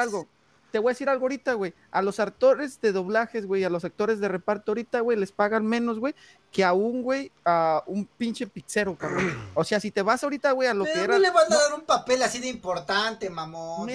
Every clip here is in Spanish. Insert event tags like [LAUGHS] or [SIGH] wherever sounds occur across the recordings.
algo. Te voy a decir algo ahorita, güey. A los actores de doblajes, güey, a los actores de reparto ahorita, güey, les pagan menos, güey, que a un, güey, a un pinche pizzero, cabrón. O sea, si te vas ahorita, güey, a lo que era. le van a dar un papel así de importante, mamón.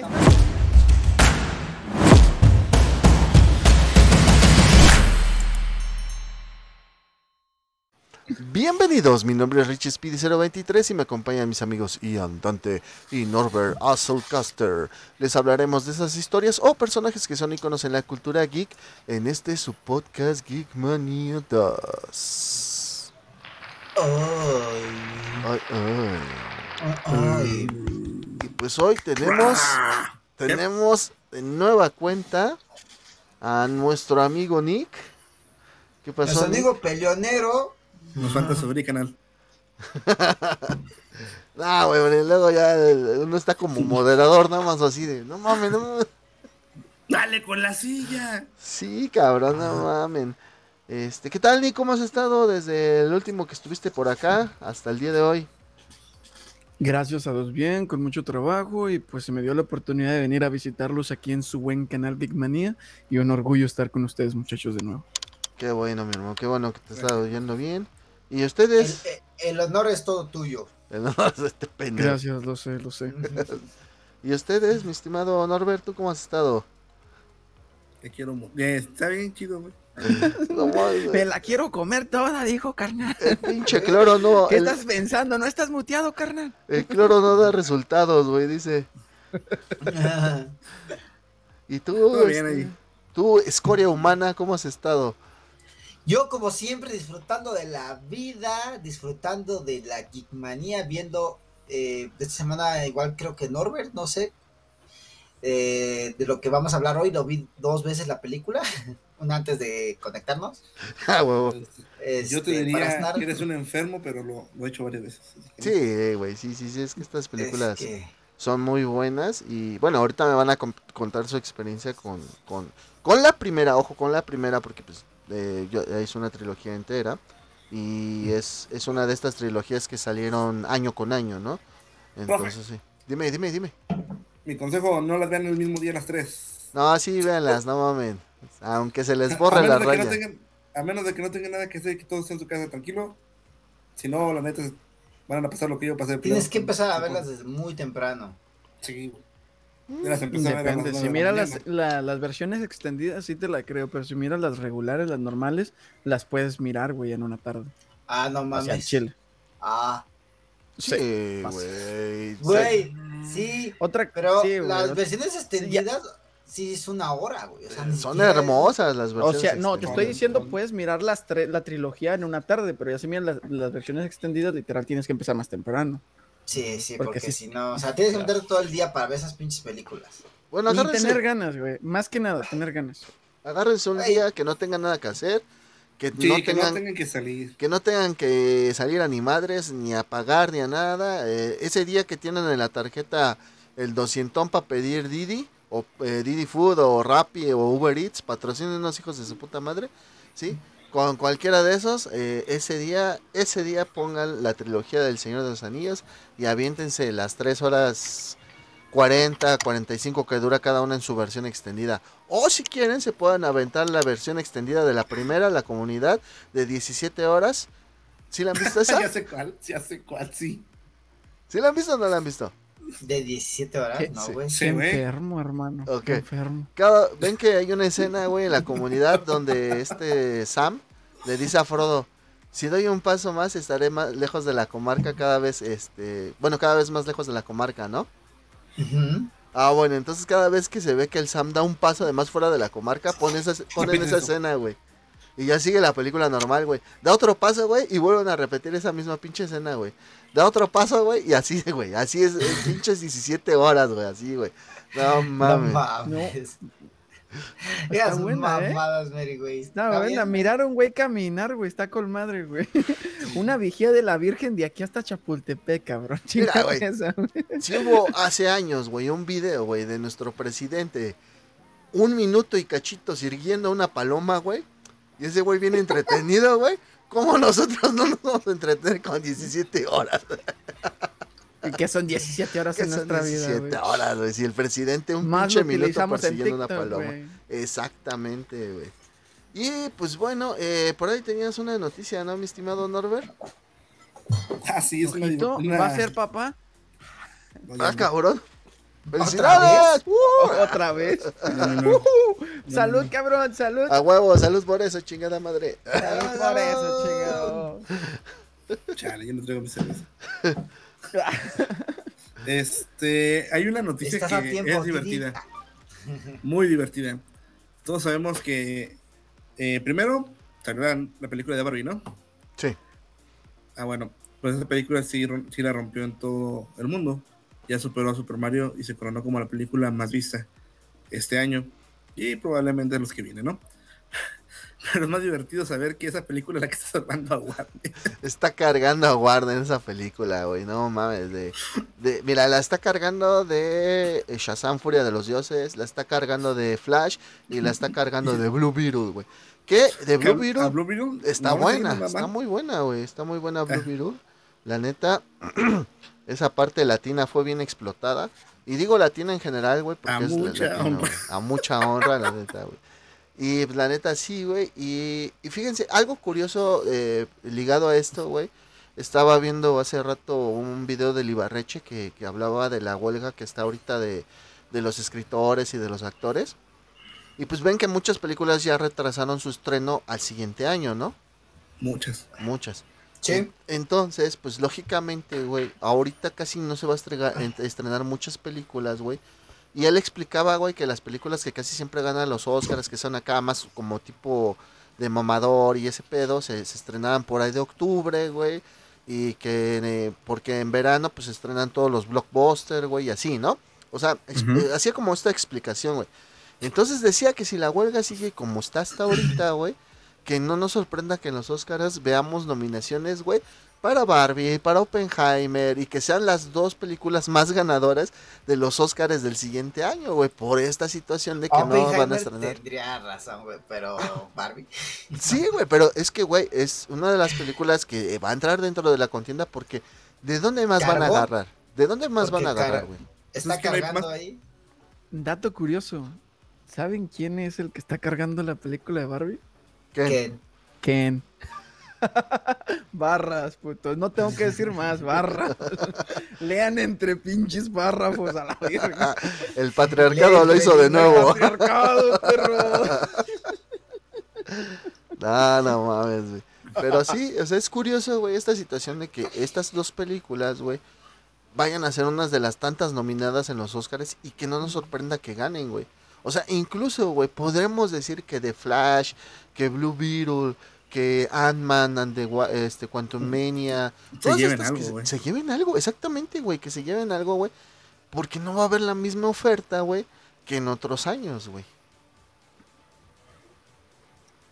Bienvenidos, mi nombre es Richie Speedy 023 y me acompañan mis amigos Ian Dante y Norbert Asselcaster. Les hablaremos de esas historias o personajes que son iconos en la cultura geek en este su podcast Geek Mania 2. Ay, Ay, ay. ay. Y pues hoy tenemos, tenemos de nueva cuenta a nuestro amigo Nick. ¿Qué pasó? Nuestro amigo peleonero. Nos falta subir canal. [LAUGHS] Ah, güey, pero luego ya uno está como moderador, nada más así de, no mames, no mames. Dale con la silla. Sí, cabrón, no mames. Este, ¿qué tal, Nick? ¿Cómo has estado desde el último que estuviste por acá hasta el día de hoy? Gracias a Dios bien, con mucho trabajo y pues se me dio la oportunidad de venir a visitarlos aquí en su buen canal Big Manía y un orgullo estar con ustedes muchachos de nuevo. Qué bueno, mi hermano, qué bueno que te está oyendo bien. ¿Y El, ustedes? el honor es todo tuyo. No, este pendejo. Gracias, lo sé, lo sé. [LAUGHS] ¿Y ustedes, mi estimado Norbert, tú cómo has estado? Te quiero mucho. Está bien chido, güey. [LAUGHS] No Me la quiero comer toda, dijo carnal. El pinche cloro no, [LAUGHS] ¿Qué el, estás pensando? ¿No estás muteado, carnal? el cloro no da resultados, güey, dice. ¿Y tú? Todo bien este, ahí. Tú, escoria humana, ¿cómo has estado? Yo, como siempre, disfrutando de la vida, disfrutando de la geekmanía, viendo eh, esta semana, igual creo que Norbert, no sé, eh, de lo que vamos a hablar hoy. Lo vi dos veces la película, [LAUGHS] una antes de conectarnos. [LAUGHS] Ah, huevo. Yo te Este, diría que eres un enfermo, pero lo, lo he hecho varias veces. Sí, güey, sí, sí, sí, es que estas películas Es que- son muy buenas y bueno, ahorita me van a contar su experiencia con, con, con la primera, ojo, con la primera porque pues eh, yo, es una trilogía entera y es, es una de estas trilogías que salieron año con año, ¿no? Entonces sí. Dime, dime, dime. Mi consejo, no las vean el mismo día las tres. No, sí, véanlas, no mamen. Aunque se les [LAUGHS] borre la no raya. tengan, a menos de que no tengan nada que hacer, que todos estén en su casa tranquilo. Si no, la neta, van a pasar lo que yo pasé. Tienes pero- que empezar a verlas desde muy temprano. Sí, güey. Las Depende. Si la miras las, la- las versiones extendidas, sí te la creo, pero si miras las regulares, las normales, las puedes mirar, güey, en una tarde. Ah, no O sea, mames. chile. Ah, Sí, güey. güey, sí, Otra, pero sí, las otra- versiones extendidas sí es una hora, güey. O sea, Son hermosas las O versiones. sea, no, te estoy diciendo, puedes mirar las la trilogía en una tarde, pero ya si miras las, las versiones extendidas, literal, tienes que empezar más temprano. Sí, sí, Porque porque, sí. si no, o sea, tienes que meter todo el día para ver esas pinches películas. Bueno, Y agárrense. tener ganas, güey. Más que nada, tener ganas. Agárrense un Ay. día que no tengan nada que hacer, que Sí, no que tengan no tengan que salir. que no tengan que salir a ni madres, ni a pagar, ni a nada. Eh, ese día que tienen en la tarjeta el 200 para pedir Didi, o eh, Didi Food, o Rappi, o Uber Eats, patrocinen unos hijos de su puta madre, ¿sí? Con cualquiera de esos, eh, ese día, ese día pongan la trilogía del Señor de los Anillos y aviéntense las 3 horas 40, 45 que dura cada una en su versión extendida. O si quieren, se pueden aventar la versión extendida de la primera, la comunidad, de 17 horas. ¿Sí la han visto [LAUGHS] esa? ya sé cuál, ya sé cuál, sí. ¿Sí la han visto o no la han visto? De 17 horas, ¿Qué? no, güey. Sí, enfermo, hermano. Ok. Qué enfermo. Cada, ven que hay una escena, güey, en la comunidad donde este Sam le dice a Frodo, si doy un paso más estaré más lejos de la comarca cada vez, este, bueno, cada vez más lejos de la comarca, ¿no? Ujú. Ah, bueno, entonces cada vez que se ve que el Sam da un paso de más fuera de la comarca, ponen esa, ponen esa escena, güey. Y ya sigue la película normal, güey. Da otro paso, güey, y vuelven a repetir esa misma pinche escena, güey. Da otro paso, güey, y así, [LAUGHS] güey. Así es, es pinches 17 horas, güey, así, güey. No No mames. mames. Está Esas buena, ¿eh? Mary, güey. Está buena. bien. Mirar a un güey caminar, güey. Está con madre, güey. [LAUGHS] Una vigía de la Virgen de aquí hasta Chapultepec, cabrón. Mira, güey. esa, güey. Si hubo hace años, güey, un video, güey, de nuestro presidente, un minuto y cachito sirviendo a una paloma, güey, y ese güey viene entretenido, güey, ¿cómo nosotros no nos vamos a entretener con 17 horas? Y que son 17 horas Que en son nuestra vida, 17 güey. horas, güey. Si el presidente un Más pinche minuto persiguiendo una paloma. Exactamente, güey. Y pues bueno, eh, por ahí tenías una noticia, ¿no, mi estimado Norbert? Ah, sí, es una, Ojito, una- ¿Va a ser papá? Ah, no. Cabrón. ¿Otra ¡Felicidades! ¡Uh! Otra vez. No, no, no. Salud, cabrón, salud. A huevo, salud por eso, chingada madre. Salud por eso, chingado. Chale, yo no traigo mi cerveza. Este, hay una noticia Estás que tiempo, es divertida, muy divertida. Todos sabemos que eh, primero salió la, la película de Barbie, ¿no? Sí. Ah, bueno, pues esa película sí, sí la rompió en todo el mundo. Ya superó a Super Mario y se coronó como la película más vista este año y probablemente los que vienen, ¿no? [LAUGHS] Pero es más divertido saber que esa película es la que está salvando a Warner. [LAUGHS] Está cargando a Warner esa película, güey. No mames. De, de- mira, la está cargando de eh, Shazam Furia de los Dioses. La está cargando de Flash. Y la está cargando de Blue Beetle, güey. Que de Blue ¿A Beetle Blue Beetle? está No, buena. Está muy buena, güey. Está muy buena Blue. [LAUGHS] Beetle. La neta, [CLEARS THROAT] esa parte latina fue bien explotada. Y digo latina en general, güey, porque A es mucha latino, honra. A mucha honra, la neta, güey. Y pues, la neta sí, güey. Y, y fíjense, algo curioso eh, ligado a esto, güey. Estaba viendo hace rato un video de Libarreche que, que hablaba de la huelga que está ahorita de, de los escritores y de los actores. Y pues ven que muchas películas ya retrasaron su estreno al siguiente año, ¿no? Muchas. Muchas. Sí. Entonces, pues lógicamente, güey, ahorita casi no se va a estrenar muchas películas, güey. Y él explicaba, güey, que las películas que casi siempre ganan los Oscars, que son acá más como tipo de mamador y ese pedo, se, se estrenaban por ahí de octubre, güey. Y que, eh, porque en verano, pues se estrenan todos los blockbusters, güey, y así, ¿no? O sea, eh, hacía como esta explicación, güey. Entonces decía que si la huelga sigue como está hasta ahorita, güey, que no nos sorprenda que en los Oscars veamos nominaciones, güey, para Barbie, para Oppenheimer y que sean las dos películas más ganadoras de los Oscars del siguiente año, güey, por esta situación de que no van a Oppenheimer estrenar. tendría razón, güey, pero Barbie. [LAUGHS] Sí, güey, pero es que, güey, es una de las películas que va a entrar dentro de la contienda porque ¿de dónde más van a agarrar? ¿De dónde más Porque van a agarrar, car- güey? Está cargando más- ahí. Dato curioso. ¿Saben quién es el que está cargando la película de Barbie? Que Ken. [LAUGHS] barras, puto. No tengo que decir más, barras. [LAUGHS] Lean entre pinches párrafos a la verga. [LAUGHS] El patriarcado lo hizo de El nuevo. Patriarcado, perro. No, no mames, güey. Pero sí, o sea, es curioso, güey, esta situación de que estas dos películas, güey, vayan a ser unas de las tantas nominadas en los Oscars y que no nos sorprenda que ganen, güey. O sea, incluso, güey, podremos decir que The Flash, que Blue Beetle, que Ant-Man and the este, Quantum Mania, Se lleven algo, se- güey. se lleven algo, exactamente, güey, que se lleven algo, güey. Porque no va a haber la misma oferta, güey, que en otros años, güey.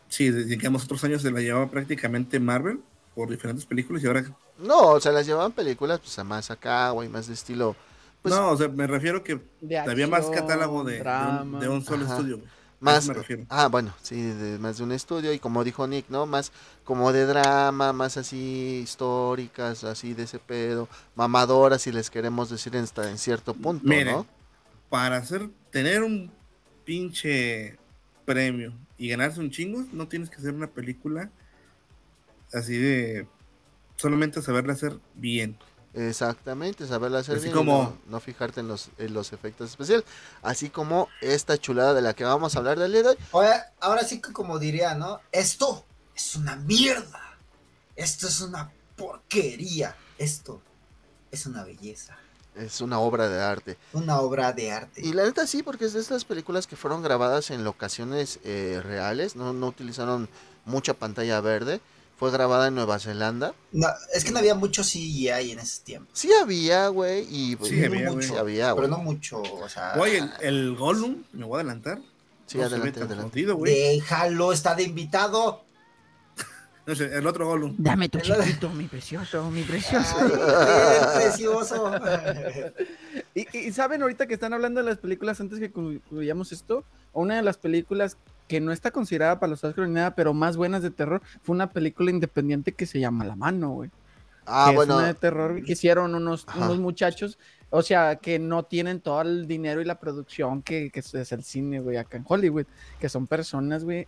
Sí, digamos, otros años se la llevaba prácticamente Marvel por diferentes películas y ahora... No, o sea, las llevaban películas, pues, a más acá, güey, más de estilo. Pues, no, o sea, me refiero que De había más acción, catálogo de, de un, drama. de un solo Ajá. estudio. más. me refiero. Ah, bueno, sí, de, más de un estudio. Y como dijo Nick, ¿no? Más como de drama, más así históricas, así de ese pedo. Mamadoras, si les queremos decir en, en cierto punto, Miren, ¿no? Para hacer, tener un pinche premio y ganarse un chingo, no tienes que hacer una película así de solamente saberla hacer bien. Exactamente, saberla hacer Así bien y como- no, no fijarte en los, en los efectos especiales. Así como esta chulada de la que vamos a hablar del día de hoy. Ahora, ahora sí que como diría, ¿no? Esto es una mierda. Esto es una porquería. Esto es una belleza. Es una obra de arte. Una obra de arte. Y la neta sí, porque es de estas películas que fueron grabadas en locaciones eh, reales, no, no utilizaron mucha pantalla verde. Fue grabada en Nueva Zelanda. No, es que no había mucho CGI en ese tiempo. Sí había, güey, y Sí, y había, mucho, güey. había, Pero güey. no mucho, o sea. Oye, el, el Gollum, me voy a adelantar. Sí, no adelante, adelante. güey. Déjalo, está de invitado. [LAUGHS] No sé, el otro Gollum. Dame tu chiquito, mi precioso, mi precioso. Ay, precioso. [LAUGHS] Y, y saben ahorita que están hablando de las películas antes que concluyamos esto, una de las películas que no está considerada para los Oscars ni nada, pero más buenas de terror, fue una película independiente que se llama La Mano, güey. Ah, que bueno. Es una de terror que hicieron unos, unos muchachos, o sea, que no tienen todo el dinero y la producción que, que es el cine, güey, acá en Hollywood, que son personas, güey,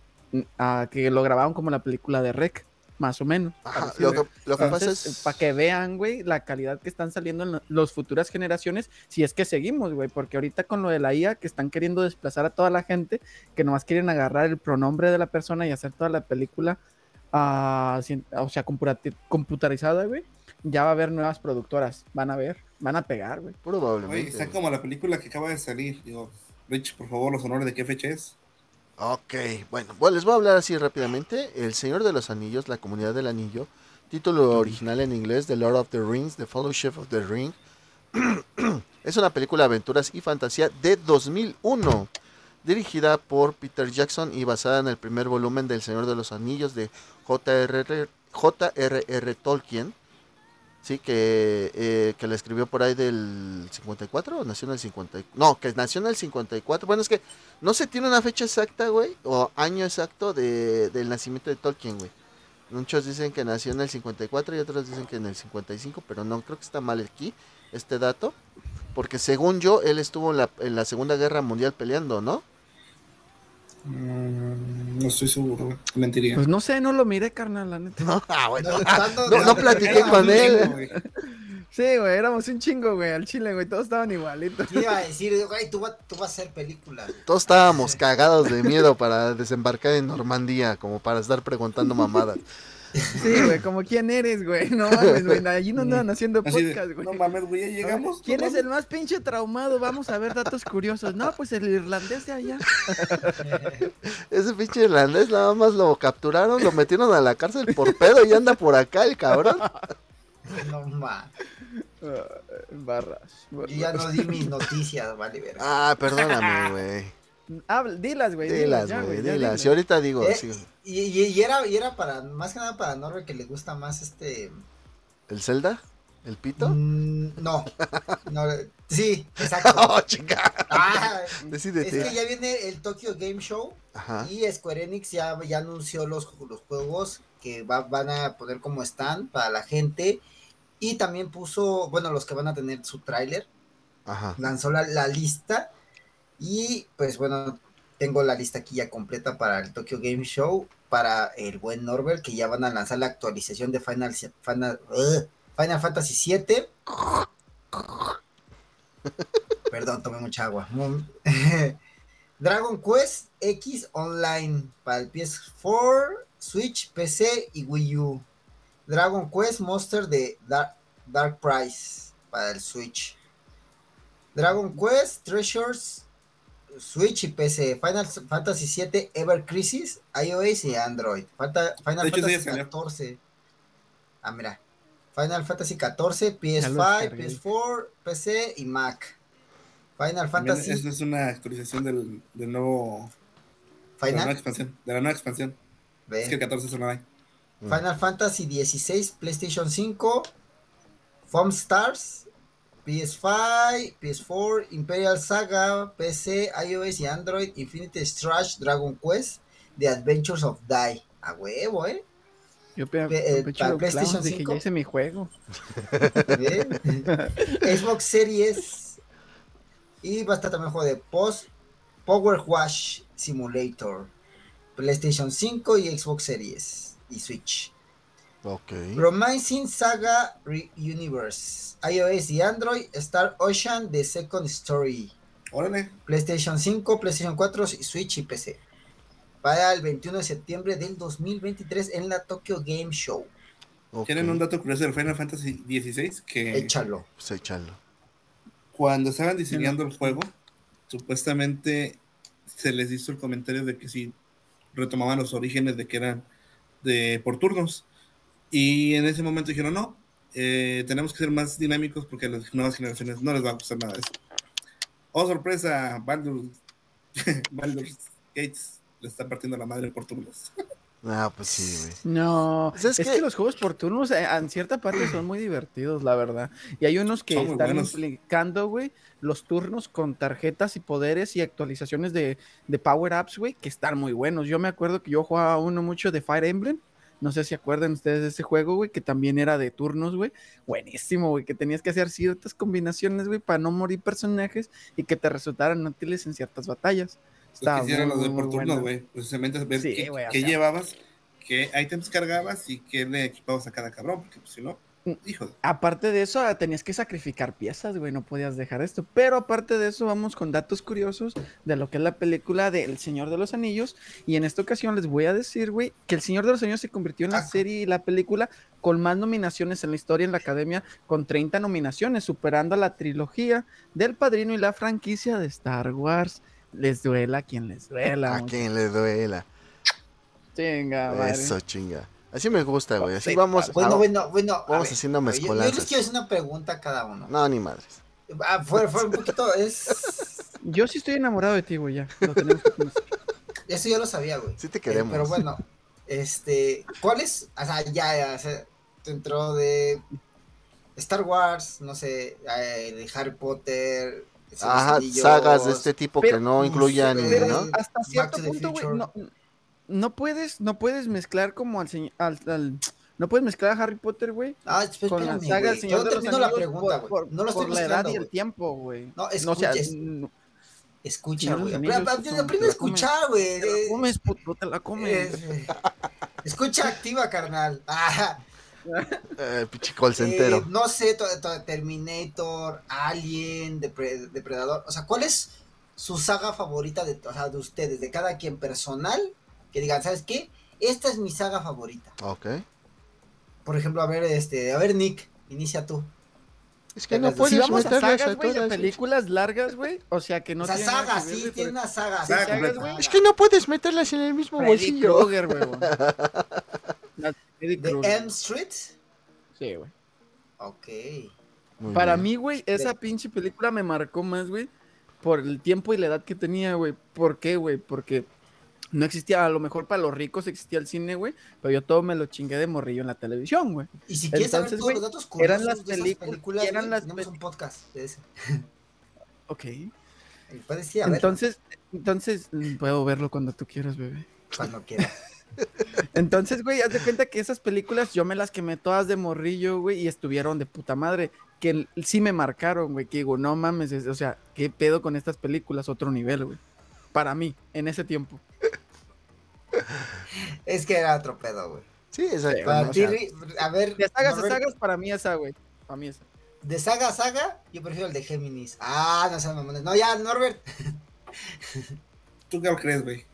ah, que lo grabaron como la película de Rec, más o menos. Ajá, lo que, lo que pasa Entonces, es. para que vean, güey, la calidad que están saliendo en las futuras generaciones, si es que seguimos, güey, porque ahorita con lo de la IA, que están queriendo desplazar a toda la gente, que nomás quieren agarrar el pronombre de la persona y hacer toda la película, cien- o sea, computarizada, güey, ya va a haber nuevas productoras, van a ver, van a pegar, güey. Güey, Probablemente. está como la película que acaba de salir. Digo, Rich, por favor, los honores de qué fecha es. Ok, bueno, bueno, les voy a hablar así rápidamente. El Señor de los Anillos, la Comunidad del Anillo, título original en inglés, The Lord of the Rings, The Fellowship of the Ring. [CLEARS THROAT] es una película de aventuras y fantasía de 2001, dirigida por Peter Jackson y basada en el primer volumen del Señor de los Anillos de J.R.R. J.R.R. Tolkien. Sí, que, eh, que la escribió por ahí del 54 o nació en el 50. No, que nació en el 54. Bueno, es que no se tiene una fecha exacta, güey, o año exacto de, del nacimiento de Tolkien, güey. Muchos dicen que nació en el 54 y otros dicen que en el 55, pero no, creo que está mal aquí este dato. Porque según yo, él estuvo en la, en la Segunda Guerra Mundial peleando, ¿no? Mm, no estoy seguro. Mentiría. Pues no sé, no lo miré, carnal, la neta. [LAUGHS] Ah, bueno. No, No, no platiqué con él. chingo, güey. Sí, güey, éramos un chingo, güey, al chile, güey, todos estaban igualitos. ¿Qué iba a [LAUGHS] decir? Güey, tú, va- tú vas a hacer películas. güey. Todos estábamos cagados de miedo para desembarcar en Normandía, como para estar preguntando mamadas. [LAUGHS] Sí, güey, como quién eres, güey, no [LAUGHS] mames, güey, allí no andaban haciendo podcast, güey. no mames, güey, ya llegamos. ¿Quién no es el más pinche traumado? Vamos a ver datos curiosos. No, pues el irlandés de allá. [LAUGHS] Ese pinche irlandés nada más lo capturaron, lo metieron a la cárcel por pedo y anda por acá el cabrón. [LAUGHS] No ma. Ah, barras. Yo ya no di mis noticias, vale, ver. Ah, perdóname, güey. Habla- dilas, güey. Dilas, güey, dilas. dilas. Y ahorita digo, Eh, sí, y, y- y era, y era para, más que nada para Norbe que le gusta más este. ¿el Zelda? ¿El pito? mm, no, [LAUGHS] no, sí, exacto. [LAUGHS] Oh, chica. Ah, es que Decídete. ya viene el Tokyo Game Show Ajá. y Square Enix ya, ya anunció los, los juegos que va- van a poner como stand para la gente y también puso, bueno, los que van a tener su tráiler, Ajá. lanzó la, la lista y pues bueno, tengo la lista aquí ya completa para el Tokyo Game Show, para el buen Norbert, que ya van a lanzar la actualización de Final, Final, ugh, Final Fantasy VII. [LAUGHS] Perdón, tomé mucha agua. Mm. [LAUGHS] Dragon Quest X Online para el PS4, Switch, PC y Wii U. Dragon Quest Monster de Dark, Dark Price para el Switch. Dragon Quest Treasures Switch y PC. Final Fantasy VII Ever Crisis, iOS y Android. Fanta- Final De hecho, Fantasy. 14. Ah, mira. Final Fantasy 14, Ya lo PS5, descargué. PS4, PC y Mac. Final Fantasy Esta es una actualización del, del nuevo. De la nueva Final, expansión. De la nueva expansión. Es que el 14 eso no hay. Mm. Final Fantasy 16, PlayStation 5, Foam Stars, PS5, PS4, Imperial Saga, PC, iOS y Android, Infinite Strash, Dragon Quest, The Adventures of Die. A huevo, ¿eh? Yo eh, para PlayStation clavos, dije, 5. ya hice mi juego. ¿Ve? [LAUGHS] Xbox Series. Y va a estar también el juego de Post Power Wash Simulator. PlayStation 5 y Xbox Series y Switch. Ok. Romancing Saga Re- Universe, iOS y Android, Star Ocean The Second Story, Órale. PlayStation 5, PlayStation 4, y Switch y PC. Para el 21 de septiembre del 2023 en la Tokyo Game Show. ok. Tienen un dato curioso del Final Fantasy XVI que Échalo. Pues échalo. cuando estaban diseñando el juego, supuestamente se les hizo el comentario de que si retomaban los orígenes de que eran de por turnos. Y en ese momento dijeron, no, eh, tenemos que ser más dinámicos porque a las nuevas generaciones no les va a gustar nada de eso. Oh, sorpresa, Baldur, Baldur's [LAUGHS] Gates le está partiendo la madre por turnos. Ah, pues sí, güey. No, Pues es es, que- que... los juegos por turnos eh, en cierta parte son muy divertidos, la verdad. Y hay unos que están buenos. implicando, güey, los turnos con tarjetas y poderes y actualizaciones de, de power-ups, güey, que están muy buenos. Yo me acuerdo que yo jugaba uno mucho de Fire Emblem, No sé si acuerdan ustedes de ese juego, güey, que también era de turnos, güey. Buenísimo, güey, que tenías que hacer ciertas combinaciones, güey, para no morir personajes y que te resultaran útiles en ciertas batallas. Estaba que hicieron los muy, de por muy turno, güey. Precisamente ver Sí, qué, o qué llevabas, qué ítems cargabas y qué le equipabas a cada cabrón, porque pues, si no. Hijo. Aparte de eso, tenías que sacrificar piezas, güey, no podías dejar esto. Pero aparte de eso, vamos con datos curiosos de lo que es la película de El Señor de los Anillos. Y en esta ocasión les voy a decir, güey, que El Señor de los Anillos se convirtió en la Ah. serie y la película con más nominaciones en la historia en la academia, con 30 nominaciones, superando a la trilogía del Padrino y la franquicia de Star Wars. Les duela a quien les duela. A quien le duela. Chinga, madre. Eso, chinga. Así me gusta, güey. Así Sí, vamos. Bueno, a- bueno, bueno. a vamos ver, haciendo yo- Yo, les mezcolanzas. quiero hacer una pregunta a cada uno. No, ni madres. Ah, fue, fue un poquito, es... [LAUGHS] Yo sí estoy enamorado de ti, güey, ya. Lo tenemos que conocer. [LAUGHS] Eso yo lo sabía, güey. Sí te Eh, queremos. pero bueno, este, ¿cuál es? O sea, ya, ya, o sea, dentro de Star Wars, no sé, eh, de Harry Potter, Ajá, sagas de este tipo Pero- que no incluyan, pero- ¿no? hasta cierto punto, güey, Future. no, no puedes, no puedes mezclar como al señor, al, al- no puedes mezclar a Harry Potter, güey, Ah, espérame, con la saga El Señor yo de los termino la pregunta, por, No lo estoy por la edad y el tiempo, güey. No, No, o sea, escuches. no, Escucha, güey. Aprende a escuchar, güey. te la eh, comes, puto, te la comes. eh, Escucha activa, carnal. [LAUGHS] Ah, Eh, colcentero. eh, no sé, to- to- Terminator, Alien, Depre- Depredador. O sea, ¿cuál es su saga favorita de, o sea, de ustedes, de cada quien personal? Que digan, ¿sabes qué? Esta es mi saga favorita. Ok. Por ejemplo, a ver, este, a ver, Nick, inicia tú. Es que no Si si puedes vamos a sagas, güey, de todas. películas largas, güey, o sea, que no o sea, tienen nada saga, que ver, sí, güey, tiene una saga. Saga sí, completa. saga. Es que no puedes meterlas en el mismo Freddy bolsillo. Krueger, güey. güey. [LAUGHS] ¿De Krueger. M Street? Sí, güey. Ok. Muy Para bien. mí, güey, esa pinche película me marcó más, güey, por el tiempo y la edad que tenía, güey. ¿Por qué, güey? Porque no existía, a lo mejor para los ricos existía el cine, güey, pero yo todo me lo chingué de morrillo en la televisión, güey. Y si quieres saber Entonces, todos los datos eran las de esas películas- eran güey, las tenemos un podcast de ese. [LAUGHS] Ok. Entonces, entonces, puedo verlo cuando tú quieras, bebé. cuando quieras. [LAUGHS] Entonces, güey, haz de cuenta que esas películas yo me las quemé todas de morrillo, güey, y estuvieron de puta madre. Que sí me marcaron, güey, que digo, no mames, es- o sea, ¿qué pedo con estas películas? Otro nivel, güey. Para mí, en ese tiempo. Es que era otro pedo, güey. Sí, exacto. A ver, De sagas a sagas, para mí esa, güey. Para mí esa. de saga a saga, yo prefiero el de Géminis. Ah, no sean mamones. No, ya, Norbert. [LAUGHS] ¿Tú qué crees, güey?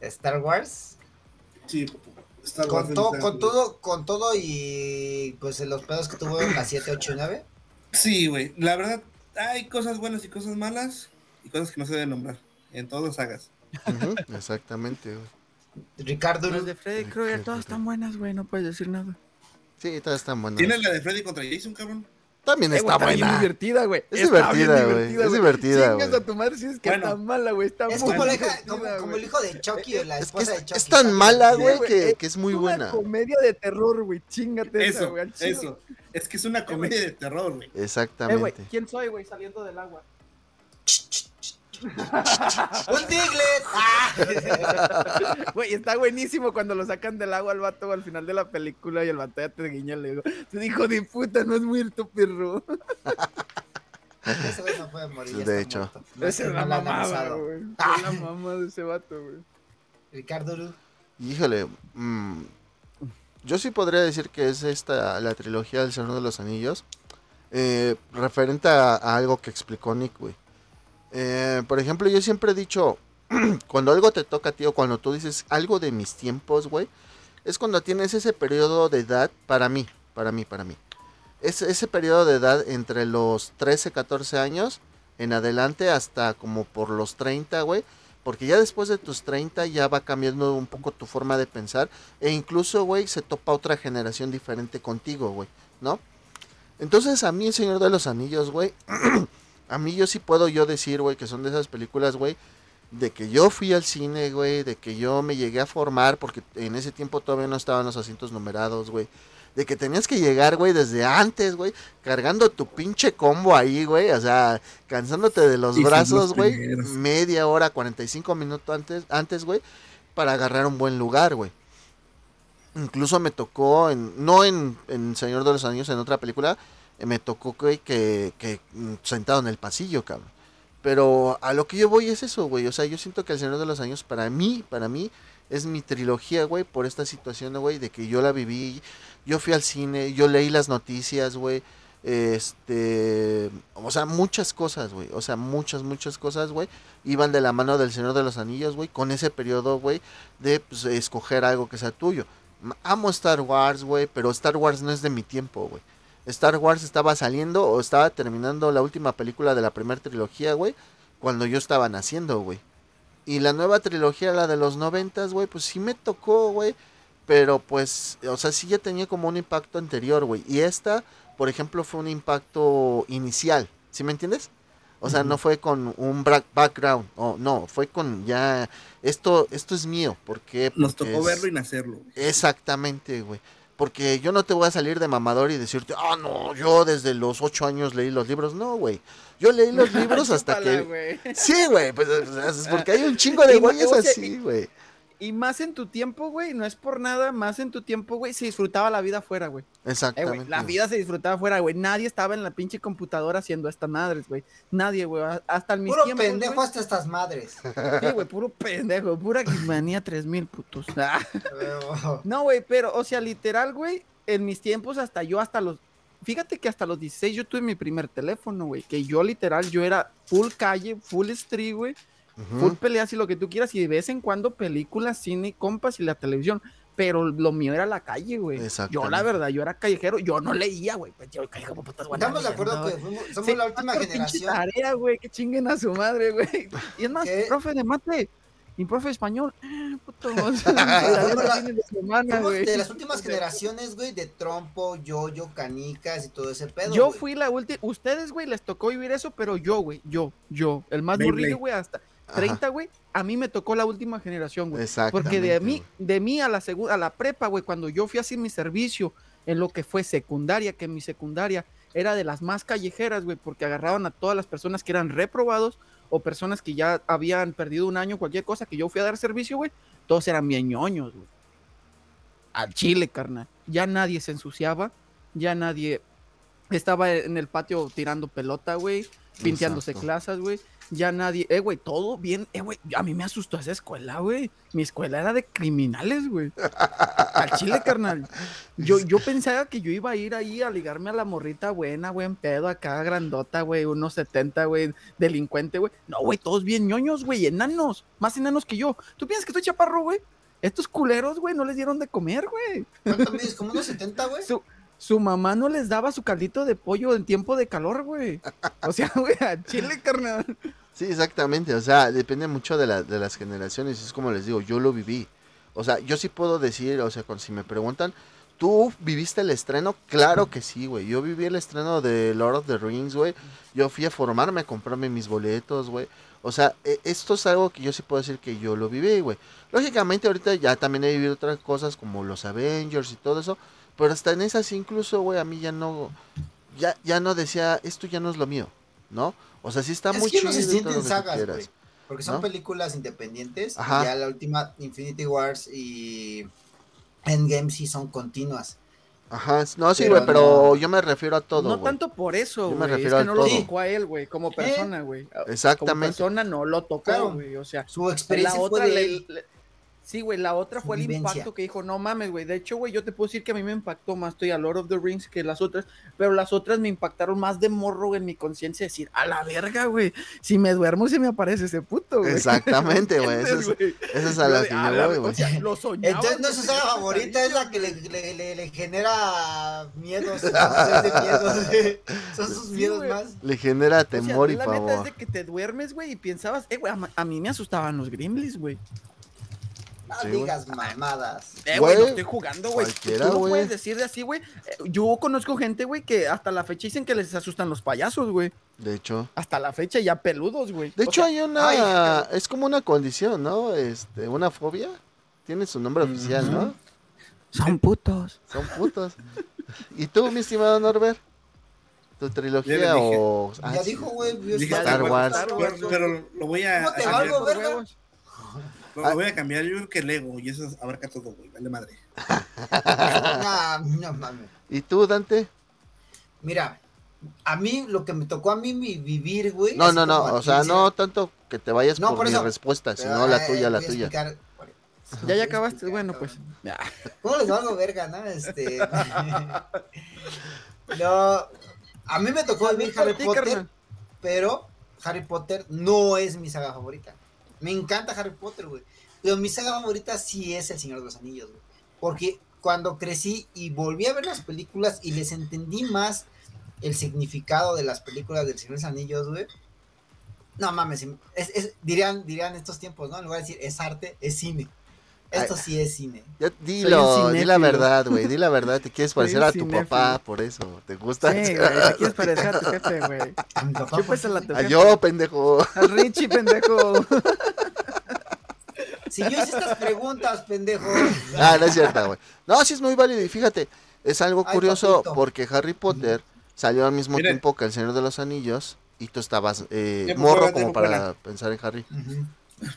Star Wars. Sí, Star Wars Con, to- con todo, con todo y pues los pedos que tuvo en la 7, 8 y 9. Sí, güey. La verdad, hay cosas buenas y cosas malas y cosas que no se deben nombrar en todas las sagas. Ujú, exactamente, güey. Ricardo. Las de Freddy Krueger, todas están buenas, güey, no puedes decir nada. Sí, todas están buenas. ¿Tienes la de Freddy contra Jason, cabrón? También Eh, está bien buena. divertida, güey. Es Está bien divertida, güey, es divertida, Chingas güey. a tu madre si es que Bueno. está mala, güey. Está Es muy como, la como, como güey. el hijo de Chucky o la Es, esposa es, de Chucky. es tan mala, bien, güey, que, es que es muy una buena. comedia de terror, güey. Chingate esa, Eso, güey. eso. Es que es una comedia de terror, güey. Eh, güey, Exactamente. ¿quién soy, güey, saliendo del agua? [LAUGHS] ¡Un Diglett! ¡Ah! [LAUGHS] Güey, está buenísimo cuando lo sacan del agua al vato al final de la película y el vato ya te guiña le digo, tu hijo de puta, no es muerto, perro. Ese güey no puede morir. De hecho. Esa es que la mamada, güey. Ah. Es la mamá de ese vato, güey. Ricardo. Ru. Híjole, mm, yo sí podría decir que es esta la trilogía del Señor de los Anillos, eh, referente a, a algo que explicó Nick, güey. Eh, por ejemplo, yo siempre he dicho, [CLEARS THROAT] cuando algo te toca, tío, cuando tú dices algo de mis tiempos, güey, es cuando tienes ese periodo de edad, para mí, para mí, para mí. Es ese periodo de edad entre los 13, 14 años en adelante hasta como por los 30, güey. Porque ya después de tus 30 ya va cambiando un poco tu forma de pensar. E incluso, güey, se topa otra generación diferente contigo, güey, ¿no? Entonces a mí el Señor de los Anillos, güey, [CLEARS THROAT] a mí yo sí puedo yo decir, güey, que son de esas películas, güey, de que yo fui al cine, güey, de que yo me llegué a formar, porque en ese tiempo todavía no estaban los asientos numerados, güey. De que tenías que llegar, güey, desde antes, güey, cargando tu pinche combo ahí, güey, o sea, cansándote de los brazos, güey, media hora, 45 minutos antes, antes, güey, para agarrar un buen lugar, güey. Incluso me tocó, en, no en, en Señor de los Anillos, en otra película, me tocó que, mm, sentado en el pasillo, cabrón. Pero a lo que yo voy es eso, güey. O sea, yo siento que El Señor de los Anillos, para mí, para mí, es mi trilogía, güey, por esta situación, güey, de que yo la viví, yo fui al cine, yo leí las noticias, güey. Este, o sea, muchas cosas, güey. O sea, muchas, muchas cosas, güey. Iban de la mano del Señor de los Anillos, güey. Con ese periodo, güey, de pues, escoger algo que sea tuyo. Amo Star Wars, güey, pero Star Wars no es de mi tiempo, güey. Star Wars estaba saliendo o estaba terminando la última película de la primera trilogía, güey, cuando yo estaba naciendo, güey. Y la nueva trilogía, la de los noventas, güey, pues sí me tocó, güey. Pero pues, o sea, sí ya tenía como un impacto anterior, güey. Y esta, por ejemplo, fue un impacto inicial, ¿sí me entiendes? O sea, no fue con un background, o no, fue con ya, esto, esto es mío, porque... Nos tocó verlo y y... nacerlo. Exactamente, güey. Porque yo no te voy a salir de mamador y decirte, ah, no, yo desde los ocho años leí los libros. No, güey. Yo leí los [LAUGHS] libros hasta Chúpala, que... güey. Sí, güey, pues es porque hay un chingo [LAUGHS] de güeyes sea, así, güey. Y más en tu tiempo, güey, no es por nada, más en tu tiempo, güey, se disfrutaba la vida afuera, güey. Eh, güey, Exactamente. la vida se disfrutaba afuera, güey. Nadie estaba en la pinche computadora haciendo estas madres, güey. Nadie, güey. Hasta en mis Puro tiempos, pendejo güey. hasta estas madres. Sí, güey, puro pendejo. Pura Gizmanía 3000, putos. [LAUGHS] Ah. No, güey, pero, o sea, literal, güey, en mis tiempos hasta yo, hasta los... Fíjate que hasta los 16 yo tuve mi primer teléfono, güey. Que yo literal, yo era full calle, full street, güey. Full peleas y lo que tú quieras. Y de vez en cuando películas, cine, compas y la televisión. Pero lo mío era la calle, güey. Yo, la verdad, yo era callejero. Yo no leía, güey. Pues yo, callejero, putas, buenas Estamos de acuerdo que fuimos- somos Sí, la última generación. Tarea, güey, que chinguen a su madre, güey. Y es más, [LAUGHS] ¿Qué? profe de mate y profe de español. puto, [LAUGHS] la- de semana, las últimas generaciones, güey, de trompo, yoyo, canicas y todo ese pedo. Yo fui la última. Ustedes, güey, les tocó vivir eso, pero yo, güey, yo, yo, el más morrillo, güey, hasta. 30, güey, a mí me tocó la última generación, güey. Porque de mí, de mí a la segunda, a la prepa, güey, cuando yo fui a hacer mi servicio en lo que fue secundaria, que mi secundaria era de las más callejeras, güey, porque agarraban a todas las personas que eran reprobados o personas que ya habían perdido un año, cualquier cosa, que yo fui a dar servicio, güey, todos eran bien ñoños, güey. Al chile, carnal. Ya nadie se ensuciaba, ya nadie estaba en el patio tirando pelota, güey, pinteándose Exacto. clases, güey. Ya nadie, eh, güey, todo bien, eh, güey, a mí me asustó esa escuela, güey. Mi escuela era de criminales, güey. Al chile, carnal. Yo, yo pensaba que yo iba a ir ahí a ligarme a la morrita buena, güey, en pedo, acá grandota, güey, unos 70, güey, delincuente, güey. No, güey, todos bien ñoños, güey, enanos, más enanos que yo. ¿Tú piensas que estoy chaparro, güey? Estos culeros, güey, no les dieron de comer, güey. ¿Cuánto mides? ¿Como unos 70, güey? Su, mamá no les daba su caldito de pollo en tiempo de calor, güey. O sea, [LAUGHS] güey, a chile, carnal. Sí, exactamente. O sea, depende mucho de, la- de las generaciones. Es como les digo, yo lo viví. O sea, yo sí puedo decir, o sea, con, si me preguntan, ¿tú viviste el estreno? Claro que sí, güey. Yo viví el estreno de Lord of the Rings, güey. Yo fui a formarme, a comprarme mis boletos, güey. O sea, e- esto es algo que yo sí puedo decir que yo lo viví, güey. Lógicamente ahorita ya también he vivido otras cosas como los Avengers y todo eso. Pero hasta en esas incluso, güey, a mí ya no... Ya, ya no decía, esto ya no es lo mío, ¿no? O sea, sí está Es muy que chido no se y sienten lo sagas, güey. Porque son ¿no? películas independientes. y Ajá. ya la última Infinity Wars y Endgame sí son continuas. Ajá, no, sí, güey, pero no- yo me refiero a todo, no tanto por eso, Yo me güey. Es refiero que a no lo todo. tocó a él, güey, como persona, güey. Como Exactamente. persona no lo tocó, Claro. güey. O sea, Su la experiencia otra fue de le- él. le- Sí, güey, la otra fue el vivencia. impacto que dijo, no mames, güey. De hecho, güey, yo te puedo decir que a mí me impactó más, estoy a Lord of the Rings que las otras, pero las otras me impactaron más de morro en mi conciencia, decir, a la verga, güey. Si me duermo, se me aparece ese puto, güey. Exactamente, güey. [LAUGHS] Eso es, ¿Entiendes, eso es a la que "A yo la voy, ver-", güey. O sea, lo soñaba. Entonces no es tenía favorita, es la que le, pesadillas, le, le- le genera miedos. [LAUGHS] [LAUGHS] Son sus miedos más. Le genera O sea, temor y la neta es pavor. de que te duermes, güey, y pensabas, eh, güey, a mí me asustaban los Gremlins, güey. No Sí, digas mamadas. Eh, güey, no estoy jugando, güey. cualquiera, Tú no puedes decir de así, güey. Eh, Yo conozco gente, güey, que hasta la fecha dicen que les asustan los payasos, güey. De hecho. Hasta la fecha ya peludos, güey. De O hecho, sea, hay una. ay, es como una condición, ¿no? Este, una fobia. Tiene su nombre oficial, ¿no? son putos. Son putos. ¿Y tú, mi estimado Norbert? ¿Tu trilogía Ya o.? ya Ah, dijo, güey. Dije Star Wars. Pero, pero lo voy a. ¿Cómo te a valgo, verga? Lo, lo voy a cambiar, yo creo que Lego, y eso abarca todo, güey, vale madre. [LAUGHS] No, no mames. ¿Y tú, Dante? Mira, a mí lo que me tocó a mí mi vivir, güey. No, no, no, o sea, 15, no tanto que te vayas No, por, por mi respuesta, pero, sino la eh, tuya, la tuya. explicar. Ya, ya acabaste. Bueno, pues. ¿Cómo les valgo verga, no? Este. [LAUGHS] no. A mí me tocó vivir Harry Potter, pero Harry Potter no es mi saga favorita. Me encanta Harry Potter, güey. Pero mi saga favorita sí es El Señor de los Anillos, güey. Porque cuando crecí y volví a ver las películas y les entendí más el significado de las películas del Señor de los Anillos, güey. No mames, es, dirían, dirían estos tiempos, ¿no? En lugar de decir es arte, es cine. Esto Ay. sí es cine. Ya, dilo, di la verdad, güey, di la verdad, te quieres parecer a tu cinéfilo. papá, por eso, ¿te gusta? Sí, güey. Te quieres parecer a tu jefe, güey. [LAUGHS] A papá, Chúpasela a tu a yo, pendejo. Al Richie, pendejo. [LAUGHS] Si yo hice estas preguntas, pendejo. Ah, no es cierto, güey. No, sí es muy válido y fíjate, es algo Ay, curioso papito. porque Harry Potter salió al mismo tiempo que El Señor de los Anillos y tú estabas eh, morro como para pensar en Harry. Ujú.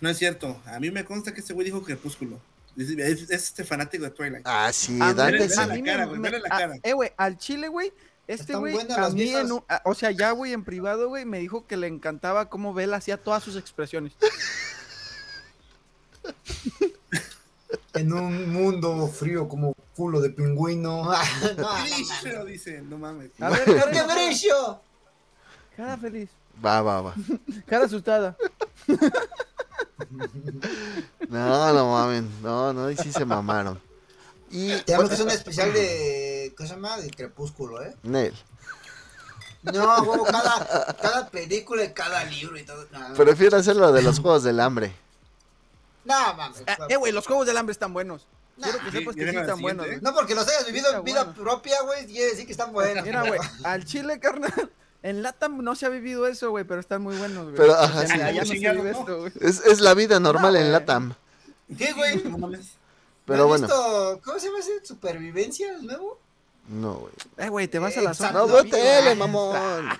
No es cierto, a mí me consta que este güey dijo Crepúsculo. Es, es- es este fanático de Twilight. Ah, sí, A mí- Dante Vele- sí. a vele mí la cara, güey, la a- cara. Eh, güey, al chile, güey. Este güey, a las mí viejas. en un, a- o sea, ya güey en privado, güey, me dijo que le encantaba cómo Bella hacía todas sus expresiones. [LAUGHS] En un mundo frío como culo de pingüino. [LAUGHS] Ah, no, dice, no mames. A ver, ¿Por cara, qué brillo? cara feliz, Va, va, va. [LAUGHS] cara asustada. [LAUGHS] No, no mamen, no, no, y sí se mamaron. Y Tenemos que hacer un especial de. ¿Qué se llama? De Crepúsculo, ¿eh? Nel, No, huevo, cada, cada película y cada libro y todo. No, prefiero hacerlo de los Juegos del Hambre. no mames. Ah, eh, güey, los juegos del hambre están buenos. No, Quiero que sepas que sí están buenos, güey. No porque los hayas vivido en vida bueno. propia, güey, quiere decir que están buenos. Mira, güey, al chile, carnal. En Latam no se ha vivido eso, güey, pero están muy buenos, güey. Pero, ajá, sí. no se vive ¿no? esto, güey. Es, es la vida normal No, en. Latam. ¿Qué, güey? [LAUGHS] Pero ¿No has bueno, visto- ¿Cómo se llama ese? ¿Supervivencia el nuevo? no, güey. Eh, güey, te vas a la zona. No veo tele, [LAUGHS] mamón.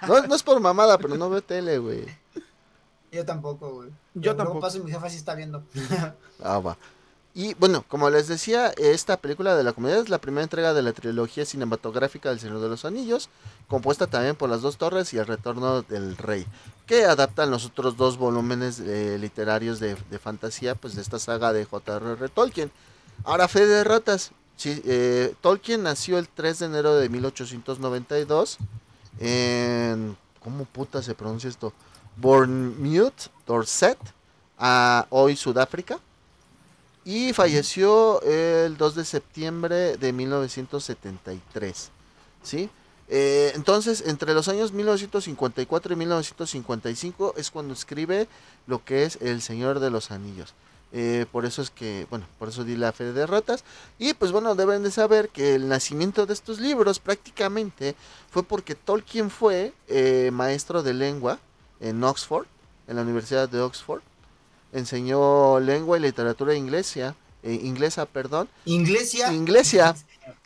No, no es por mamada, pero no veo tele, güey. Yo tampoco, güey. Yo Luego tampoco. paso y mi jefa sí está viendo. Ah, va. Y bueno, como les decía, esta película de la comedia es la primera entrega de la trilogía cinematográfica del Señor de los Anillos, compuesta también por Las Dos Torres y El Retorno del Rey, que adaptan los otros dos volúmenes eh, literarios de, de fantasía pues de esta saga de J.R.R. Tolkien. Ahora, fe de ratas. Sí, eh, Tolkien nació el 3 de enero de 1892 en... ¿Cómo puta se pronuncia esto? Bournemouth, Dorset, a hoy Sudáfrica. Y falleció el 2 de septiembre de 1973. ¿Sí? Eh, entonces, entre los años 1954 y 1955 es cuando escribe lo que es El Señor de los Anillos. Eh, por eso es que, bueno, por eso di la fe de ratas. Y pues bueno, deben de saber que el nacimiento de estos libros prácticamente fue porque Tolkien fue eh, maestro de lengua en Oxford, en la Universidad de Oxford. Enseñó lengua y literatura inglesa, eh, inglesa, perdón, Iglesia. inglesa.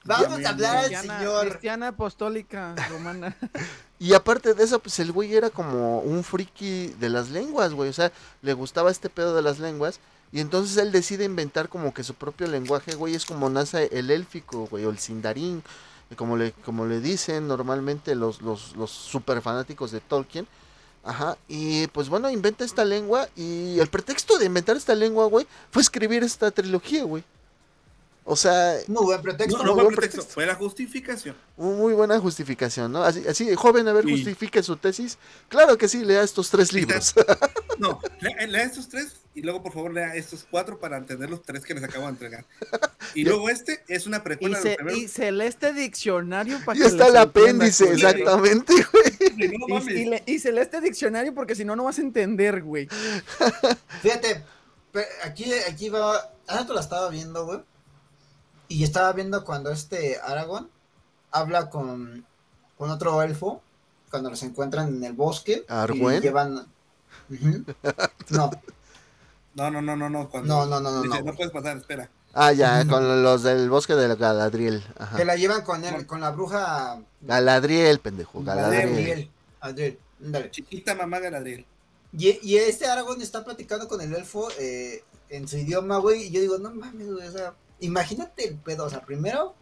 Vamos Ya, a hablar al Cristiana, señor. cristiana apostólica romana. [LAUGHS] Y aparte de eso, pues el güey era como un friki de las lenguas, güey. O sea, le gustaba este pedo de las lenguas. Y entonces él decide inventar como que su propio lenguaje, güey. Es como nace el élfico, güey, o el sindarín. Como le, como le dicen normalmente los, los, los super fanáticos de Tolkien. Ajá. Y pues bueno, inventa esta lengua. Y el pretexto de inventar esta lengua, güey, fue escribir esta trilogía, güey. O sea, Muy buen pretexto. No, no fue buen pretexto, pretexto. fue la justificación. Un- Muy buena justificación, ¿no? Así, así joven, a ver, Sí. justifique su tesis. Claro que sí, lea estos tres libros. [LAUGHS] No, lea, lea estos tres y luego por favor lea estos cuatro para entender los tres que les acabo de entregar. Y luego este es una Y, precuela de se, primeros. y celeste diccionario para y que está el apéndice, exactamente, güey. No Y, y le- y celeste diccionario porque si no, no vas a entender, güey. [LAUGHS] Fíjate, aquí, aquí va. Hace rato la estaba viendo, güey. Y estaba viendo cuando este Aragón habla con, con otro elfo. Cuando los encuentran en el bosque. ¿Argüen? Y llevan. Ujú. No, [LAUGHS] No, no, no, no, no. Cuando No, no, no, no, dice, no, güey. puedes pasar, espera. Ah, ya, con los del bosque de Galadriel. Ajá. que la llevan con él, con la bruja. Galadriel, pendejo, Galadriel. Adriel. Adriel, ándale. Chiquita mamá Galadriel. Y, y este Aragón está platicando con el elfo. eh, en su idioma, güey, y yo digo, no mames, güey, o sea, imagínate el pedo, o sea, primero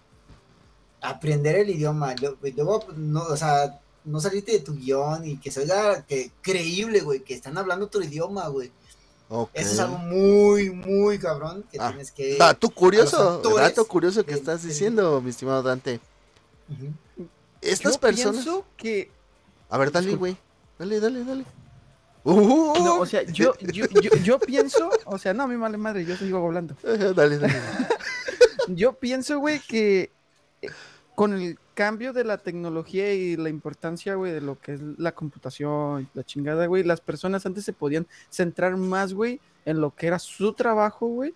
aprender el idioma, luego, no, o sea, no salirte de tu guion y que se oiga que creíble, güey, que están hablando otro idioma, güey. Eso es algo muy, muy cabrón que ah, tienes que. Dato curioso, dato curioso que estás diciendo, mi estimado Dante. Estas personas. que. A ver, dale, güey. Dale, dale, dale. No, o sea, [LAUGHS] yo, yo, yo, pienso, o sea, no, a mí vale madre, yo sigo hablando. [LAUGHS] dale, dale. [LAUGHS] yo pienso, güey, que eh, con el cambio de la tecnología y la importancia, güey, de lo que es la computación, la chingada, güey, las personas antes se podían centrar más, güey, en lo que era su trabajo, güey,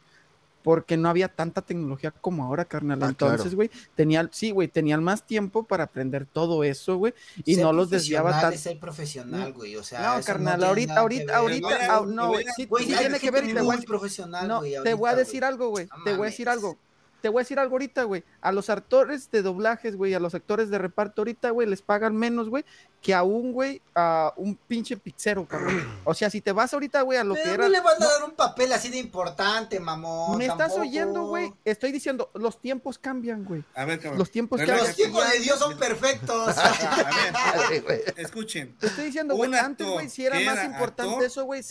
porque no había tanta tecnología como ahora, carnal. Ah, Entonces, güey, tenían, sí, güey, tenían más tiempo para aprender todo eso, güey, y no los desviaba tanto. ser profesional, güey, o sea, no, carnal, ahorita, ahorita, ahorita, no, güey, sí, tiene que ver, te voy, profesional, te voy a decir algo, güey, te voy a decir algo te voy a decir algo ahorita, güey. A los actores de doblajes, güey, a los actores de reparto ahorita, güey, les pagan menos, güey, que a un, güey, a un pinche pizzero, cabrón. O sea, si te vas ahorita, güey, a lo que era. No le van a dar un papel así de importante, mamón. ¿Me estás oyendo, güey? Estoy diciendo, los tiempos cambian, güey. A ver, cabrón. Los tiempos cambian. Los tiempos de Dios son perfectos. [LAUGHS] a ver, [LAUGHS] escuchen. Te estoy diciendo, güey, antes, güey, si era más importante eso, güey,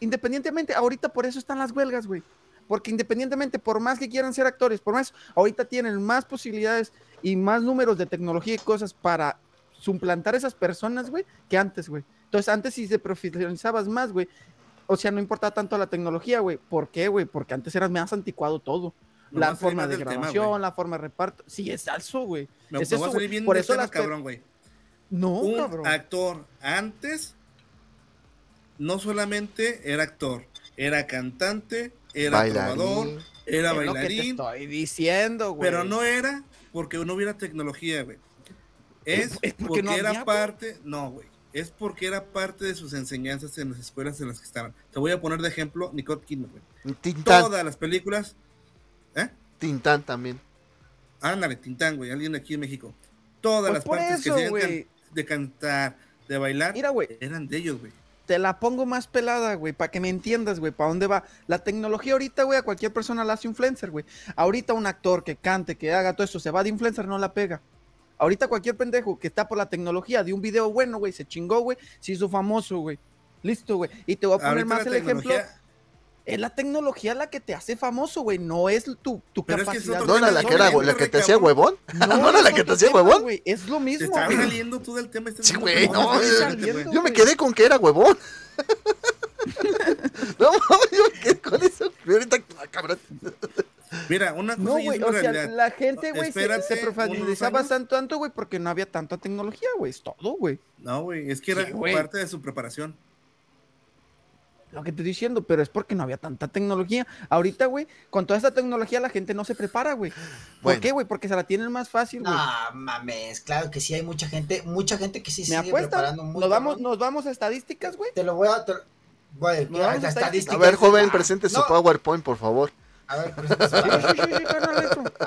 independientemente, ahorita por eso están las huelgas, güey porque independientemente, por más que quieran ser actores, por más, ahorita tienen más posibilidades y más números de tecnología y cosas para suplantar esas personas, güey, que antes, güey. Entonces, antes si se profesionalizabas más, güey, o sea, no importaba tanto la tecnología, güey. ¿Por qué, güey? Porque antes era más anticuado todo. la forma de grabación, la forma de reparto. Sí, es falso, güey. es eso, Por eso cabrón, güey. No, Un actor antes no solamente era actor, era cantante, era bailarín. era bailarín. estoy diciendo, güey. Pero no era porque no hubiera tecnología, güey. Es, porque, era parte, no, güey. Es porque era parte de sus enseñanzas en las escuelas en las que estaban. Te voy a poner de ejemplo Nicole Kidman, güey. Todas las películas. ¿Eh? Tintán también. Ándale, Tintán, güey. Alguien aquí en México. Todas pues las partes que se de cantar, de bailar, Mira, eran de ellos, güey te la pongo más pelada, güey, para que me entiendas, güey, para dónde va. La tecnología ahorita, güey, a cualquier persona la hace influencer, güey. Ahorita un actor que cante, que haga todo eso, se va de influencer, no la pega. Ahorita cualquier pendejo que está por la tecnología de un video bueno, güey, se chingó, güey, se hizo famoso, güey. Listo, güey. Y te voy a poner más el ejemplo es la tecnología la que te hace famoso, güey. No es tu, tu capacidad. no era la que, era, la que te hacía huevón. [LAUGHS] No, era la que te hacía huevón. Es lo mismo. Te estás saliendo tú del tema. Sí, güey. No, yo me quedé con que era huevón. [LAUGHS] [LAUGHS] no, yo me quedé con eso. Ahorita, ah, cabrón. Mira, una cosa no, güey, o sea, la gente, güey, se, se profundizaba tanto, tanto, güey, porque no había tanta tecnología, güey, es todo, güey. No, güey, es que era parte de su preparación lo que te estoy diciendo, pero es porque no había tanta tecnología. Ahorita, güey, con toda esta tecnología la gente no se prepara, güey. ¿Por qué, güey? Porque se la tienen más fácil, güey. Ah, mames, claro que sí hay mucha gente, mucha gente que sí se sigue preparando Nos vamos, nos vamos a estadísticas, güey. Te lo voy a... Güey, a, a ver, joven, presente su PowerPoint, por favor. A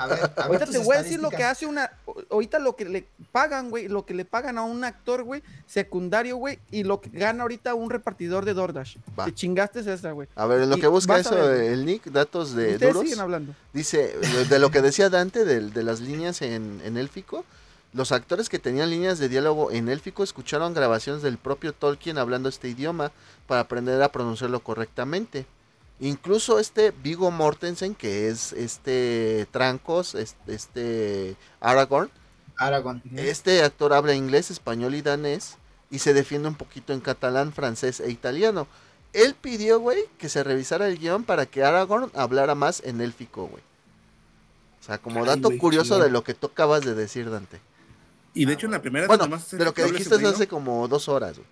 ver, ahorita te voy a decir lo que hace una. Ahorita lo que le pagan, güey. Lo que le pagan a un actor, güey, secundario, güey. Y lo que gana ahorita un repartidor de DoorDash. Te chingaste esa, güey. A ver, en lo que busca eso, el Nick, datos de Ustedes duros. siguen hablando. Dice, de lo que decía Dante, de, de las líneas en, en élfico. Los actores que tenían líneas de diálogo en élfico escucharon grabaciones del propio Tolkien hablando este idioma para aprender a pronunciarlo correctamente. Incluso este Vigo Mortensen, que es este Trancos, este, Aragorn. Aragorn. Este actor habla inglés, español y danés y se defiende un poquito en catalán, francés e italiano. Él pidió, güey, que se revisara el guion para que Aragorn hablara más en élfico, güey. O sea, como dato curioso de lo que tú acabas de decir, Dante. Y de hecho en la primera... Bueno, de lo que dijiste hace como dos horas, güey.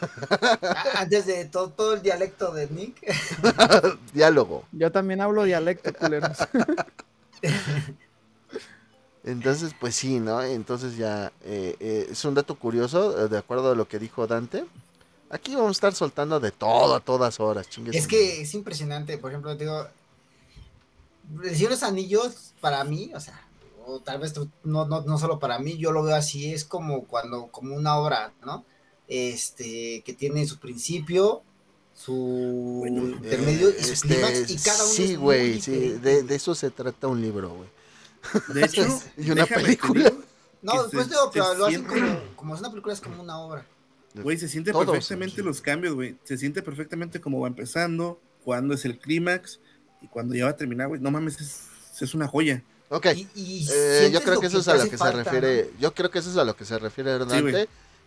[LAUGHS] Antes de todo, todo el dialecto de Nick. [LAUGHS] Diálogo. Yo también hablo dialecto, culeros. [LAUGHS] Entonces, pues sí, ¿no? Entonces ya eh, eh, es un dato curioso, eh, de acuerdo a lo que dijo Dante. Aquí vamos a estar soltando de todo a todas horas, chingues. Es que es impresionante, por ejemplo, digo, decir los anillos para mí, o sea, o tal vez no, no, no solo para mí, yo lo veo así, es como cuando, como una obra, ¿no? Este, que tiene su principio, su Bueno, intermedio y su Este, clímax, y cada uno sí, güey, sí, de, de eso se trata un libro, güey. De hecho, [LAUGHS] Y una película. No, después se- digo, pero lo hacen como, como es una película, es como una obra. Güey, se siente Todos, perfectamente sí. los cambios, güey. Se siente perfectamente cómo va empezando, cuándo es el clímax y cuando ya va a terminar, güey. No mames, es, es una joya. Ok, Y, y eh, yo creo que eso es a lo que falta, se ¿no? refiere, yo creo que eso es a lo que se refiere.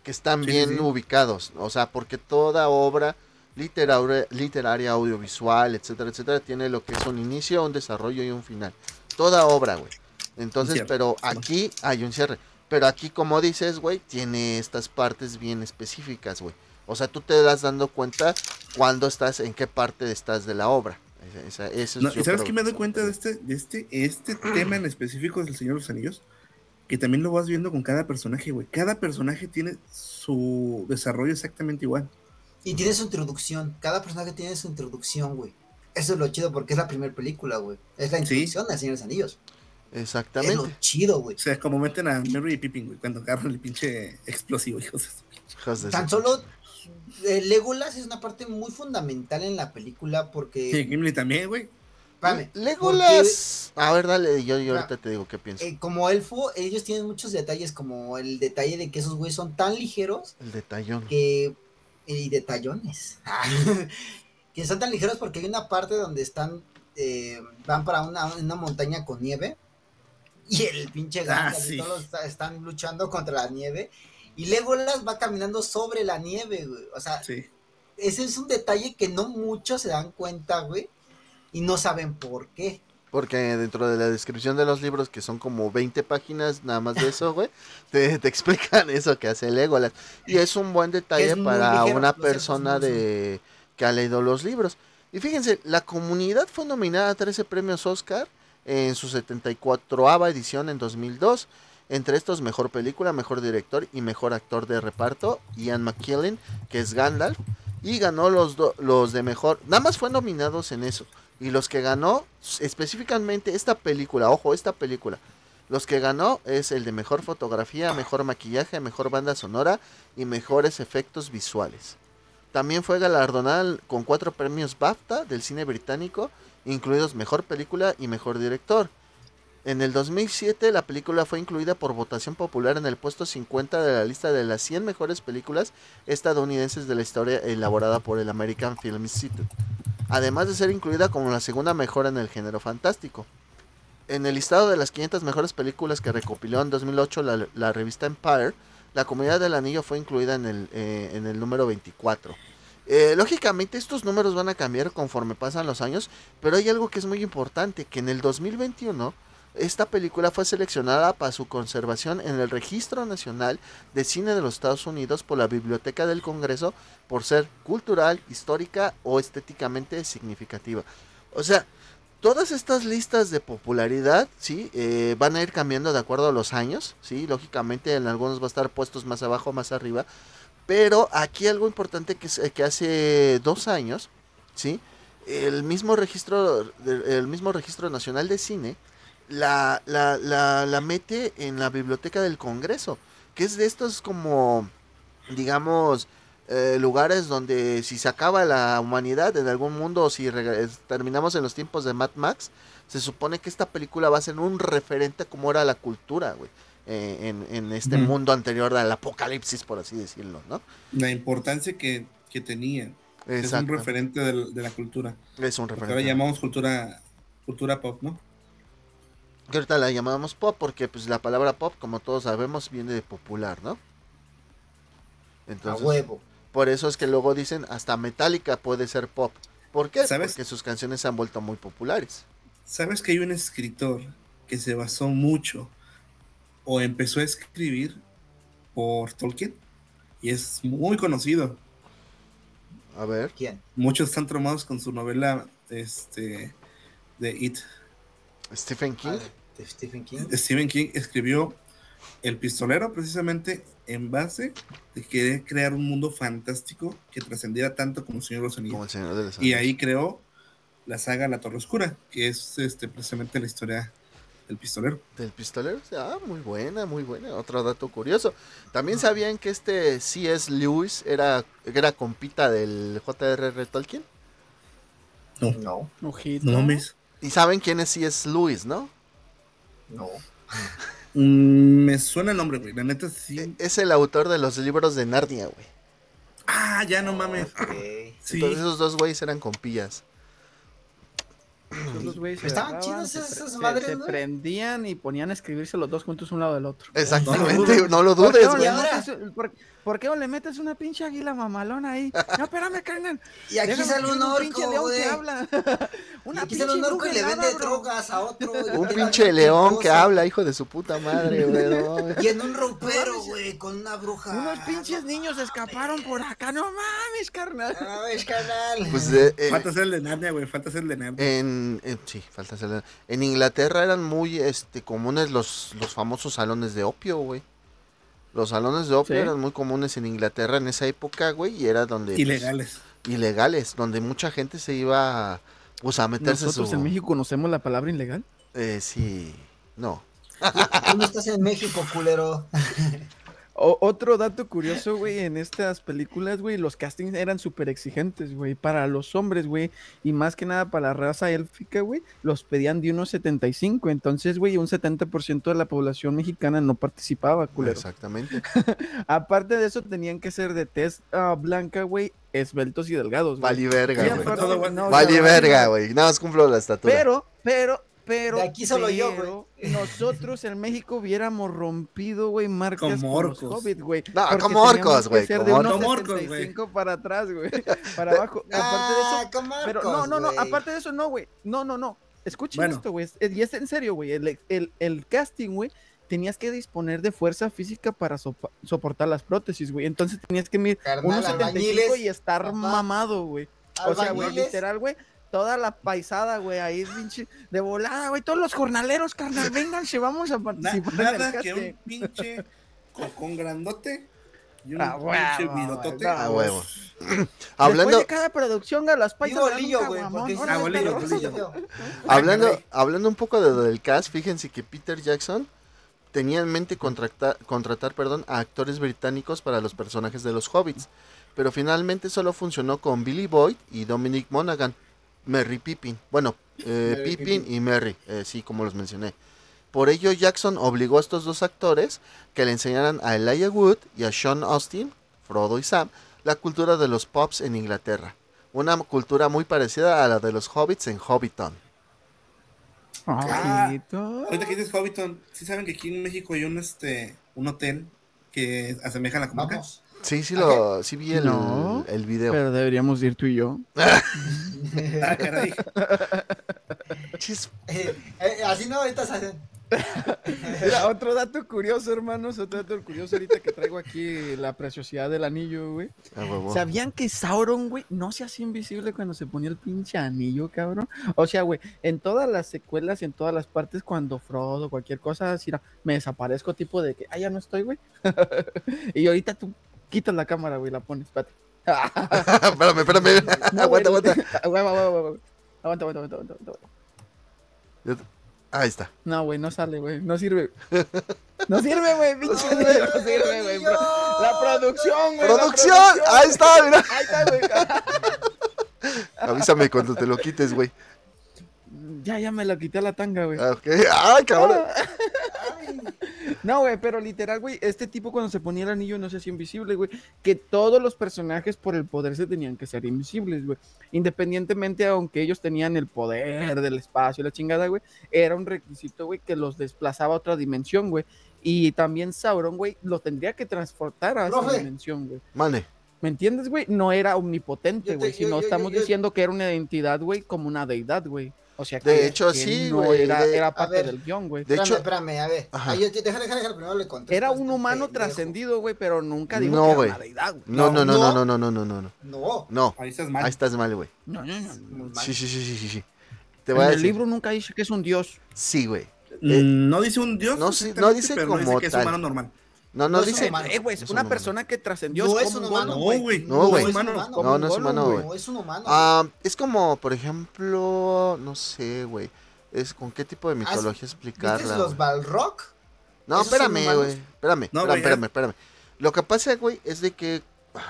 Que están Sí, bien sí. ubicados, o sea, porque toda obra literaria, literaria, audiovisual, etcétera, etcétera, tiene lo que es un inicio, un desarrollo y un final. Toda obra, güey. Entonces, pero aquí hay un cierre. Pero aquí, como dices, güey, tiene estas partes bien específicas, güey. O sea, tú te das dando cuenta cuando estás, en qué parte estás de la obra. Esa- esa- eso es No, yo ¿y ¿Sabes qué me doy cuenta de este, de este, este tema en específico del Señor de los Anillos? Que también lo vas viendo con cada personaje, güey. Cada personaje tiene su desarrollo exactamente igual. Y tiene su introducción. Cada personaje tiene su introducción, güey. Eso es lo chido porque es la primera película, güey. Es la Sí. introducción Señor de los Anillos. Es Exactamente. lo chido, güey. O sea, como meten a Merry y Pippin, güey, cuando agarran el pinche explosivo, hijos. de su- Hijos de Tan solo eh, Legolas es una parte muy fundamental en la película porque. Sí, Gimli también, güey. Espérame, Legolas. A ver, dale, yo, yo Ah, ahorita te digo qué pienso. eh, como elfo, ellos tienen muchos detalles, como el detalle de que esos güeyes son tan ligeros El detallón. que. Y detallones. [LAUGHS] que son tan ligeros porque hay una parte donde están. eh, van para una, una montaña con nieve. Y el pinche Ah, Gandalf y sí. todos están luchando contra la nieve. Y Legolas va caminando sobre la nieve, güey. O sea, Sí. ese es un detalle que no muchos se dan cuenta, güey. Y no saben por qué. Porque dentro de la descripción de los libros, que son como 20 páginas nada más de eso, güey, te, te explican eso que hace Legolas. Y es un buen detalle para ligero, una persona de que ha leído los libros. Y fíjense, la comunidad fue nominada a 13 premios Oscar en su 74ava edición en 2002. Entre estos, mejor película, mejor director y mejor actor de reparto, Ian McKellen, que es Gandalf, y ganó los, do- los de mejor. Nada más fue nominados en eso. Y los que ganó, específicamente esta película, ojo, esta película. Los que ganó es el de mejor fotografía, mejor maquillaje, mejor banda sonora y mejores efectos visuales. También fue galardonada con cuatro premios BAFTA del cine británico, incluidos mejor película y mejor director. En el 2007 la película fue incluida por votación popular en el puesto 50 de la lista de las 100 mejores películas estadounidenses de la historia elaborada por el American Film Institute, además de ser incluida como la segunda mejor en el género fantástico. En el listado de las 500 mejores películas que recopiló en 2008 la, la revista Empire, la Comunidad del Anillo fue incluida en el, eh, en el número 24. Eh, lógicamente estos números van a cambiar conforme pasan los años, pero hay algo que es muy importante, que en el 2021 esta película fue seleccionada para su conservación en el Registro Nacional de Cine de los Estados Unidos por la Biblioteca del Congreso por ser cultural, histórica o estéticamente significativa. O sea, todas estas listas de popularidad, sí, eh, van a ir cambiando de acuerdo a los años, sí, lógicamente en algunos va a estar puestos más abajo, más arriba, pero aquí algo importante que, que hace dos años, sí, el mismo registro, el mismo registro nacional de cine la, la, la, la mete en la biblioteca del Congreso, que es de estos como, digamos, eh, lugares donde si se acaba la humanidad en algún mundo o si terminamos en los tiempos de Mad Max, se supone que esta película va a ser un referente a cómo era la cultura, güey, eh, en, en este mundo anterior al apocalipsis, por así decirlo, ¿no? La importancia que, que tenía. Es un referente de la cultura. Es un Porque referente. ahora llamamos cultura, cultura pop, ¿no? Que ahorita la llamamos pop porque pues la palabra pop, como todos sabemos, viene de popular, ¿no? A huevo. por eso es que luego dicen hasta Metallica puede ser pop. ¿Por qué? ¿Sabes? Porque sus canciones se han vuelto muy populares. ¿Sabes que hay un escritor que se basó mucho o empezó a escribir por Tolkien? Y es muy conocido. A ver. ¿Quién? Muchos están traumados con su novela este, de It. Stephen King. Ah, Stephen King. Stephen King escribió El pistolero precisamente en base de querer crear un mundo fantástico que trascendiera tanto como el Señor de los Anillos. Como el Señor de los Y ahí creó la saga La Torre Oscura, que es este, precisamente la historia El pistolero. Del pistolero. Ah, muy buena, muy buena. Otro dato curioso. También sabían que este C.S. Lewis era, era compita del J.R.R. Tolkien. No, Ojito. No mames. Y saben quién es C.S. Lewis, ¿no? no. Mm, me suena el nombre, güey. La neta sí. E- Es el autor de los libros de Narnia, güey. Ah, ya no mames. Ok. Sí. Entonces esos dos güeyes eran compillas. Esos güeyes se Estaban se esas se- madres, Se prendían y ponían a escribirse los dos juntos un lado del otro. Exactamente, no lo ¿Por qué dudes, no güey. por, por qué no le metes una pinche águila mamalona ahí? No, espérame, carnal. [LAUGHS] Y aquí Déjame sale un orco, león güey. que habla. [LAUGHS] Y Una aquí sale un pinche orco y le bruja vende helada, bro. drogas a otro. y [LAUGHS] Un pinche león que habla, hijo de su puta madre, güey. no. Y en un ropero, güey, con una bruja. Unos pinches niños escaparon por acá. No mames, carnal. A ver, canal. Pues eh, eh, Falta ser el de Narnia, güey. Falta ser el de Narnia. en, en- sí, falta hacerle- En Inglaterra eran muy este comunes los, los famosos salones de opio, güey. Los salones de opio Sí. eran muy comunes en Inglaterra en esa época, güey, y era donde pues, Ilegales. ilegales, donde mucha gente se iba pues a meterse Nosotros su en México conocemos la palabra ilegal. eh, sí, no. [LAUGHS] Tú no estás en México, culero. [LAUGHS] O- otro dato curioso, güey, en estas películas, güey, los castings eran súper exigentes, güey, para los hombres, güey, y más que nada para la raza élfica, güey, los pedían de unos 75, entonces, güey, un 70% de la población mexicana no participaba, culero. Exactamente. [LAUGHS] Aparte de eso, tenían que ser de tez ah, blanca, güey, esbeltos y delgados, güey. Vali verga, güey. Vali verga, güey. Nada más cumplo la estatura. Pero, pero, pero. De aquí solo yo, pero Nosotros en México hubiéramos rompido, güey, marcas Como orcos. Hobbit, güey. No, como orcos, güey, como orcos. Como orcos, güey. 75 para atrás, güey. [LAUGHS] Para abajo. Aparte de eso. Ah, como Pero no, orcos, no, no. güey. Aparte de eso, no, güey. No, no, no. Escuchen Bueno. esto, güey. Y es en serio, güey. El, el, el casting, güey. Tenías que disponer de fuerza física para sopa- soportar las prótesis, güey. Entonces tenías que Carnal, unos 75 albañiles, y estar papá. mamado, güey. O sea, güey, literal, güey, toda la paisada, güey, ahí pinche de volada, güey, todos los jornaleros, carnal, vénganse, vamos a Na- participar en el nada que un pinche cocón grandote y un Ah, pinche huevo, virotote. güey, A huevo. Después Hablando, de cada producción, a las paisas bolillo, güey, Ah, [LAUGHS] hablando, hablando un poco de lo del cast, fíjense que Peter Jackson tenía en mente contratar, contratar perdón, a actores británicos para los personajes de los hobbits, pero finalmente solo funcionó con Billy Boyd y Dominic Monaghan, Merry Pippin, bueno, eh, Merry Pippin Pippin. y Merry, eh, sí, como los mencioné. Por ello Jackson obligó a estos dos actores que le enseñaran a Elijah Wood y a Sean Austin, Frodo y Sam, la cultura de los pubs en Inglaterra. Una cultura muy parecida a la de los hobbits en Hobbiton. Ojito. Ahorita que dices Hobbiton, ¿sí saben que aquí en México hay un este un hotel que asemeja a la comarca? Vamos. Sí, sí, lo, sí vi el, No, el video. Pero deberíamos ir tú y yo. [LAUGHS] Ah, caray. Eh, eh, así no, ahorita. Mira, otro dato curioso, hermanos, otro dato curioso ahorita que traigo aquí la preciosidad del anillo, güey. a huevo. ¿Sabían que Sauron, güey, no se hacía invisible cuando se ponía el pinche anillo, cabrón? O sea, güey, en todas las secuelas, en todas las partes, cuando Frodo, cualquier cosa, así, no, me desaparezco, tipo de que, ah, ya no estoy, güey. [LAUGHS] y ahorita tú quitas la cámara, güey, la pones, espérate. [LAUGHS] espérame, espérame. [LAUGHS] No, aguanta, [LAUGHS] güey, aguanta. Aguanta, aguanta, aguanta. Aguanta. Ahí está. No, güey, no sale, güey, no sirve. No sirve, güey, pinche, No, sirve, güey. La producción, güey. ¡Producción! Ahí está, mira. Ahí está, güey. Avísame cuando te lo quites, güey. Ya, ya me la quité a la tanga, güey. Ah, ok. ¡Ay, cabrón! No, güey, pero literal, güey, este tipo cuando se ponía el anillo no se hacía invisible, güey. Que todos los personajes por el poder se tenían que ser invisibles, güey. Independientemente, aunque ellos tenían el poder del espacio y la chingada, güey, era un requisito, güey, que los desplazaba a otra dimensión, güey. Y también Sauron, güey, lo tendría que transportar a esa dimensión, güey. Mane. ¿Me entiendes, güey? No era omnipotente, güey, sino yo- yo- estamos yo- diciendo que era una entidad, güey, como una deidad, güey. O sea, De hecho, que sí, no güey, Era, de- era A parte ver. del guion, güey. De espérame, hecho- espérame, a ver. Ajá. Ay, yo déjale, déjale, déjale, primero le contesto. Era a un este humano trascendido, güey, pero nunca dijo No, que era güey. una deidad, güey. No, no, no, No. no, no, no, no, no, no. No. No. Ahí estás mal. Ahí estás mal, güey. No, no, no. Muy mal. Sí, sí, sí, sí, sí, sí. Te En voy a el decir. libro nunca dice que es un dios. Sí, güey. Mm, Eh, no dice un dios. no, sí- no dice pero como dice que es humano normal. No, no No es dice. Eh, güey, una humano. persona que trascendió. No es un humano. No, güey. No, güey. es humano. humano. No, no es humano, güey. No, es un humano. Ah, es como, por ejemplo, no sé, güey. es con qué tipo de Ah, mitología ¿Viste explicarla. los güey. Balrog? No, ¿Esos son espérame, güey. Espérame, No, espérame, espérame, espérame. Lo que pasa, güey, es de que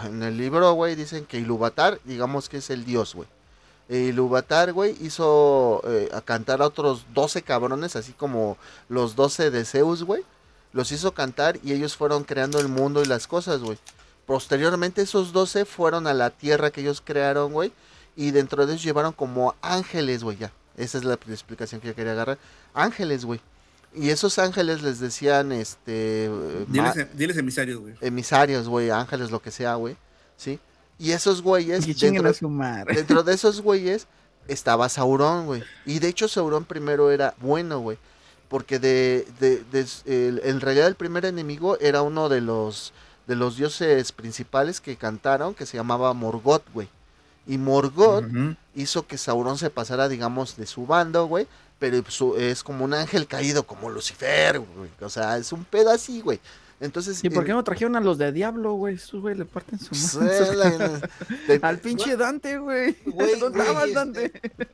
en el libro, güey, dicen que Ilúvatar, digamos que es el dios, güey. E Ilúvatar, güey, hizo eh, a cantar a otros 12 cabrones, así como los 12 de Zeus, güey. Los hizo cantar y ellos fueron creando el mundo y las cosas, güey. Posteriormente esos 12 fueron a la tierra que ellos crearon, güey. Y dentro de ellos llevaron como ángeles, güey, ya. Esa es la explicación que yo quería agarrar. Ángeles, güey. Y esos ángeles les decían, este... ma- Diles, diles emisarios, güey. emisarios, güey, ángeles, lo que sea, güey. ¿Sí? Y esos güeyes, chinguen dentro, a su madre. dentro de esos güeyes, estaba Sauron, güey. Y de hecho, Sauron primero era bueno, güey. Porque de, de, de- el- en realidad el primer enemigo era uno de los, de los dioses principales que cantaron, que se llamaba Morgoth, güey. Y Morgoth hizo que Sauron se pasara, digamos, de su bando, güey. Pero su- es como un ángel caído, como Lucifer, güey. O sea, es un pedo así, güey. Entonces. ¿Y por eh, qué no trajeron a los de Diablo, güey? Esos güey le parten su madre. eh, [LAUGHS] Al pinche Dante, güey. [LAUGHS] ¿Dónde estabas, este, Dante?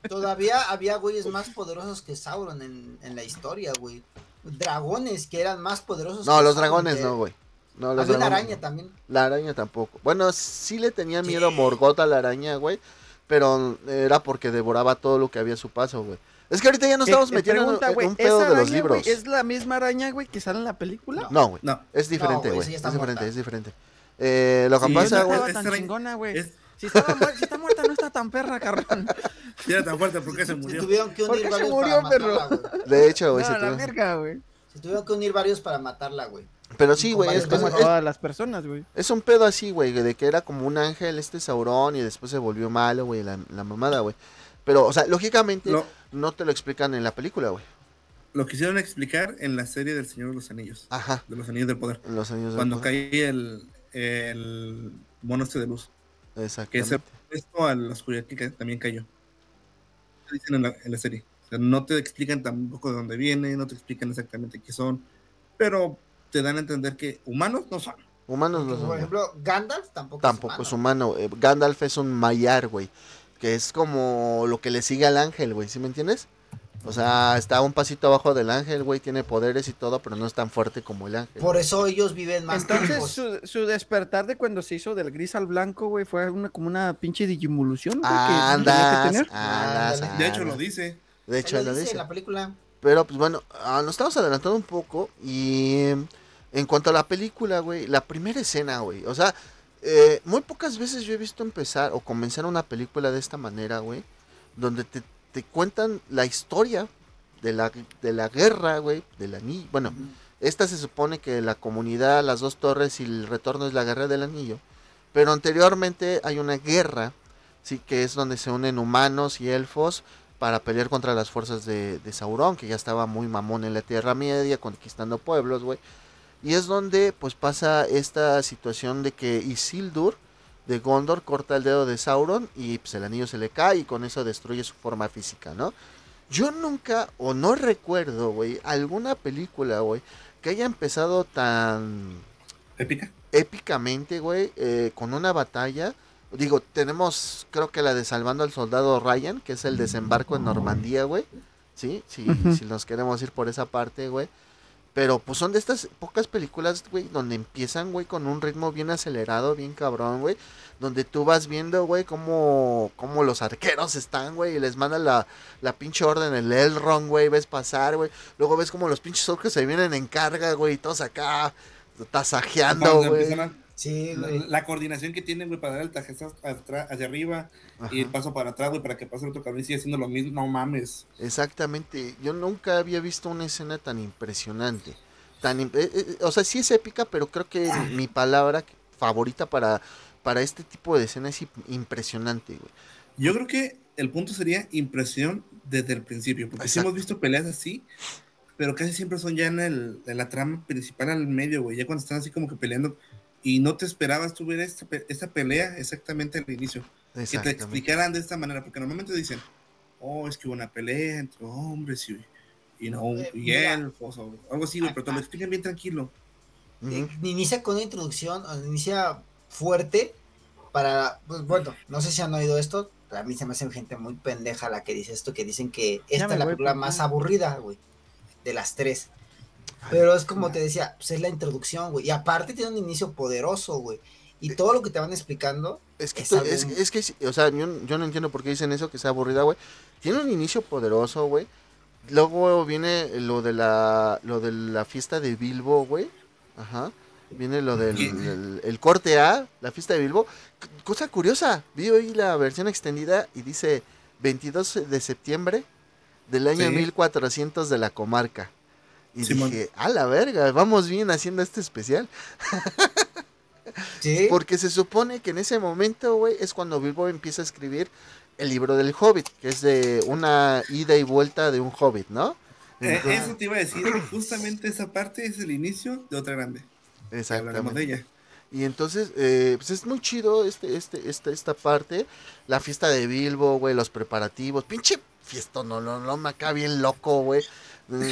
Todavía había güeyes más poderosos que Sauron en, en la historia, güey. Dragones que eran más poderosos No, que los Sauron, dragones que- no, güey. No, los Había una dragones araña no. también. La araña tampoco. Bueno, sí le tenía miedo a Sí. Morgoth a la araña, güey. Pero era porque devoraba todo lo que había a su paso, güey. Es que ahorita ya nos estamos Eh, eh, metiendo en- pregunta, en güey, un pedo ¿esa de los araña, libros. güey, ¿Es la misma araña, güey, que sale en la película? No, güey. No, Es diferente, güey, ya es está diferente, muerta. es diferente. Eh, lo que Sí, pasa, no güey. es tan chingona, güey. es- Si, si está muerta, no está tan perra, cabrón. si era tan fuerte, ¿por qué se Se murió? tuvieron que ¿Por unir qué se murió, perro? matarla. De hecho, güey. No, se la verga, güey. Se tuvieron que unir varios para matarla, güey. Pero sí, güey. Es, Como todas las personas, güey. es un pedo así, güey. De que era como un ángel este Sauron y después se volvió malo, güey. La, la mamada, güey. Pero, o sea, lógicamente Lo, no te lo explican en la película, güey. lo quisieron explicar en la serie del Señor de los Anillos, Ajá. de los Anillos del Poder. Los años de Cuando cae el, el mono este de luz, que Exactamente. se esto a la oscuridad que también cayó. Te dicen en la, en la serie. O sea, no te explican tampoco de dónde viene, no te explican exactamente qué son, pero te dan a entender que humanos no son. Humanos no son, por ejemplo, Gandalf tampoco, Tampoco es humano. eh, Gandalf es un Mayar, güey. Que es como lo que le sigue al ángel, güey. ¿Sí me entiendes? O sea, está un pasito abajo del ángel, güey. Tiene poderes y todo, pero no es tan fuerte como el ángel. Por eso ellos viven más Entonces, su, su despertar de cuando se hizo del gris al blanco, güey, fue una, como una pinche digimolución, güey, que tenía que tener. De hecho, lo dice. De hecho, Lo lo dice en la película. Pero pues bueno, ah, nos estamos adelantando un poco y en cuanto a la película, güey, la primera escena, güey, o sea, eh, muy pocas veces yo he visto empezar o comenzar una película de esta manera, güey, donde te, te cuentan la historia de la, de la guerra, güey, del anillo. Bueno, esta se supone que la comunidad, las dos torres y el retorno es la guerra del anillo, pero anteriormente hay una guerra, sí, que es donde se unen humanos y elfos para pelear contra las fuerzas de, de Sauron, que ya estaba muy mamón en la Tierra Media, conquistando pueblos, güey. Y es donde pues pasa esta situación de que Isildur de Gondor corta el dedo de Sauron y pues el anillo se le cae y con eso destruye su forma física, ¿no? Yo nunca o no recuerdo, güey, alguna película, güey, que haya empezado tan Épica. épicamente, güey, eh, con una batalla. Digo, tenemos, creo que la de Salvando al Soldado Ryan, que es el desembarco en Normandía, güey. Sí, sí, si nos queremos ir por esa parte, güey. Pero pues son de estas pocas películas, güey, donde empiezan, güey, con un ritmo bien acelerado, bien cabrón, güey. Donde tú vas viendo, güey, cómo, cómo los arqueros están, güey, y les mandan la, la pinche orden, el Elrond, güey, ves pasar, güey. Luego ves como los pinches orcos se vienen en carga, güey, y todos acá tasajeando, güey. empiezan Sí, la, güey. la coordinación que tienen, güey, para dar el tajazo hacia arriba y el paso para atrás, güey, para que pase el otro cabrón y siga haciendo lo mismo. No mames. Exactamente, yo nunca había visto una escena tan impresionante. Tan, im- eh, eh, o sea, sí es épica, pero creo que mi palabra favorita para, para este tipo de escena es imp- impresionante, güey. Yo creo que el punto sería impresión desde el principio, porque sí hemos visto peleas así, pero casi siempre son ya en, el, en la trama principal al medio, güey, ya cuando están así como que peleando y no te esperabas tú ver esta, pe- esta pelea exactamente al inicio, que te explicaran de esta manera, porque normalmente dicen, oh, es que hubo una pelea entre hombres y, y no, Eh, y elfos o algo así, güey, pero te lo explican bien tranquilo. Ujú. Eh, Inicia con una introducción, inicia fuerte para, pues bueno, no sé si han oído esto, a mí se me hace gente muy pendeja la que dice esto, que dicen que esta es la voy, película más aburrida, güey, de las tres. Pero es como te decía, pues es la introducción, güey. Y aparte tiene un inicio poderoso, güey. Y todo lo que te van explicando, Es que, Es tú- algo- es, es que, o sea, yo, yo no entiendo por qué dicen eso, que sea aburrida, güey. Tiene un inicio poderoso, güey. Luego viene lo de la, lo de la fiesta de Bilbo, güey. Ajá. Viene lo del el, el corte A, la fiesta de Bilbo. C- Cosa curiosa, vi hoy la versión extendida y dice 22 de septiembre del año Sí. 1400 de la comarca. Y dije, a la verga, vamos bien haciendo este especial. sí, Porque se supone que en ese momento, güey, es cuando Bilbo empieza a escribir el libro del Hobbit, que es de una ida y vuelta de un Hobbit, ¿no? Eh, eso te iba a decir, justamente esa parte es el inicio de otra grande. Hablaremos de exactamente. ella. Y entonces, eh, pues es muy chido este, este, este, esta parte, la fiesta de Bilbo, güey, los preparativos, pinche fiesta, no, no, no, me acá bien loco, güey.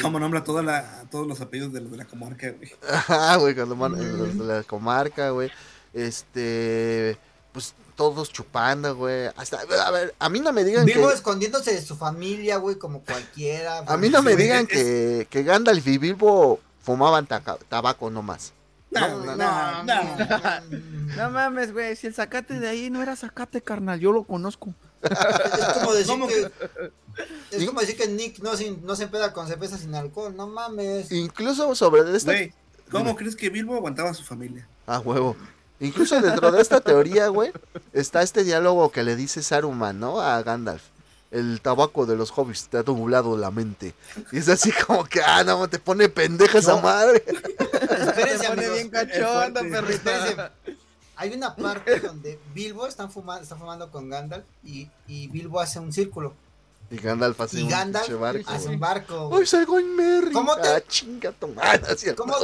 Como nombra toda la, todos los apellidos de los de la comarca, güey. [LAUGHS] Ajá, güey, cuando man- los de la comarca, güey. Este, pues todos chupando, güey. Hasta, a ver, a mí no me digan Bilbo que... escondiéndose de su familia, güey, como cualquiera. A mí no me digan que, que Gandalf y Bilbo fumaban tabaco nomás. No, no, no, no. No mames, güey, si el zacate de ahí no era zacate, carnal, yo lo conozco. Es como decir [LAUGHS] ¿Cómo que, es como decir que Nick no, se- no se empeda con cerveza sin alcohol, no mames. Incluso sobre esta... Güey, ¿cómo crees que Bilbo aguantaba a su familia? Ah, huevo. Incluso dentro de esta teoría, güey, está este diálogo que le dice Saruman, ¿no? A Gandalf. El tabaco de los hobbits te ha doblado la mente. Y es así como que, ah, no, te pone pendeja esa madre. Espérense, Se pone bien perrita. Espérense. Hay una parte donde Bilbo está fumando, está fumando con Gandalf y, y Bilbo hace un círculo. Y Gandalf hace Y un Gandalf barco, hace un barco. ¡Ay, güey. salgo en Merry! ¿Cómo te- Ah, chinga tu madre, ¿no es cierto, ¿Cómo,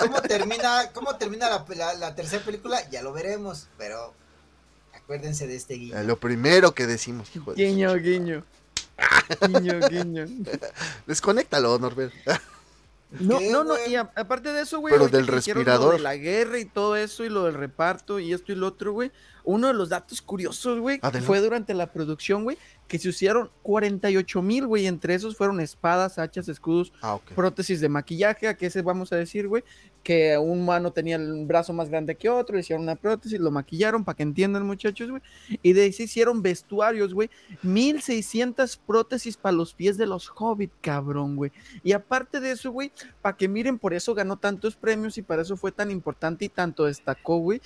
cómo termina, cómo termina la, la- la tercera película? Ya lo veremos, pero acuérdense de este guiño. Eh, Lo primero que decimos, hijo de... Guiño, guiño. Guiño, guiño. [LAUGHS] Desconéctalo, Norbert. [LAUGHS] No, ¿Qué, no, no, y a- aparte de eso, güey, Pero del respirador. Lo de la guerra y todo eso, y lo del reparto, y esto y lo otro, güey. Uno de los datos curiosos, güey, fue durante la producción, güey, que se usaron 48 mil, güey, entre esos fueron espadas, hachas, escudos, Ah, prótesis de maquillaje, a que ese vamos a decir, güey, que un mano tenía el brazo más grande que otro, le hicieron una prótesis, lo maquillaron para que entiendan, muchachos, güey, y de ahí se hicieron vestuarios, güey, 1600 prótesis para los pies de los hobbit, cabrón, güey. Y aparte de eso, güey, para que miren, por eso ganó tantos premios y para eso fue tan importante y tanto destacó, güey,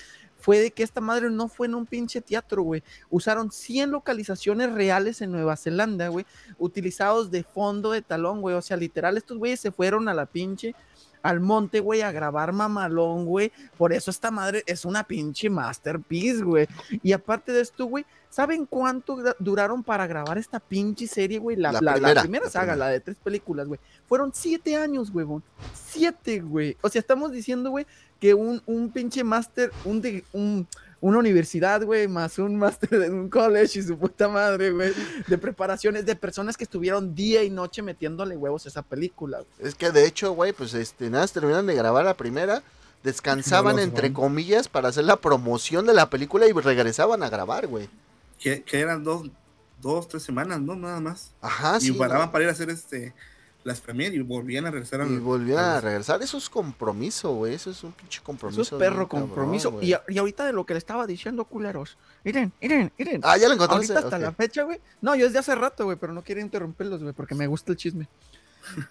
fue de que esta madre no fue en un pinche teatro, güey. Usaron 100 localizaciones reales en Nueva Zelanda, güey, utilizados de fondo de talón, güey. O sea, literal, estos güeyes se fueron a la pinche, al monte, güey, a grabar mamalón, güey. Por eso esta madre es una pinche masterpiece, güey. Y aparte de esto, güey, ¿saben cuánto duraron para grabar esta pinche serie, güey? La, La la- la primera, saga, primera. la de tres películas, güey. Fueron siete años, huevón. Siete, güey. O sea, estamos diciendo, güey, que un, un pinche máster, un, de- un- una universidad, güey, más un máster de un college y su puta madre, güey, de preparaciones de personas que estuvieron día y noche metiéndole huevos a esa película. Es que de hecho, güey, pues este, nada, terminan de grabar la primera, descansaban entre comillas para hacer la promoción de la película y regresaban a grabar, güey. Que, que eran dos, dos, tres semanas, ¿no? Nada más. Ajá, y sí. paraban ¿no? para ir a hacer este las premier y volvían a regresar al- Y volvían a regresar. Eso es compromiso, güey. Eso es un pinche compromiso. Eso es perro cabrón, compromiso. y, a- y ahorita de lo que le estaba diciendo, culeros. Miren, miren, miren. Ah, ya lo encontraste. Ahorita hasta la fecha, güey. No, yo desde hace rato, güey, pero no quiero interrumpirlos, güey, porque me gusta el chisme.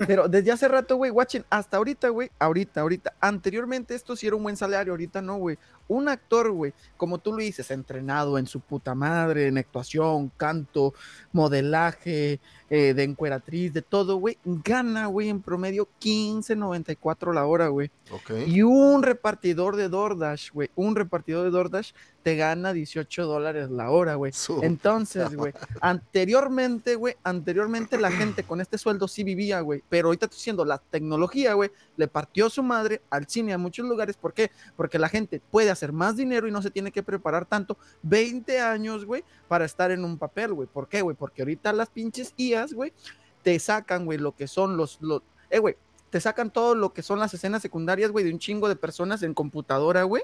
Pero desde hace rato, güey, watching, hasta ahorita, güey, ahorita, ahorita. Anteriormente esto sí era un buen salario, ahorita no, güey. Un actor, güey, como tú lo dices, entrenado en su puta madre, en actuación, canto, modelaje, eh, de encueratriz, de todo, güey, gana, güey, en promedio 15.94 la hora, güey. Ok. Y un repartidor de DoorDash, güey, un repartidor de DoorDash te gana 18 dólares la hora, güey. Entonces, [LAUGHS] güey, anteriormente, güey, anteriormente la gente con este sueldo sí vivía, güey, pero ahorita estoy diciendo, la tecnología, güey, le partió su madre al cine a muchos lugares. ¿Por qué? Porque la gente puede hacer más dinero y no se tiene que preparar tanto 20 años, güey, para estar en un papel, güey. ¿Por qué, güey? Porque ahorita las pinches IAs, güey, te sacan, güey, lo que son los, los, eh, güey, te sacan todo lo que son las escenas secundarias, güey, de un chingo de personas en computadora, güey.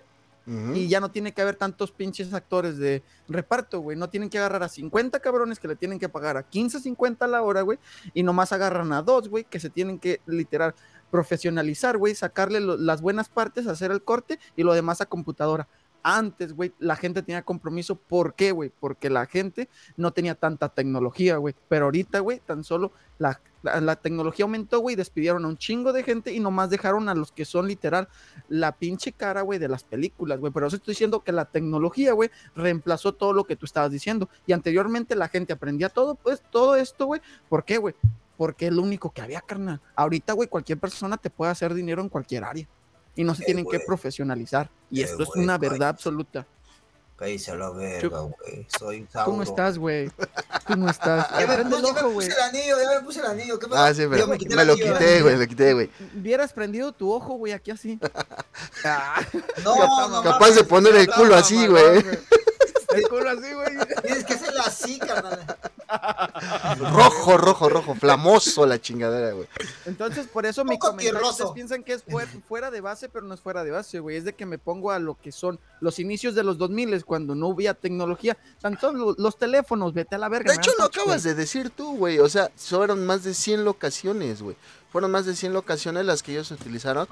Y ya no tiene que haber tantos pinches actores de reparto, güey. No tienen que agarrar a 50 cabrones que le tienen que pagar a 15, 50 a la hora, güey. Y nomás agarran a dos, güey, que se tienen que literal profesionalizar, güey, sacarle lo- las buenas partes, hacer el corte y lo demás a computadora. Antes, güey, la gente tenía compromiso. ¿Por qué, güey? Porque la gente no tenía tanta tecnología, güey. Pero ahorita, güey, tan solo la, la, la tecnología aumentó, güey. Despidieron a un chingo de gente y nomás dejaron a los que son literal la pinche cara, güey, de las películas, güey. Pero eso estoy diciendo que la tecnología, güey, reemplazó todo lo que tú estabas diciendo. Y anteriormente la gente aprendía todo, pues, todo esto, güey. ¿Por qué, güey? Porque es lo único que había, carnal. Ahorita, güey, cualquier persona te puede hacer dinero en cualquier área. Y no se tienen que profesionalizar. Y Eh, esto es una verdad absoluta. Cállese a la verga, güey. Soy Tú Sauro. no estás, güey. Tú no estás. [LAUGHS] Ya me, Prende el puse, ya me ojo, güey. puse el anillo, ya me puse el anillo. ¿Qué Ah, sí, pero Yo me, quité el lo anillo, quité, güey, lo quité, güey. Hubieras prendido tu ojo, güey, aquí así. Ah, [LAUGHS] No, no, Capaz mames, de poner el no, culo no, así, güey. [LAUGHS] [LAUGHS] El culo así, güey. Tienes que hacerlo así, carnal. Rojo, rojo, rojo, flamoso la chingadera, güey. Entonces, por eso mi comentario, ustedes piensan que es fuer- fuera de base, pero no es fuera de base, güey. Es de que me pongo a lo que son los inicios de los 2000 cuando no había tecnología. Tanto lo- los teléfonos, vete a la verga. De hecho, lo acabas de decir tú, güey. O sea, fueron más de 100 locaciones, güey. Fueron más de 100 locaciones las que ellos utilizaron.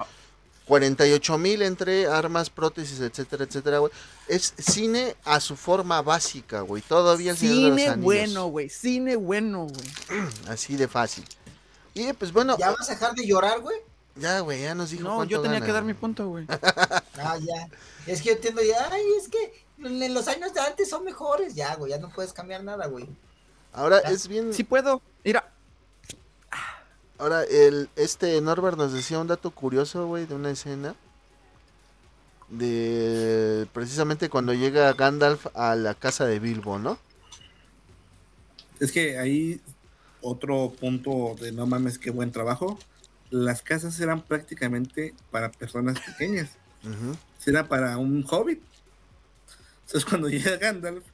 48 mil entre armas, prótesis, etcétera, etcétera, güey. Es cine a su forma básica, güey. Todavía el Señor de los Cine bueno, güey. Cine bueno, güey. [CLEARS THROAT] Así de fácil. Y pues bueno, ¿Ya vas a dejar de llorar, güey? ya, güey, ya nos dijo No, cuánto yo tenía gana, que dar mi punto, güey. [LAUGHS] Ah, ya. Es que yo entiendo ya, ay, es que en los años de antes son mejores. Ya, güey, ya no puedes cambiar nada, güey. Ahora es bien. Sí puedo. Mira, Ahora, el, este Norbert nos decía un dato curioso, güey, de una escena. De precisamente cuando llega Gandalf a la casa de Bilbo, ¿no? Es que ahí otro punto de no mames, qué buen trabajo. Las casas eran prácticamente para personas pequeñas. Era para un hobbit. Entonces cuando llega Gandalf,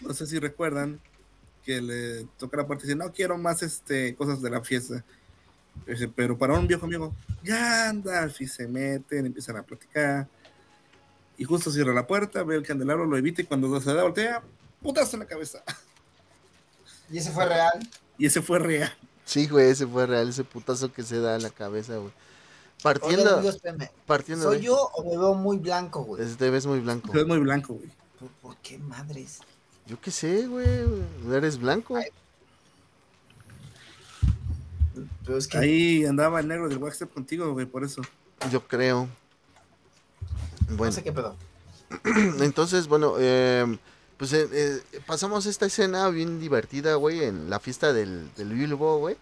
no sé si recuerdan que le toca la puerta y dice, no quiero más este cosas de la fiesta. Dice, pero para un viejo amigo, Gandalf, y se meten, empiezan a platicar. Y justo cierra la puerta, ve el candelabro, lo evita y cuando se da voltea, putazo en la cabeza. Y ese fue real. Y ese fue real. Sí, güey, ese fue real, ese putazo que se da en la cabeza, güey. Partiendo, partiendo ¿Soy de... yo o me veo muy blanco, güey? Te ves muy blanco. Es muy blanco, güey. ¿Por, por qué madres? Yo qué sé, güey, eres blanco. Ay, Pero es que Ahí andaba el negro del WhatsApp contigo, güey, por eso. Yo creo. no Bueno, sé qué pedo. [CLEARS THROAT] entonces, bueno, eh, pues eh, eh, pasamos esta escena bien divertida, güey, en la fiesta del, del Bilbo, güey.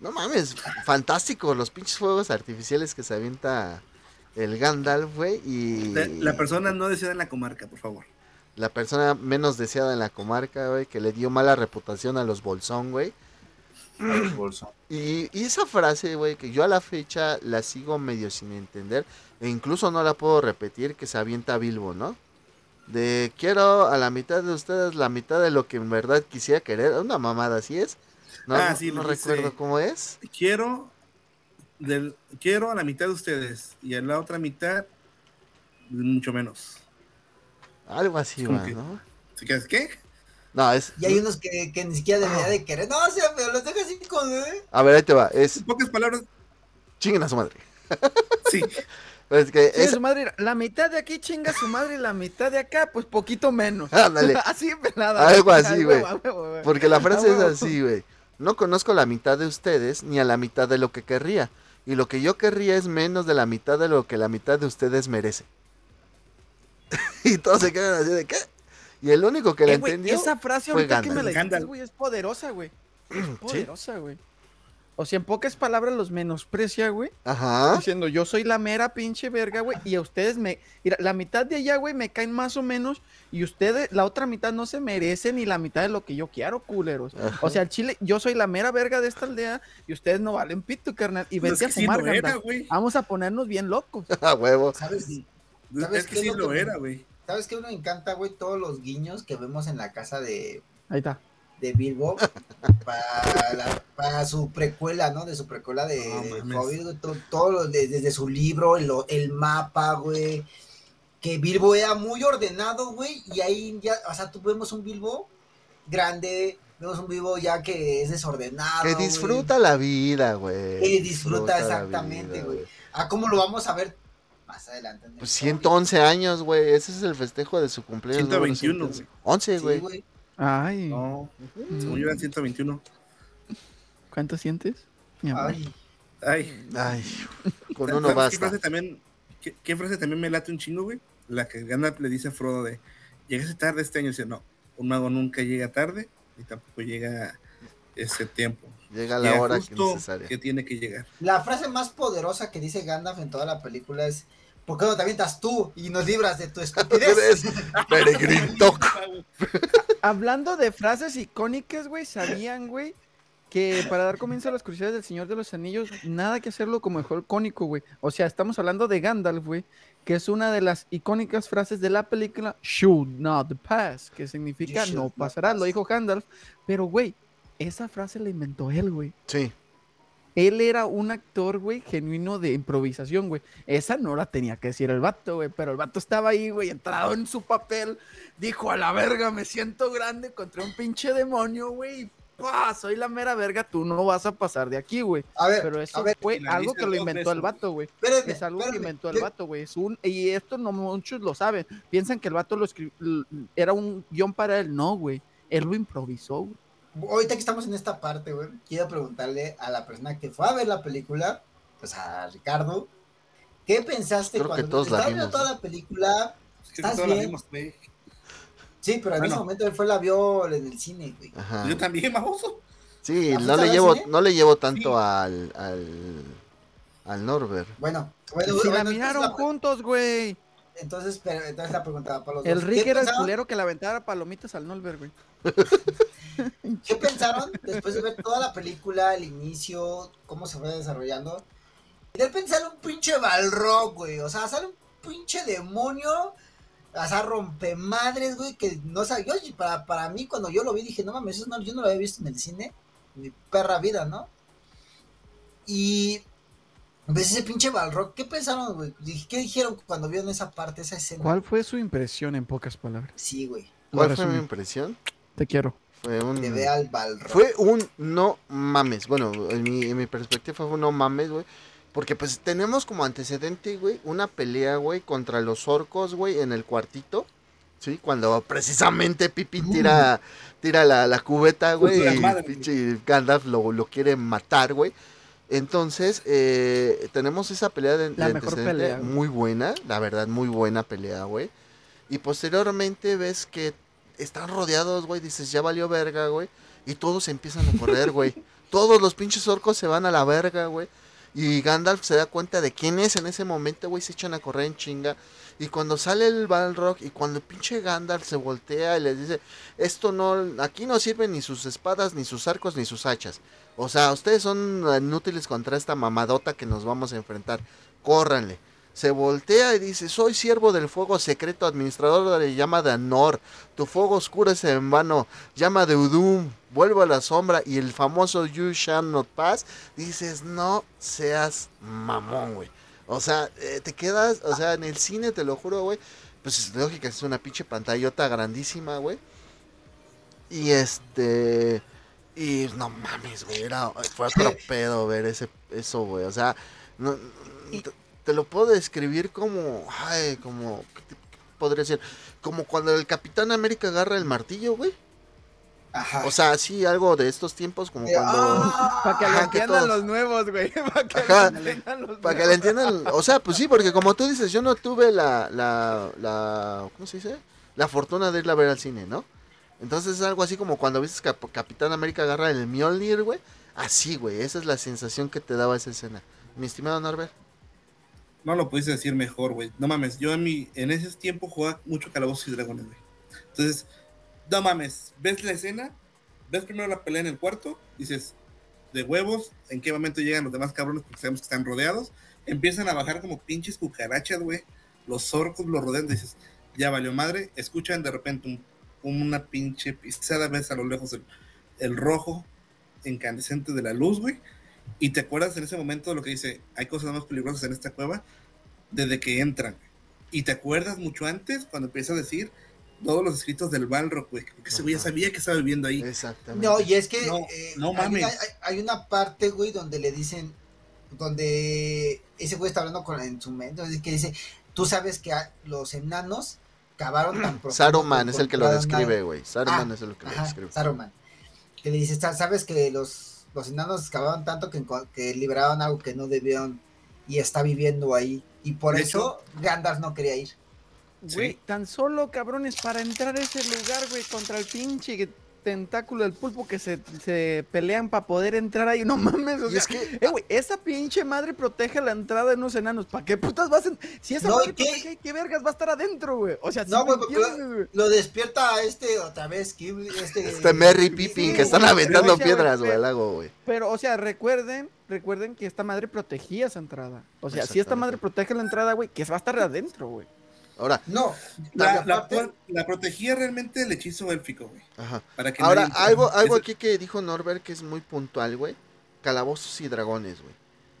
No mames, fantástico los pinches fuegos artificiales que se avienta el Gandalf, güey, y La, la persona no deseada en la comarca, por favor. la persona menos deseada en la comarca, güey, que le dio mala reputación a los Bolsón, güey. Y, y esa frase, güey, que yo a la fecha la sigo medio sin entender, e incluso no la puedo repetir, que se avienta Bilbo, ¿no? De quiero a la mitad de ustedes la mitad de lo que en verdad quisiera querer. Una mamada, ¿así es? No, Ah, sí, no dice. recuerdo cómo es. Quiero, del, quiero a la mitad de ustedes y a la otra mitad mucho menos. Algo así, ¿Cómo va, que? ¿no? ¿Se quedas qué? No, es... Y hay unos que, que ni siquiera debería de querer. No, o sea, pero los deja así con. ¿eh? A ver, ahí te va. Es En pocas palabras, chinguen a su madre. sí. [LAUGHS] Es que es... su madre, la mitad de aquí chinga su madre y la mitad de acá, pues poquito menos. Ándale. [LAUGHS] así pelada. Algo así, güey. Porque la frase es así, güey. No conozco la mitad de ustedes ni a la mitad de lo que querría. Y lo que yo querría es menos de la mitad de lo que la mitad de ustedes merece. [LAUGHS] y todos se quedan así de qué. Y el único que la Eh, güey, entendió. esa frase fue ahorita que me la dijiste, güey, es poderosa, güey. Es [CLEARS THROAT] poderosa, güey. O sea, en pocas palabras los menosprecia, güey. Ajá. Diciendo, yo soy la mera pinche verga, güey. Y a ustedes me. Mira, la mitad de allá, güey, me caen más o menos. Y ustedes, la otra mitad no se merece ni la mitad de lo que yo quiero, culeros. Ajá. O sea, el chile, yo soy la mera verga de esta aldea. Y ustedes no valen pito, carnal. Y vente es a sí fumar, era, güey. Vamos a ponernos bien locos. [LAUGHS] A huevo. ¿Sabes? ¿Sabes Es que sí lo era, güey. ¿Sabes qué? Uno encanta, güey, todos los guiños que vemos en la casa de, Ahí está. de Bilbo para, la- para su precuela, ¿no? De su precuela de, No. Hobbit, güey, to- todo lo de- desde su libro, el, el mapa, güey. que Bilbo era muy ordenado, güey, y ahí ya, o sea, tú vemos un Bilbo grande, vemos un Bilbo ya que es desordenado. Que disfruta la vida, güey. Que disfruta exactamente, güey. Ah, ¿cómo lo vamos a ver más adelante? en el Pues cómic? 111 años, güey. Ese es el festejo de su cumpleaños. número 121, 111. 11, Sí, güey. güey. Ay, No, según yo eran 121. ¿cuánto sientes? Mi amor? Ay, Ay, Ay, [LAUGHS] con ¿sabes uno qué basta. frase también, qué, qué frase también me late un chingo, güey? La que Gandalf le dice a Frodo de, llegaste tarde este año. Dice, no, un mago nunca llega tarde ni tampoco llega ese tiempo. Llega la Llega hora que necesaria. que tiene que llegar. La frase más poderosa que dice Gandalf en toda la película es ¿Por qué no te avientas tú y nos libras de tu [LAUGHS] estupidez? Eres Peregrin Toc. Hablando de frases icónicas, güey, sabían, güey, que para dar comienzo a las curiosidades del Señor de los Anillos, nada que hacerlo como mejor icónico, güey. O sea, estamos hablando de Gandalf, güey, que es una de las icónicas frases de la película Should not pass, que significa no pasará, lo dijo Gandalf. Pero, güey, esa frase la inventó él, güey. Sí. Él era un actor, güey, genuino de improvisación, güey. Esa no la tenía que decir el vato, güey, pero el vato estaba ahí, güey, entrado en su papel. Dijo, a la verga, me siento grande contra un pinche demonio, güey. Soy la mera verga, tú no vas a pasar de aquí, güey. A ver, Pero eso a ver, fue algo que lo inventó el vato, güey. Es algo que inventó el ¿qué- vato, güey. Es un, y esto no muchos lo saben. Piensan que el vato lo escribió, era un guion para él. No, güey. Él lo improvisó, güey. Ahorita que estamos en esta parte, güey, quiero preguntarle a la persona que fue a ver la película, pues a Ricardo, ¿qué pensaste Creo que cuando todos la estaba viendo toda la película? Es que ¿Estás bien? vimos. Sí, pero en Bueno. ese momento él fue la vio en el cine, güey. Ajá. Yo también, baboso. Sí, ¿La no le llevo, no le llevo tanto Sí. al, al, al Norbert. Bueno, bueno, si la bueno, miraron la, juntos, güey. Entonces, pero, entonces la preguntaba para los El dos. Rick ¿Qué era el culero que le aventara palomitas al Nolber, güey. [LAUGHS] ¿Qué pensaron después de ver toda la película, el inicio, cómo se fue desarrollando? Y de repente sale un pinche Balrog, güey. O sea, sale un pinche demonio. O sea, rompe madres, güey. Que no sabía. Yo, para, para mí, cuando yo lo vi, dije, no mames, eso no, yo no lo había visto en el cine. Mi perra vida, ¿no? Y. ¿Ves ese pinche Balrog? ¿Qué pensaron, güey? ¿Qué dijeron cuando vieron esa parte, esa escena? ¿Cuál fue su impresión en pocas palabras? Sí, güey. ¿Cuál fue mi impresión? Te quiero. Fue un... Que vea al Balrog. Fue un no mames. Bueno, en mi, en mi perspectiva fue un no mames, güey. Porque pues tenemos como antecedente, güey, una pelea, güey, contra los orcos, güey, en el cuartito. Sí, cuando precisamente Pipi tira, tira la, la cubeta, güey, La y madre, pinche Gandalf lo, lo quiere matar, güey. Entonces, eh, tenemos esa pelea de, La de mejor antecedente pelea, muy buena, la verdad, muy buena pelea, güey. Y posteriormente ves que están rodeados, güey, dices, ya valió verga, güey. Y todos empiezan a correr, güey. [LAUGHS] todos los pinches orcos se van a la verga, güey. Y Gandalf se da cuenta de quién es en ese momento, güey, se echan a correr en chinga. Y cuando sale el Balrog y cuando el pinche Gandalf se voltea y les dice, esto no, aquí no sirven ni sus espadas, ni sus arcos, ni sus hachas. O sea, ustedes son inútiles contra esta mamadota que nos vamos a enfrentar. Córranle. Se voltea y dice, soy siervo del fuego secreto, administrador de la llama de Anor. Tu fuego oscuro es en vano. Llama de Udum. Vuelvo a la sombra. Y el famoso You Shall Not Pass. Dices, no seas mamón, güey. O sea, eh, te quedas, o sea, en el cine, te lo juro, güey. Pues es lógica, es una pinche pantallota grandísima, güey. Y este. Y no mames, güey. Era, fue otro [LAUGHS] pedo ver ese, eso, güey. O sea, no, te, te lo puedo describir como. Ay, como. ¿qué te- qué podría decir? Como cuando el Capitán América agarra el martillo, güey. Ajá. O sea, sí, algo de estos tiempos, como Eh, cuando. ah, Para que lo entiendan todos- los nuevos, güey. [LAUGHS] Para que Ajá. lo entiendan los Para que le entiendan, o sea, pues sí, porque como tú dices, yo no tuve la, la, la, ¿cómo se dice? La fortuna de irla a ver al cine, ¿no? Entonces es algo así como cuando viste que Capitán América agarra el Mjolnir, güey. Así, güey, esa es la sensación que te daba esa escena. Mi estimado Norbert. No lo pudiste decir mejor, güey. No mames, yo en, mi, en ese tiempo jugaba mucho Calabozos y Dragones, güey. Entonces, no mames, ves la escena, ves primero la pelea en el cuarto, dices, de huevos, en qué momento llegan los demás cabrones porque sabemos que están rodeados, empiezan a bajar como pinches cucarachas, güey. Los orcos los rodean, dices, ya valió madre, escuchan de repente un- una pinche pisada, ves a lo lejos el, el rojo incandescente de la luz, güey. Y te acuerdas en ese momento de lo que dice, hay cosas más peligrosas en esta cueva, desde que entran. Y te acuerdas mucho antes cuando empieza a decir todos los escritos del Balrog, güey. Que ese güey ya sabía que estaba viviendo ahí. Exactamente. No, y es que No, eh, no mames. una, hay- hay una parte, güey, donde le dicen, donde ese güey está hablando con en su mente, que dice, tú sabes que a- los enanos cavaron tan [CLEARS THROAT] profundo. Saruman es el que lo describe, nada". güey. Saruman Ah, es el que lo describe. Saruman. Que le dice, "Sa- sabes que los, los enanos cavaron tanto que, que liberaron algo que no debieron y está viviendo ahí. Y por eso Gandalf no quería ir. Güey, Sí. tan solo, cabrones, para entrar a ese lugar, güey, contra el pinche tentáculo del pulpo que se, se pelean para poder entrar ahí. No mames, o sea, es que eh, güey, esa pinche madre protege la entrada de unos enanos. ¿Para qué putas vas a... Si esa No, madre ¿y qué? protege, ¿qué vergas va a estar adentro, güey? O sea, ¿sí No, güey? Lo despierta a este otra vez, este... este Merry Pippin sí, que están aventando pero- piedras, güey, al lago, güey. Pero, o sea, recuerden, recuerden que esta madre protegía esa entrada. O sea, si esta madre protege la entrada, güey, que va a estar adentro, güey. Ahora, No, La, protegía realmente el hechizo élfico, güey. ajá. Para que Ahora, nadie- algo, algo aquí que dijo Norbert que es muy puntual, güey. Calabozos y dragones, güey.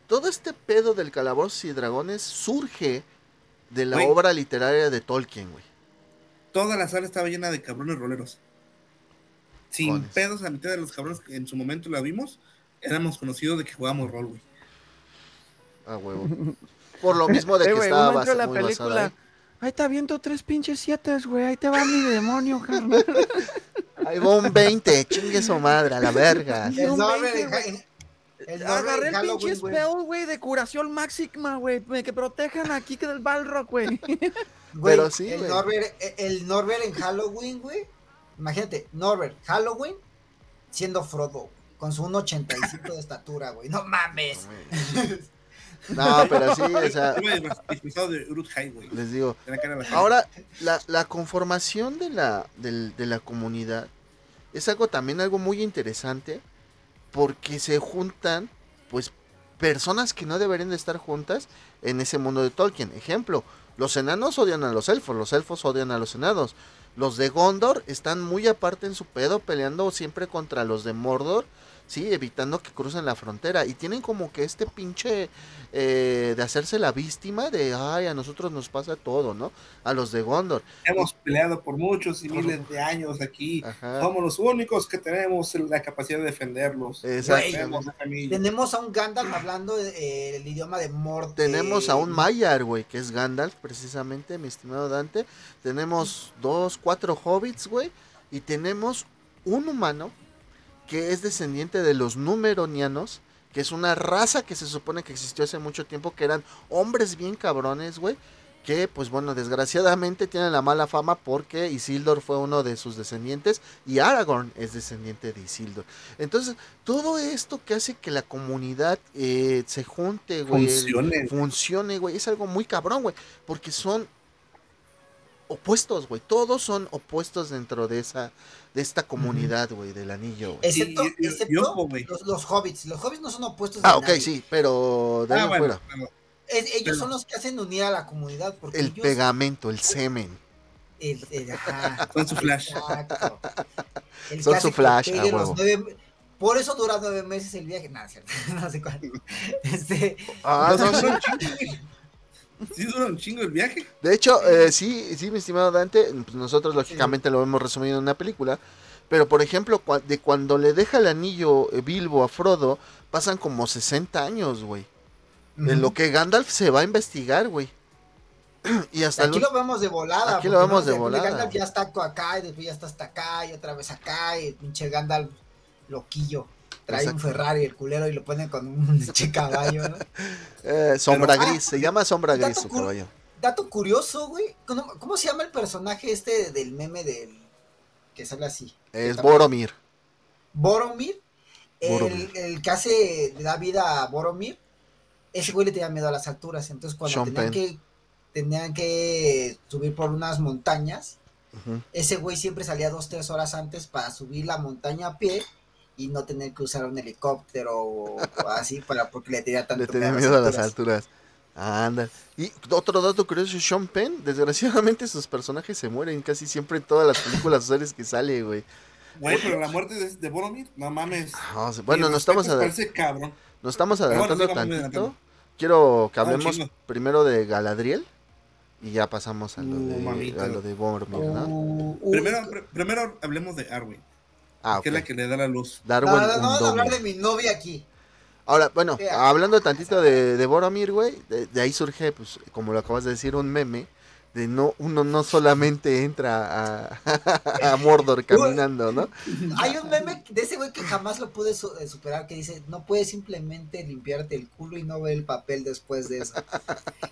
Todo este pedo del calabozos y dragones surge de la Güey. obra literaria de Tolkien, güey. Toda la sala estaba llena de cabrones roleros. Sin pedos, la mitad de los cabrones que en su momento la vimos, éramos conocidos de que jugábamos rol, güey. Ah, huevo. Por lo mismo de [LAUGHS] Eh, que güey, estaba la muy basada película. Ahí. Te aviento tres pinches siete, güey. Ahí te va mi demonio, carnal. [LAUGHS] Ahí va un 20, chingue su madre, a la verga. El un Norbert 20, en, güey. en- el Agarré el Halloween, pinche güey. spell, güey, de curación máxima, güey. Que protejan aquí que del Balrog, güey. Güey, Pero sí, el güey. Norbert, eh, el Norbert en Halloween, güey. Imagínate, Norbert, Halloween, siendo Frodo, con su 1.85 de estatura, güey. No mames. [LAUGHS] No, pero sí, o sea, de Urut High, güey. les digo. De. Ahora, la, la conformación de la, del- de la comunidad es algo también algo muy interesante porque se juntan, pues, personas que no deberían de estar juntas en ese mundo de Tolkien. Ejemplo, los enanos odian a los elfos, los elfos odian a los enanos. Los de Gondor están muy aparte en su pedo, peleando siempre contra los de Mordor, sí, evitando que crucen la frontera. Y tienen como que este pinche eh, de hacerse la víctima de, ay, a nosotros nos pasa todo, ¿no? A los de Gondor. Hemos peleado por muchos y miles de años aquí. Ajá. Somos los únicos que tenemos la capacidad de defenderlos. Exacto. Tenemos a un Gandalf hablando eh, el idioma de Mord. Tenemos a un Mayar, güey, que es Gandalf, precisamente, mi estimado Dante. Tenemos dos, cuatro hobbits, güey. Y tenemos un humano que es descendiente de los numeronianos, que es una raza que se supone que existió hace mucho tiempo, que eran hombres bien cabrones, güey. Que, pues bueno, desgraciadamente tienen la mala fama porque Isildur fue uno de sus descendientes y Aragorn es descendiente de Isildur. Entonces, todo esto que hace que la comunidad eh, se junte, güey, Funcione. funcione, güey, es algo muy cabrón, güey, porque son opuestos, güey, todos son opuestos dentro de esa, de esta comunidad, güey, del anillo, güey. Excepto, Y- y- excepto y los, los hobbits. Los hobbits no son opuestos. de Ah, ok, nadie. sí, pero de ahí Ah, en bueno, fuera, Es- ellos Pero- son los que hacen unir a la comunidad. Porque el ellos, pegamento, el semen. el- el- ajá, Son su flash. exacto. El Son su flash, pegue a los huevo. nueve- por eso dura nueve meses el viaje. Nada, cierto. [LAUGHS] No sé cuál. Este, Ah, No, no, sí dura un chingo, el viaje. De hecho, eh, sí, sí, mi estimado Dante, pues nosotros lógicamente lo hemos resumido en una película, pero por ejemplo, de cuando le deja el anillo eh, Bilbo a Frodo, pasan como 60 años, güey. En lo que Gandalf se va a investigar, güey. [CLEARS THROAT] y hasta Aquí lo vemos de volada. Aquí lo vemos de volada. Gandalf ya está acá y después ya está hasta acá y otra vez acá y el pinche Gandalf loquillo. Trae un. Ferrari el culero y lo pone con un [LAUGHS] pinche caballo, ¿no? Eh, sombra Pero- gris, se llama sombra gris su caballo. Dato curioso, güey. ¿Cómo, cómo se llama el personaje este del meme del que sale así? Es Boromir. Boromir. El, Boromir. el que hace, le da vida a Boromir. Ese güey le tenía miedo a las alturas. Entonces cuando Sean tenían Penn. que, tenían que subir por unas montañas, ese güey siempre salía dos, tres horas antes para subir la montaña a pie y no tener que usar un helicóptero o [LAUGHS] así para porque le tenía tanto Le tenía miedo a las alturas. alturas. Anda. Y otro dato curioso, Sean Penn, desgraciadamente sus personajes se mueren casi siempre en todas las películas o series que sale, güey. Güey, pero la muerte de, de Boromir, no mames. No, se- Bueno, nos estamos, cabrón. nos estamos bueno, adelantando sí, tantito. adelantando. Quiero que Ah, hablemos primero de Galadriel Y ya pasamos a lo Uh, de, mamita. a lo de Boromir, ¿no? Uh, uh, Primero, pr- primero hablemos de Arwen, Ah, que es la que le da la luz. Darwin no, no, no, vamos a hablar de mi novia aquí. Ahora, bueno, hablando tantito de, de Boromir, güey, de, de ahí surge, pues, como lo acabas de decir, un meme de no, uno no solamente entra a, [LAUGHS] a Mordor caminando, ¿no? Hay un meme de ese güey que jamás lo pude su- eh, superar que dice, no puedes simplemente limpiarte el culo y no ver el papel después de eso.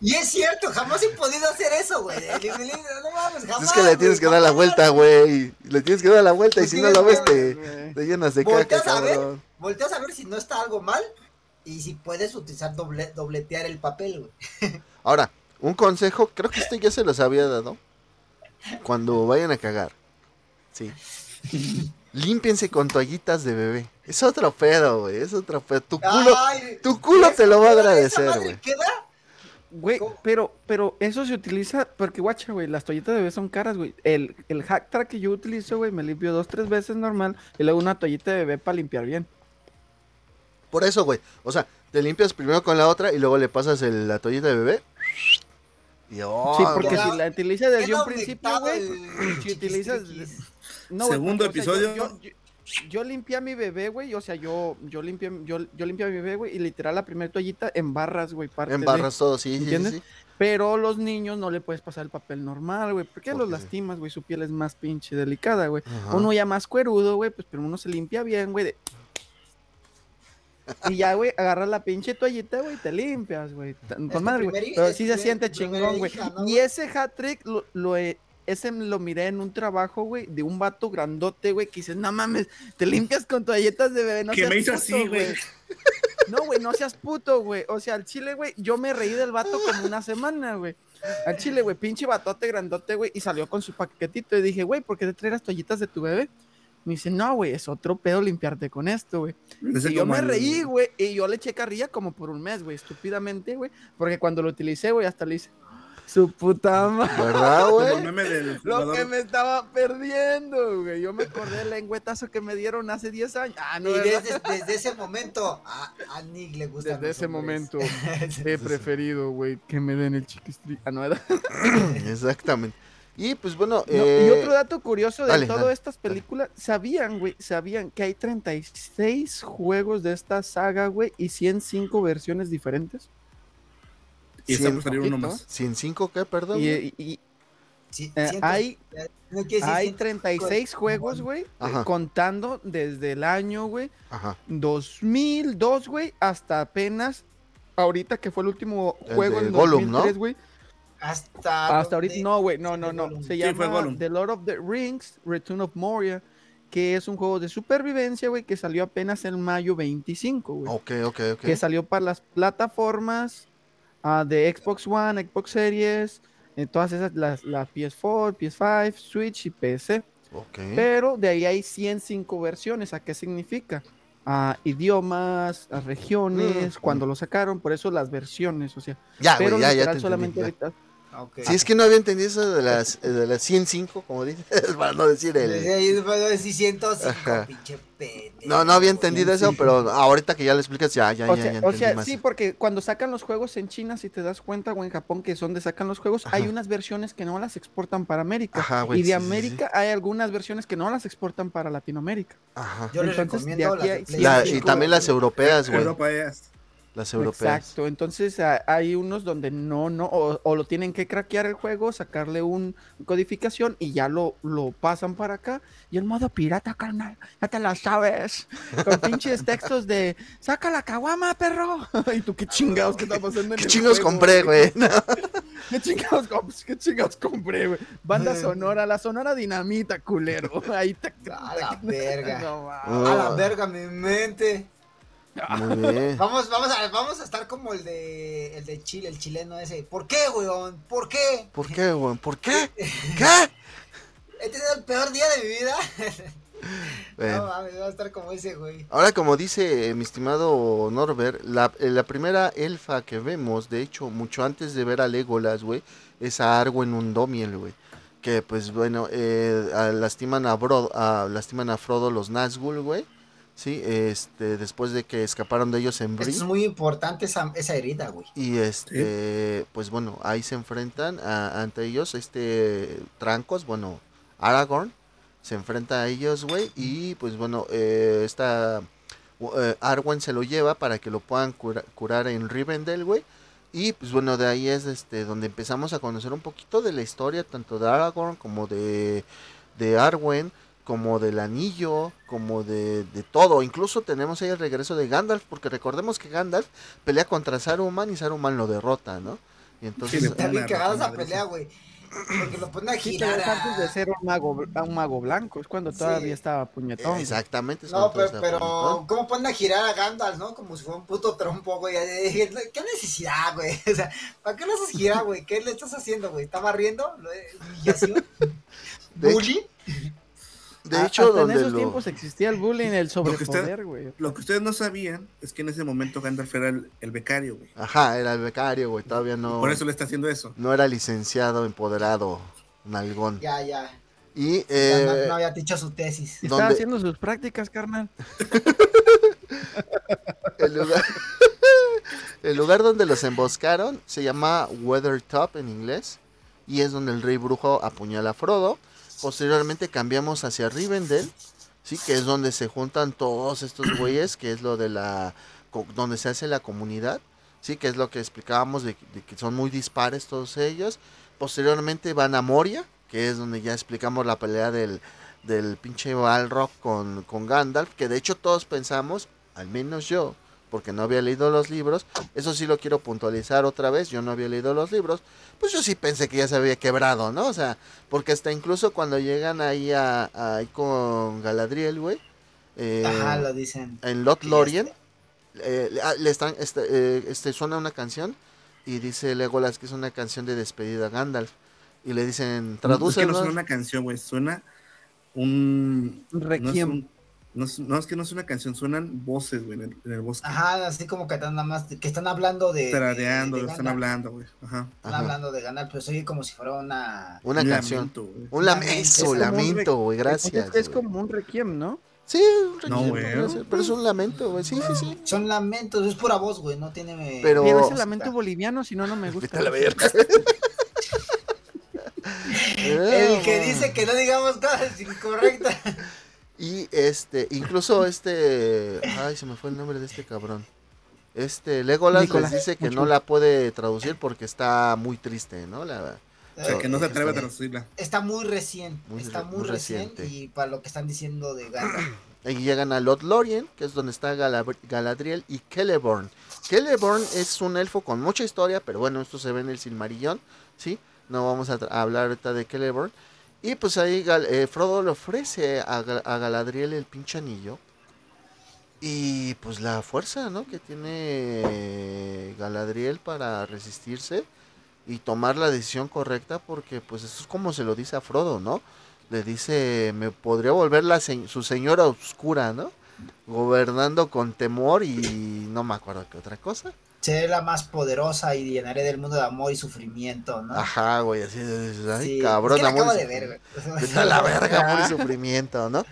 Y es cierto, jamás he podido hacer eso, güey. No mames, jamás. es que le tienes que dar la vuelta, güey. Le tienes que dar la vuelta y si no lo ves te, te llenas de caca, Volteas a ver. Volteas a ver si no está algo mal y si puedes utilizar doble, dobletear el papel, güey. Ahora, un consejo, creo que este ya se los había dado. Cuando vayan a cagar. Sí. Límpiense con toallitas de bebé. Es otro pedo, güey. Es otro pedo. Tu culo, Ay, tu culo te lo va a agradecer, güey. queda Güey, pero, pero eso se utiliza porque, guacha, güey, las toallitas de bebé son caras, güey. El, el hack track que yo utilizo, güey, me limpio dos, tres veces normal y luego una toallita de bebé para limpiar bien. Por eso, güey. O sea, te limpias primero con la otra y luego le pasas el- la toallita de bebé. Oh, sí, porque queda- si la utilizas desde un principio, güey, si utilizas... No, Segundo porque, o sea, yo- episodio. Yo, limpié a mi bebé, güey, o sea, yo, yo limpié, yo, yo limpié a mi bebé, güey, y literal la primera toallita en barras, güey, parte en de- barras todo, sí, sí, sí, ¿Entiendes? sí. Pero los niños no le puedes pasar el papel normal, güey, porque los Porque lastimas, güey, su piel es más pinche delicada, güey. Uno ya más cuerudo, güey, pues pero uno se limpia bien, güey. de- Y ya, güey, agarras la pinche toallita, güey, y te limpias, güey. Con madre, güey. Pero sí se siente chingón, güey. hija, ¿no, Y ese hat trick lo, lo he- ese lo miré en un trabajo, güey, de un vato grandote, güey, que dices, no mames, te limpias con toallitas de bebé, no que me hizo puto, así, güey. no, güey, no seas puto, güey. O sea, al chile, güey, yo me reí del vato como una semana, güey. Al chile, güey, pinche batote grandote, güey, y salió con su paquetito. Y dije, güey, ¿por qué te traes las toallitas de tu bebé? Me dice, no, güey, es otro pedo limpiarte con esto, güey. Y yo me el- reí, güey, y yo le eché carrilla como por un mes, güey, estúpidamente, güey. Porque cuando lo utilicé, güey, hasta le hice, su puta madre. ¿Verdad, [LAUGHS] güey? Lo que me estaba perdiendo, güey. Yo me acordé del lengüetazo que me dieron hace 10 años. Ah, no, y desde, desde ese momento a, a Nick le gusta. Desde ese momento [LAUGHS] he preferido, güey, que me den el chiquistri. Ah, no, ¿verdad? Exactamente. Y pues bueno, No, eh, y otro dato curioso de todas estas películas, sabían, güey, sabían que hay 36 juegos de esta saga, güey, y 105 versiones diferentes. Y está por salir uno más. 105, ¿qué? Perdón. Y, güey. y- y, Sí, eh, hay, no hay siento- 36 juegos, güey, eh, contando desde el año, güey, Ajá. 2002, güey, hasta apenas ahorita que fue el último El juego de en Gollum, ¿no? 2003, güey. Hasta, Hasta ahorita, no, güey, no, no, no. Se Sí, fue llama. The Lord of the Rings, Return of Moria, que es un juego de supervivencia, güey, que salió apenas en mayo 25, güey. Ok, ok, ok. Que salió para las plataformas ah, de Xbox One, Xbox Series, en todas esas, las, las PS4, PS5, Switch y PC. Ok. Pero de ahí hay 105 versiones. ¿A qué significa? A idiomas, a regiones, Mm. cuando lo sacaron, por eso las versiones, o sea. Ya, pero güey, ya, ya literal te solamente entendí, ya. ahorita. Si es que no había entendido eso de las, de las 105, como dices, [LAUGHS] para no decir el... De 105, Ajá. pinche pendejo. No, no había entendido eso, 105. pero ahorita que ya lo explicas, ya, ya, O ya, sea, ya o sea, más. sí, porque cuando sacan los juegos en China, si te das cuenta, o en Japón, que es donde sacan los juegos, hay unas versiones que no las exportan para América. Ajá, güey, y de sí, sí, sí. América hay algunas versiones que no las exportan para Latinoamérica. Ajá. Yo les Entonces, de recomiendo aquí las hay de Play La- y 5. también las europeas, güey. Europa es. Las europeas. Exacto, entonces a- hay unos donde no, no, o, o lo tienen que craquear el juego, sacarle un codificación y ya lo, lo pasan para acá. Y el modo pirata, carnal, ya te la sabes. Con [LAUGHS] pinches textos de, saca la caguama, perro. [LAUGHS] y tú, qué chingados, ¿qué está pasando en ¿Qué el chingos juego, compré, güey? No. [LAUGHS] ¿Qué chingados, comp- qué chingados compré, güey? Banda sonora, la sonora dinamita, culero. Ahí te... A la verga. No. A la verga, mi mente. Muy bien. Vamos, vamos a, vamos a estar como el de el de Chile, el chileno ese. ¿Por qué, weón? ¿Por qué? ¿Por qué, güey? ¿Por qué? [LAUGHS] ¿Qué? He tenido el peor día de mi vida. [LAUGHS] Bueno. No mames, va a estar como ese, güey. Ahora, como dice eh, mi estimado Norbert, la, eh, la primera elfa que vemos, de hecho, mucho antes de ver a Legolas, güey, es a Arwen Undomiel, güey. Que, pues, bueno, eh, a- lastiman, a Bro- a- lastiman a Frodo los Nazgûl, güey. Sí, este, después de que escaparon de ellos en es muy importante esa, esa herida, güey. Y este, pues bueno, ahí se enfrentan a- ante ellos, este, Trancos, bueno, Aragorn, se enfrenta a ellos, güey, y pues bueno, eh, esta, eh, Arwen se lo lleva para que lo puedan cura- curar en Rivendell, güey, y pues bueno, de ahí es este, donde empezamos a conocer un poquito de la historia, tanto de Aragorn como de, de Arwen, como del anillo, como de, de todo. Incluso tenemos ahí el regreso de Gandalf, porque recordemos que Gandalf pelea contra Saruman y Saruman lo derrota, ¿no? Y entonces, Está Una bien cagada esa pelea, sí. güey. Porque lo ponen a Sí, girar. es antes de ser un mago, a un mago blanco, es cuando todavía Sí. estaba puñetón. exactamente. es No, cuando pero, pero. ¿cómo ponen a girar a Gandalf, no? Como si fuera un puto trompo, güey. [LAUGHS] ¿Qué necesidad, güey? [LAUGHS] O sea, ¿para qué lo haces girar, güey? ¿Qué le estás haciendo, güey? ¿Está barriendo? ¿Lo- ¿Humillación? [LAUGHS] ¿Bullying? De A- hecho, hasta en esos lo- tiempos existía el bullying, el sobrepoder, güey. Lo que ustedes no sabían es que en ese momento Gandalf era el, el becario, güey. Ajá, era el becario, güey, todavía no, Por eso le está haciendo eso. no era licenciado, empoderado, nalgón. Ya, ya. Y Ya eh, no, no había dicho su tesis. Estaba ¿Dónde? haciendo sus prácticas, carnal. [LAUGHS] el lugar, [LAUGHS] el lugar donde los emboscaron se llama Weathertop en inglés y es donde el rey brujo apuñala a Frodo. Posteriormente cambiamos hacia Rivendell, sí, que es donde se juntan todos estos [CLEARS THROAT] güeyes, que es lo de la donde se hace la comunidad, sí, que es lo que explicábamos de, de que son muy dispares todos ellos. Posteriormente van a Moria, que es donde ya explicamos la pelea del del pinche Balrog con, con Gandalf, que de hecho todos pensamos, al menos yo, porque no había leído los libros, eso sí lo quiero puntualizar otra vez, yo no había leído los libros, pues yo sí pensé que ya se había quebrado, ¿no? O sea, porque hasta incluso cuando llegan ahí a, a- ahí con Galadriel, güey, eh, Ajá, lo dicen. en Lot Lorien, está. eh, le- ah, le están, este, eh, este, suena una canción y dice Legolas que es una canción de despedida a Gandalf. Y le dicen, es traduce. que no suena una canción, güey. Suena un. No es, requiem. No es- no, es que no es una canción, suenan voces, güey, en el, en el bosque. Ajá, así como que están nada más, que están hablando de. de- Tarareando, de están hablando, güey. Ajá. Están hablando de ganar, pero soy como si fuera una. Una Un canción. lamento, güey. Un Lamento. güey, gracias. Es, es güey. como un requiem, ¿no? Sí, un No, requiem, güey. podría ser, pero es un lamento, güey. Sí, sí, sí. Son lamentos, es pura voz, güey, no tiene. Pero- es el lamento boliviano, si no, no me gusta. Vete a la verga. [LAUGHS] El que dice que no digamos cosas incorrectas. [LAUGHS] Y este, incluso este. Ay, se me fue el nombre de este cabrón. Este, Legolas Nicolás, les dice que mucho no la puede traducir porque está muy triste, ¿no? La, O sea, que no se atreve a traducirla. Está muy recién, Muy está re- muy, muy recién reciente. y para lo que están diciendo de Gandalf. [CLEARS THROAT] Y llegan a Lot Lorien, que es donde está Gala- Galadriel y Celeborn. Celeborn es un elfo con mucha historia, pero bueno, esto se ve en el Silmarillón, ¿sí? No vamos a, a hablar ahorita de Celeborn. Y pues ahí eh, Frodo le ofrece a, Ga- a Galadriel el pinche anillo. Y pues la fuerza, ¿no? Que tiene Galadriel para resistirse y tomar la decisión correcta, porque pues eso es como se lo dice a Frodo, ¿no? Le dice, me podría volver la se- su señora oscura, ¿no? Gobernando con temor y no me acuerdo qué otra cosa. Seré la más poderosa y llenaré del mundo de amor y sufrimiento, ¿no? Ajá, güey, así, ay, Sí, cabrón, es que amor y acabo de ver, güey. La [LAUGHS] verga, amor y sufrimiento, ¿no?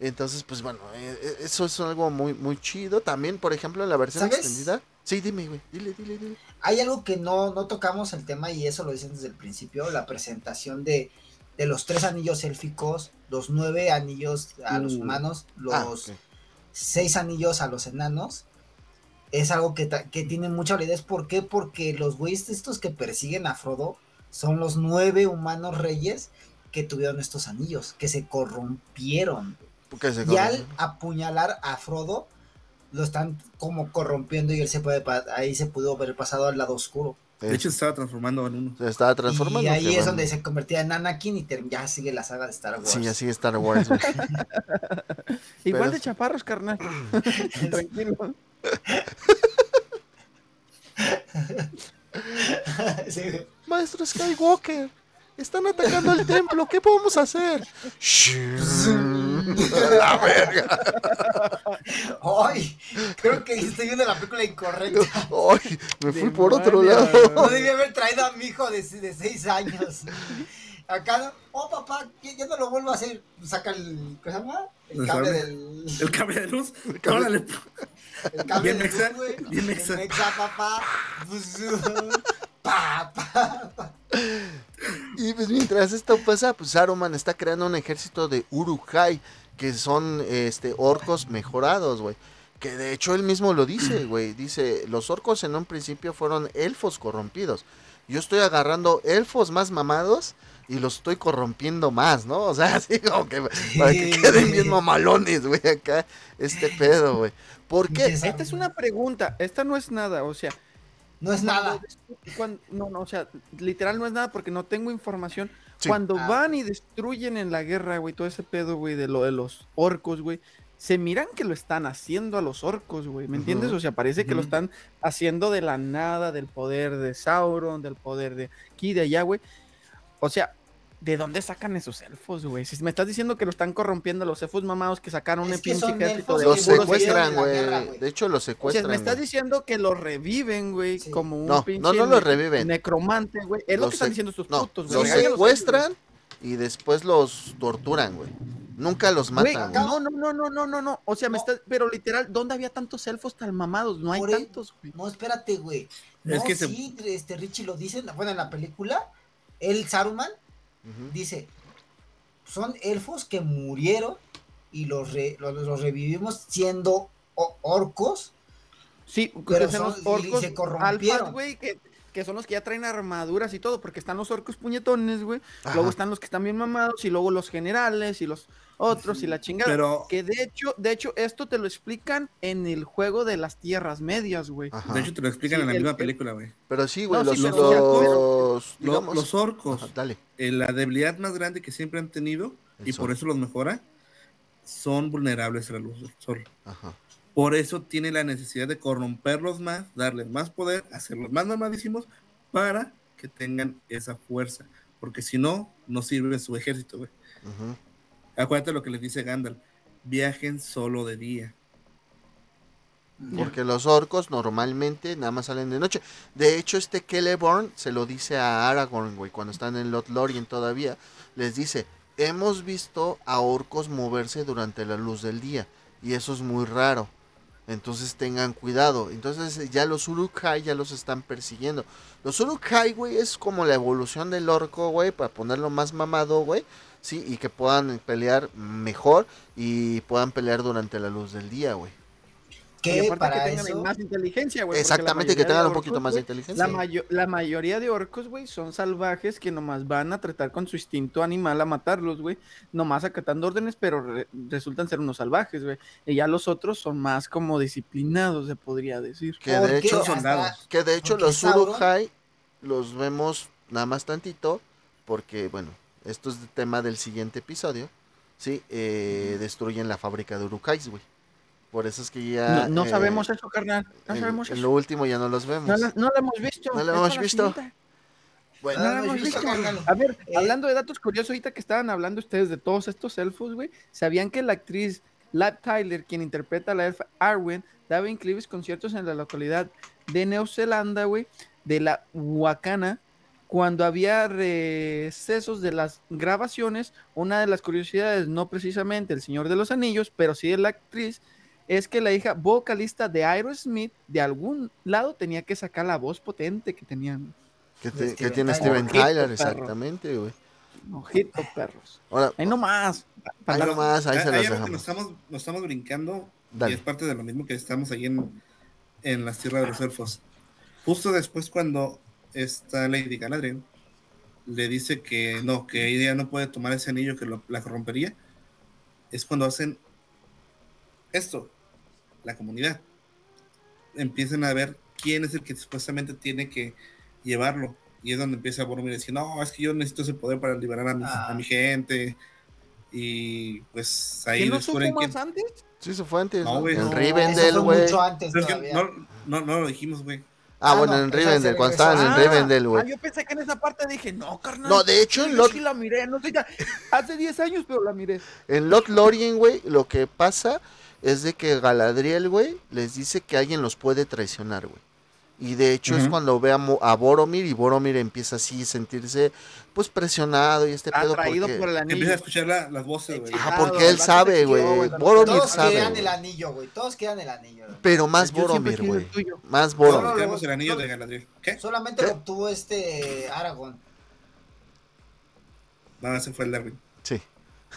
Entonces, pues bueno, eh, eh, eso es algo muy, muy chido. También, por ejemplo, en la versión ¿Sabes? extendida. Sí, dime, güey, dile, dile, dile. Hay algo que no, no tocamos el tema y eso lo dicen desde el principio, la presentación de, de los tres anillos élficos, los nueve anillos a los Uh. humanos, los Ah, ok. seis anillos a los enanos. Es algo que, que tiene mucha validez. ¿Por qué? Porque los güeyes estos que persiguen a Frodo son los nueve humanos reyes que tuvieron estos anillos, que se corrompieron. Porque se Y al apuñalar a Frodo, lo están como corrompiendo y él se puede ahí se pudo haber pasado al lado oscuro. De hecho, se estaba transformando en uno. se estaba transformando. y ahí es bueno. donde se convertía en Anakin y ya sigue la saga de Star Wars. Sí, así Star Wars. [LAUGHS] Igual Pero- de chaparros, carnal. [LAUGHS] Tranquilo. [LAUGHS] Sí. Maestro Skywalker, están atacando el templo, ¿qué podemos hacer? [LAUGHS] la verga. Ay, creo que estoy viendo la película incorrecta. Ay, me fui por otro lado. No debí haber traído a mi hijo de, de seis años. Acá, oh papá, ya, no lo vuelvo a hacer. Saca el, ¿qué se llama? El El cable del, El cable de luz. cable- Órale. El cable Bien mexa, luz, güey. bien mexa. papá. Pues, [LAUGHS] pa, pa. Y pues mientras esto pasa, pues Saruman está creando un ejército de Urukai, que son este orcos mejorados, güey. Que de hecho él mismo lo dice, [CLEARS THROAT] güey. Dice, los orcos en un principio fueron elfos corrompidos. Yo estoy agarrando elfos más mamados y los estoy corrompiendo más, ¿no? O sea, [LAUGHS] así como que para que queden bien mamalones, güey, acá este pedo, güey. ¿Por qué? Esta es una pregunta, esta no es nada, o sea, No es nada. cuando- no, no, o sea, literal no es nada porque no tengo información. Sí. Cuando Ah. van y destruyen en la guerra, güey, todo ese pedo, güey, de lo de los orcos, güey, se miran que lo están haciendo a los orcos, güey, ¿me entiendes? O sea, parece que lo están haciendo de la nada, del poder de Sauron, del poder de aquí, de allá, güey. O sea, ¿de dónde sacan esos elfos, güey? Si me estás diciendo que lo están corrompiendo los elfos mamados que sacaron un Es pinche ejército elfos de Los secuestran, güey. De hecho, los o sea, secuestran. me estás diciendo que lo reviven, güey, Sí. como un No, pinche no, no lo ne- reviven. necromante, güey. Es lo Los que están diciendo estos No, putos, güey. los secuestran y después los torturan, güey. Nunca los matan, no, no, no, no, no, no, no. O sea, me estás, pero literal, ¿dónde había tantos elfos tan mamados? No hay Por e- tantos, güey. No, espérate, güey. No, Es que se- sí, este Richie lo dice, bueno, en la película, el Saruman Dice, son elfos que murieron y los, re- los, los revivimos siendo orcos. Sí, Pero son los y orcos se corrompieron. alfas, güey, que, que son los que ya traen armaduras y todo, porque están los orcos puñetones, güey. Ajá. Luego están los que están bien mamados, y luego los generales, y los otros, y la chingada. Pero, Que de hecho, de hecho, esto te lo explican en el juego de las tierras medias, güey. Ajá. de hecho, te lo explican Sí, en la el- misma el- película, güey. Pero sí, güey, No, los, sí, los, pero, o sea, Lo- digamos, los orcos, Ajá, dale. eh, la debilidad más grande que siempre han tenido, El y sol. por eso los mejora, son vulnerables a la luz del sol. Ajá. Por eso tiene la necesidad de corromperlos más, darles más poder, hacerlos más mamadísimos para que tengan esa fuerza. Porque si no, no sirve su ejército, güey. Acuérdate lo que les dice Gandalf. Viajen solo de día. Porque los orcos normalmente nada más salen de noche. De hecho, este Celeborn se lo dice a Aragorn, güey, cuando están en Lothlorien todavía. Les dice, hemos visto a orcos moverse durante la luz del día. Y eso es muy raro. Entonces tengan cuidado. Entonces eh, ya los Urukai ya los están persiguiendo. Los Urukai, güey, es como la evolución del orco, güey, para ponerlo más mamado, güey. Sí, y que puedan pelear mejor y puedan pelear durante la luz del día, güey. Y Que aparte para que tengan eso, más inteligencia, güey. Exactamente, que tengan un poquito orcos, más de inteligencia. La, mayo- la mayoría de orcos, güey, son salvajes que nomás van a tratar con su instinto animal a matarlos, güey. Nomás acatando órdenes, pero re- resultan ser unos salvajes, güey. Y ya los otros son más como disciplinados, se podría decir. Que de hecho, Son hasta- que de hecho los Urukai los vemos nada más tantito, porque bueno, esto es el tema del siguiente episodio. Sí, eh, destruyen la fábrica de Urukais, güey. Por eso es que ya. No, no eh, sabemos eso, carnal. No en, sabemos en eso. lo último ya no los vemos. No, la- no lo hemos visto. No lo hemos visto. Bueno, No lo no, hemos visto. A ver, Eh, hablando de datos curiosos, ahorita que estaban hablando ustedes de todos estos elfos, güey, ¿sabían que la actriz Lab Tyler, quien interpreta a la elfa Arwen, daba increíbles conciertos en la localidad de Neozelanda, güey, de la Wakana, cuando había recesos de las grabaciones? Una de las curiosidades, no precisamente El Señor de los Anillos, pero sí de la actriz, es que la hija vocalista de Aerosmith, de algún lado, tenía que sacar la voz potente que tenían. que, de te- que Steven tiene Tyler. Steven Ojito, Tyler, perro. exactamente, güey. Ojito, perros. Ahora, Ahí nomás. ahí nomás, ahí se que dejamos. nos estamos, nos estamos brincando Dale. y es parte de lo mismo que estamos ahí en, en las tierras de los elfos. Justo después cuando esta Lady Galadriel le dice que no, que ella no puede tomar ese anillo que lo- la corrompería, es cuando hacen esto, la comunidad. Empiezan a ver quién es el que supuestamente tiene que llevarlo. Y es donde empieza Boromir a decir, no, es que yo necesito ese poder para liberar a mi, Ah. a mi gente. Y pues ahí ¿Quién no supo descubren más quién- antes? Sí, se fue antes. No, en no. Rivendell, güey. mucho antes Pero es que todavía. no, no, no lo dijimos, güey. Ah, Ah, bueno, no, en Rivendell, cuando estaban en Rivendell, güey. ah, yo pensé que en esa parte dije, no, carnal. No, de hecho, en Lot- sí la miré, no sé, ya, hace 10 años, pero la miré. En Lothlorien, güey, lo que pasa es de que Galadriel, güey, les dice que alguien los puede traicionar, güey. Y de hecho es cuando ve a, Mo- a Boromir y Boromir empieza así a sentirse pues presionado y este pedo Atraído porque, por el Que empieza a anillo. escuchar la- las voces, güey. Ajá, Claro, porque él sabe, güey. Boromir Todos sabe, querían güey. el anillo, güey. Todos querían el anillo. güey. Pero más Yo Boromir, güey. Más No, Boromir. no, el anillo no. de Galadriel. ¿Qué? Solamente ¿Qué? lo obtuvo este Aragón. No, ese fue el Darwin.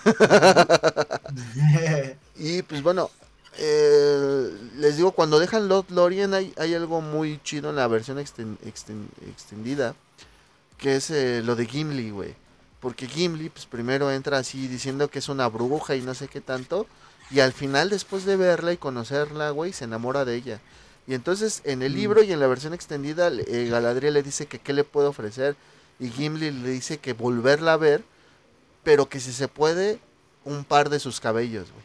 [LAUGHS] Y pues bueno, eh, les digo, cuando dejan Lord Lorien hay, hay algo muy chido en la versión exten- exten- extendida, que es eh, lo de Gimli, güey. Porque Gimli, pues primero entra así diciendo que es una bruja y no sé qué tanto, y al final, después de verla y conocerla, güey, se enamora de ella. Y entonces en el Mm. libro y en la versión extendida, eh, Galadriel le dice que qué le puede ofrecer, y Gimli le dice que volverla a ver, pero que si se puede, un par de sus cabellos, güey.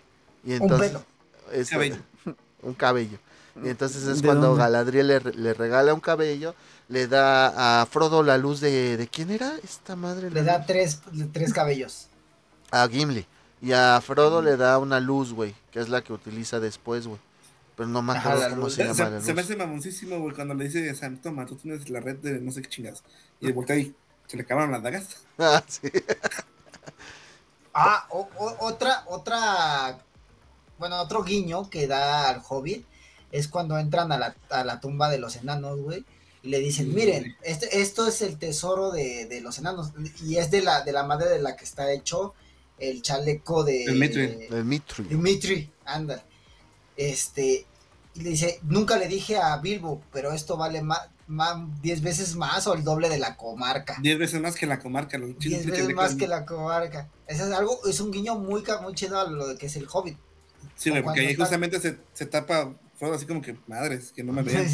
Y Un entonces, pelo. es- Cabello. [LAUGHS] un cabello. Y entonces es ¿De cuando dónde? Galadriel le, re- le regala un cabello, le da a Frodo la luz de... ¿De quién era esta madre? Le da luz? tres, tres cabellos. A Gimli. Y a Frodo le da una luz, güey, que es la que utiliza después, güey. Pero no me Ajá, acuerdo la cómo luz. se Se, llama la se- se me luz. hace mamoncísimo, güey, cuando le dice a Sam, toma, tú tienes la red de no sé qué chingas. Y de voltea ahí, se le acabaron las dagas. [LAUGHS] Ah, sí. Ah, o- o- otra, otra, bueno, otro guiño que da al Hobbit es cuando entran a la, a la tumba de los enanos, güey, y le dicen, Sí. miren, este, esto es el tesoro de, de los enanos, y es de la, de la madre de la que está hecho el chaleco de... El Mithril. El Mithril. Dimitri, anda. Este, y le dice, nunca le dije a Bilbo, pero esto vale más, diez veces más o el doble de la comarca. Diez veces más que la comarca. Los Diez chiles veces de más con- que la comarca. Eso es algo, es un guiño muy, muy chido a lo de que es el Hobbit. Sí, güey, porque ahí está- justamente se, se tapa Frodo así como que, madres, que no me vean.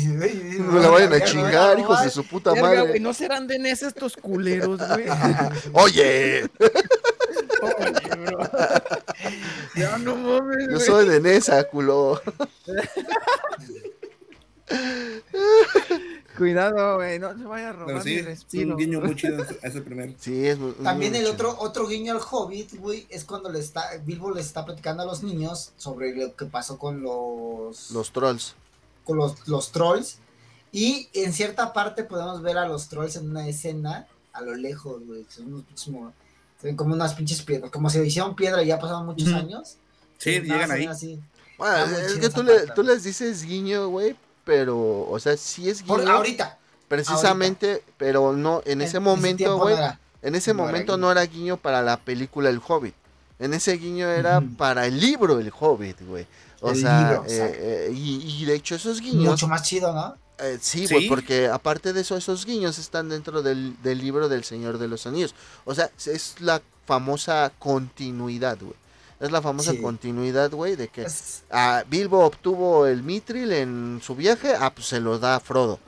No la vayan a chingar, no, hijos de su puta Verga, madre. no serán de Ness estos culeros, güey. [LAUGHS] Oye, Oye, bro. Ya no mames, yo soy de Nesa, culo. [LAUGHS] Cuidado, güey, no se vaya a robar Pero sí, mi es respiro. un guiño muy chido [LAUGHS] ese primero. Sí, es muy- También muy el chido. otro, otro guiño al Hobbit, güey, es cuando le está, Bilbo le está platicando a los niños sobre lo que pasó con los, Los trolls. con los, los trolls. Y en cierta parte podemos ver a los trolls en una escena a lo lejos, güey. Son unos pinches mo- se ven como unas pinches piedras, como se hicieron piedra y ya pasaron muchos años. Sí, llegan ahí. así. Bueno, es que tú, le, tú les dices guiño, güey, pero, o sea, sí es Por, guiño, ahorita. precisamente, pero no, en ese momento, güey, no en ese no momento no era guiño para la película El Hobbit. En ese guiño era para el libro El Hobbit, güey. O El sea, libro, eh, eh, y, y de hecho esos guiños, Mucho más chido, ¿no? eh, sí, güey, Sí. porque aparte de eso, esos guiños están dentro del, del libro del Señor de los Anillos. O sea, es la famosa continuidad, güey. Es la famosa Sí. continuidad, güey, de que Ah, Bilbo obtuvo el Mithril en su viaje, ah, pues se lo da a Frodo.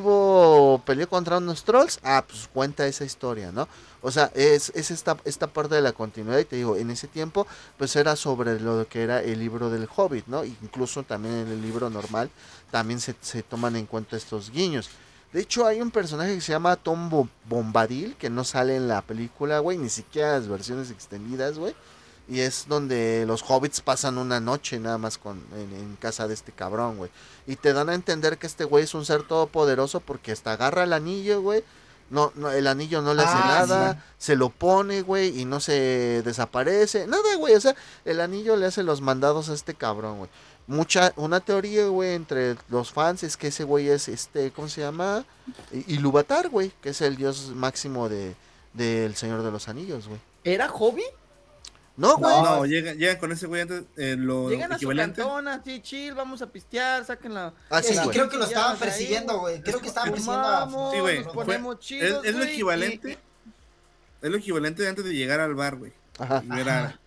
Bilbo peleó contra unos trolls, ah, pues cuenta esa historia, ¿no? O sea, es, es esta, esta parte de la continuidad, y te digo, en ese tiempo, pues era sobre lo que era el libro del Hobbit, ¿no? Incluso también en el libro normal, también se, se toman en cuenta estos guiños. De hecho, hay un personaje que se llama Tom Bo- Bombadil, que no sale en la película, güey, ni siquiera las versiones extendidas, güey. Y es donde los hobbits pasan una noche nada más con, en, en casa de este cabrón, güey. Y te dan a entender que este güey es un ser todopoderoso porque hasta agarra el anillo, güey. No, no, el anillo no le hace Ah, nada, se lo pone, güey, y no se desaparece. Nada, güey, o sea, el anillo le hace los mandados a este cabrón, güey. Mucha, una teoría, güey, entre los fans es que ese güey es, este, ¿cómo se llama? I- Ilúvatar, güey, que es el dios máximo de del Señor de los Anillos, güey. ¿Era hobby? No, güey. No, No, llegan, llegan con ese güey antes, eh, lo Llegan a su equivalente. cantón, así chill, vamos a pistear, saquen la... Ah, sí, es que creo que lo estaban persiguiendo, güey. Creo que estaban persiguiendo a... Sí, güey, nos fue- ponemos Es, chidos, es lo güey, equivalente. y- Es lo equivalente de antes de llegar al bar, güey. Ajá. Y ver a- Ajá.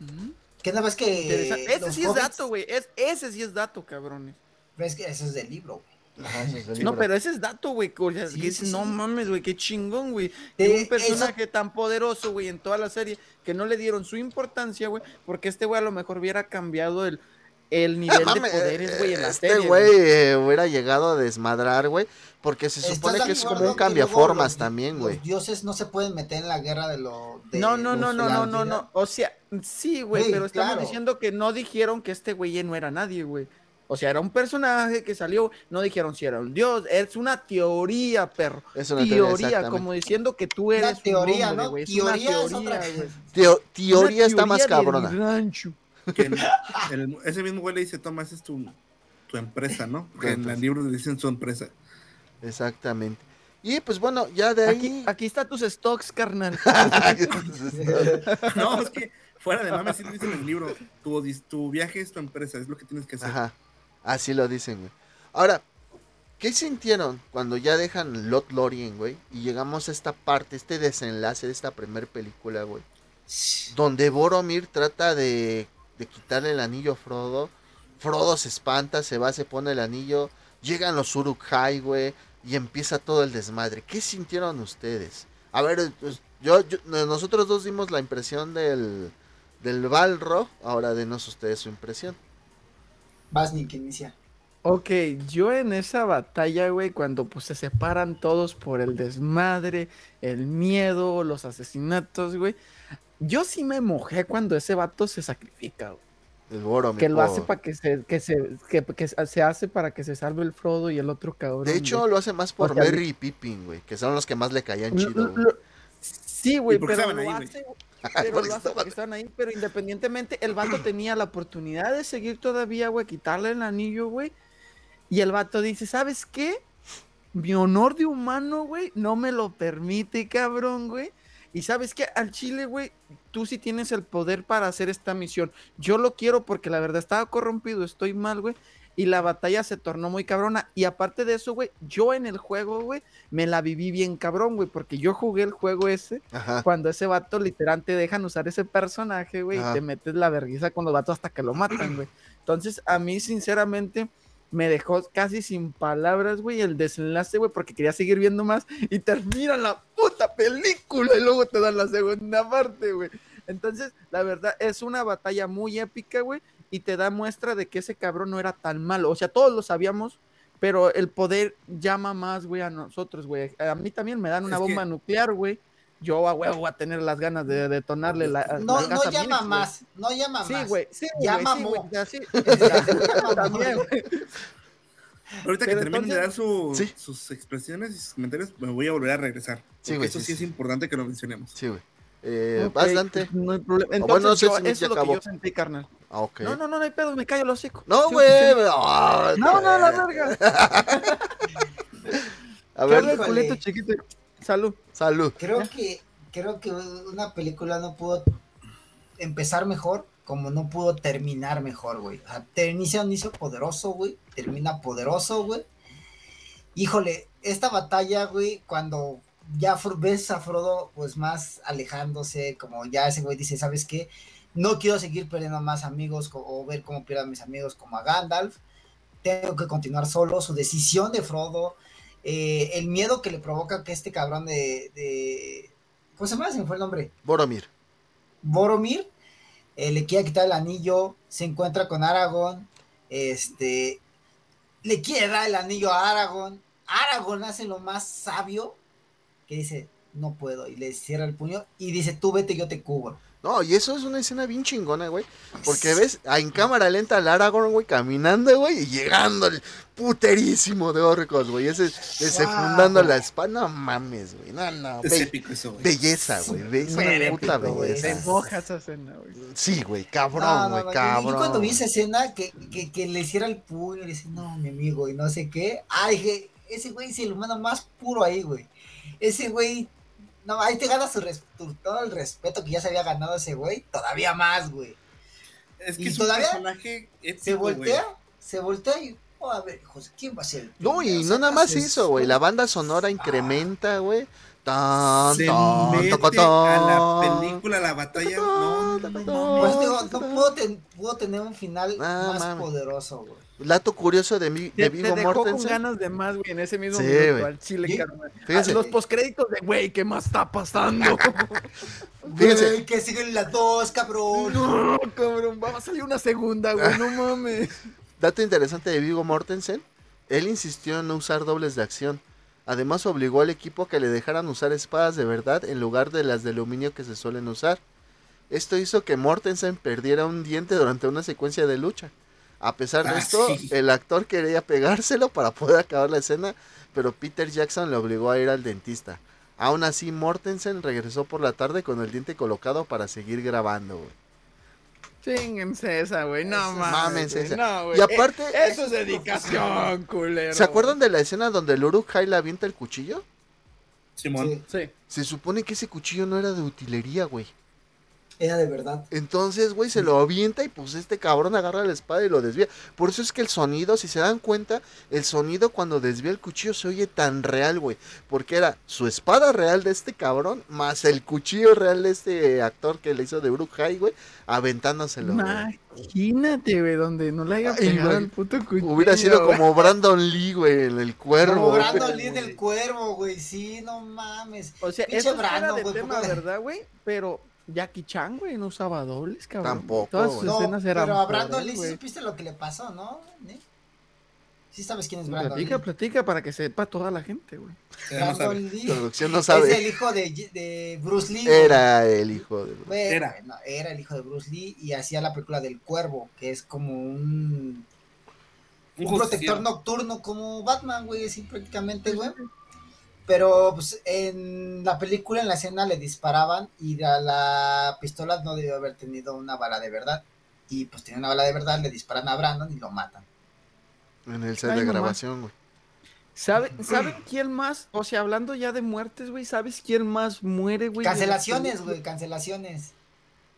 Ujú. Que nada más que... Ese sí es dato, güey. Es, ese sí es dato, cabrones. Ves que eso es del libro, güey. Ajá, es No, pero ese es dato, güey. Sí, que sí, no sí. mames, güey, qué chingón, güey. Eh, Que un eso- personaje tan poderoso, güey, en toda la serie, que no le dieron su importancia, güey, porque este güey a lo mejor hubiera cambiado el, el nivel de poderes, güey, en la este serie. güey eh, hubiera llegado a desmadrar, güey, porque se ¿Estás supone que es como un cambiaformas los- también, güey. Los dioses no se pueden meter en la guerra de lo... de No, no, no, no, no, no, no. O sea, sí, güey, Güey, pero estamos claro. diciendo que no dijeron que este güey no era nadie, güey. O sea, era un personaje que salió, no dijeron si era un dios, es una teoría, perro. Es una teoría, teoría, como diciendo que tú eres un teoría, hombre, ¿no? Teoría una es otra teoría. Teo- teoría Una está más teoría cabrona. rancho. Que en- en el- ese mismo güey le dice, toma, esa es tu, tu empresa, ¿no? Que en el libro le dicen su empresa. Exactamente. Y pues bueno, ya de Aquí, ahí. aquí está tus stocks, carnal. [LAUGHS] No, es que fuera de mames, sí lo dicen en el libro. Tu, tu viaje es tu empresa, es lo que tienes que hacer. Ajá. Así lo dicen, güey. Ahora, ¿qué sintieron cuando ya dejan Lot Lorien, güey? Y llegamos a esta parte, este desenlace de esta primer película, güey. Donde Boromir trata de, de quitarle el anillo a Frodo. Frodo se espanta, se va, se pone el anillo. Llegan los Uruk-hai, güey. Y empieza todo el desmadre. ¿Qué sintieron ustedes? A ver, pues, yo, yo- nosotros dos dimos la impresión del, del Balrog. Ahora denos ustedes su impresión. Vas, Nick, inicia. Ok, yo en esa batalla, güey, cuando pues se separan todos por el desmadre, el miedo, los asesinatos, güey. Yo sí me mojé cuando ese vato se sacrifica, güey. El Boromir. Que lo hace para que se, que se, que, que se hace para que se salve el Frodo y el otro cabrón. De hecho, güey. lo hace más por Merry y Pippin, güey, que son los que más le caían chido, lo- güey. lo- Sí, güey, ¿Y por qué pero lo ahí, güey? Pero estaban- ahí, independientemente, el vato [CLEARS THROAT] tenía la oportunidad de seguir todavía, güey, quitarle el anillo, güey. Y el vato dice, ¿sabes qué? Mi honor de humano, güey, no me lo permite, cabrón, güey. Y sabes qué, al Chile, güey, tú sí tienes el poder para hacer esta misión. Yo lo quiero porque la verdad estaba corrompido, estoy mal, güey. Y la batalla se tornó muy cabrona. Y aparte de eso, güey, yo en el juego, güey, me la viví bien cabrón, güey, porque yo jugué el juego ese Ajá. cuando ese vato literal te dejan usar ese personaje, güey, y te metes la vergüenza con los vatos hasta que lo matan, güey. Entonces, a mí, sinceramente, me dejó casi sin palabras, güey, el desenlace, güey, porque quería seguir viendo más y termina la puta película y luego te dan la segunda parte, güey. Entonces, la verdad, es una batalla muy épica, güey, y te da muestra de que ese cabrón no era tan malo. O sea, todos lo sabíamos, pero el poder llama más, güey, a nosotros, güey. A mí también me dan una Es que- bomba nuclear, güey. Yo a huevo voy a tener las ganas de detonarle la. No, la no llama más, no llama Sí, más. sí, güey, sí, ya, sí. [LAUGHS] mamó. También, güey. Ahorita que Pero terminen de dar su- Sí. sus expresiones y sus comentarios, me voy a volver a regresar. Sí, porque güey, Eso sí, sí, es sí. importante que lo mencionemos. Sí, güey. Eh, vas, Dante. No hay problema. bueno, Entonces, no sé yo- si Nick eso es lo que acabó. yo sentí, carnal. Ah, ok. No, no, no, no hay pedo, me callo el hocico. No, güey. sí, sí. ah, No, no, la verga. [LAUGHS] A ¿Qué habla ver, el culito chiquito? Salud. salud. Creo que, creo que una película no pudo empezar mejor como no pudo terminar mejor, güey. O sea, te inicia un inicio poderoso, güey. Termina poderoso, güey. Híjole, esta batalla, güey, cuando ya ves a Frodo, pues más alejándose, como ya ese güey dice, ¿sabes qué? No quiero seguir perdiendo más amigos o ver cómo pierdo a mis amigos como a Gandalf. Tengo que continuar solo. Su decisión de Frodo, eh, el miedo que le provoca que este cabrón de, de ¿cómo se llama? Se me fue el nombre. Boromir. Boromir eh, le quiere quitar el anillo, se encuentra con Aragorn, este, le quiere dar el anillo a Aragorn. Aragorn hace lo más sabio que dice, no puedo, y le cierra el puño y dice, tú vete, yo te cubro. No, y eso es una escena bien chingona, güey. Porque ves en cámara lenta al Aragorn, güey, caminando, güey, y llegando el puterísimo de orcos, güey. Ese desenfundando Guau. la espada. No mames, güey. No, no. Es épico eso, güey. belleza, güey. Es una puta güey. Se belleza. moja esa escena, güey. Sí, güey, cabrón, no, güey, no, cabrón. Yo cuando vi esa escena que, que, que le hiciera el puño y le dice, no, mi amigo, y no sé qué. Ah, dije, ese güey es el humano más puro ahí, güey. Ese güey, no, ahí te gana su res- tu- todo el respeto que ya se había ganado ese güey, todavía más, güey. Es que ¿Y es todavía? personaje épico, Se güey. voltea, se voltea y, oh, a ver, hijos, ¿quién va a ser el No, y no nada más eso, güey. La banda sonora incrementa, güey. Tan, Se tan, mete tacatán. a la película, a la batalla. No, no, no, no, Pues no. digo, no pudo, ten- pudo tener un final Ah, más poderoso, güey. Dato curioso de, mi, de Te, te Vigo dejó con Mortensen. ganas de más, güey, en ese mismo Sí, minuto güey. al chile, carnal. Fíjense. A Los postcréditos de, güey, ¿qué más está pasando? [LAUGHS] Fíjense. Güey, que siguen las dos, cabrón. no, cabrón, va a salir una segunda, güey, no [LAUGHS] mames. Dato interesante de Vigo Mortensen. Él insistió en no usar dobles de acción. Además obligó al equipo a que le dejaran usar espadas de verdad en lugar de las de aluminio que se suelen usar. Esto hizo que Mortensen perdiera un diente durante una secuencia de lucha. A pesar de Ah, esto, sí. el actor quería pegárselo para poder acabar la escena, pero Peter Jackson le obligó a ir al dentista. Aún así, Mortensen regresó por la tarde con el diente colocado para seguir grabando, güey. Chinguense esa, güey. No mames. Esa. No. Y aparte- Eh, eso es dedicación, culero. ¿Se acuerdan de la escena donde el Uruk-hai le avienta el cuchillo? Simón. Sí, Sí. Se supone que ese cuchillo no era de utilería, güey. Era de verdad. Entonces, güey, se lo avienta y pues este cabrón agarra la espada y lo desvía. Por eso es que el sonido, si se dan cuenta, el sonido cuando desvía el cuchillo se oye tan real, güey. Porque era su espada real de este cabrón, más el cuchillo real de este actor que le hizo de Uruk-hai, güey, aventándoselo. Imagínate, güey, donde no le haya Ay, pegado el puto cuchillo. Hubiera sido como Brandon Lee, güey, en el cuervo. Como. Brandon Lee del cuervo, güey. Sí, no mames. O sea, Pinche eso fuera Brandon, de güey, tema. ¿verdad, güey? Pero Jackie Chan, güey, no usaba dobles, cabrón. Tampoco, Todas sus. No, escenas eran pero a Brandon Lee sí supiste lo que le pasó, ¿no? Nick? Sí sabes quién es Brandon Platica, Lee. platica para que sepa toda la gente, güey. Ya no sabe. Brandon Lee. Producción no Es sabe. el hijo de, de Bruce Lee. güey. Era el hijo de... Güey, Era. güey, no, era el hijo de Bruce Lee y hacía la película del cuervo, que es como un, Un un protector nocturno como Batman, güey, así prácticamente, güey. Pero pues, en la película, en la escena, le disparaban y a la pistola no debió haber tenido una bala de verdad. Y pues tiene una bala de verdad, le disparan a Brandon y lo matan. En el set Ay, de mamá. grabación, güey. ¿Sabe, [CLEARS THROAT] ¿Saben quién más? O sea, hablando ya de muertes, güey, ¿sabes quién más muere, güey? Cancelaciones, güey, cancelaciones.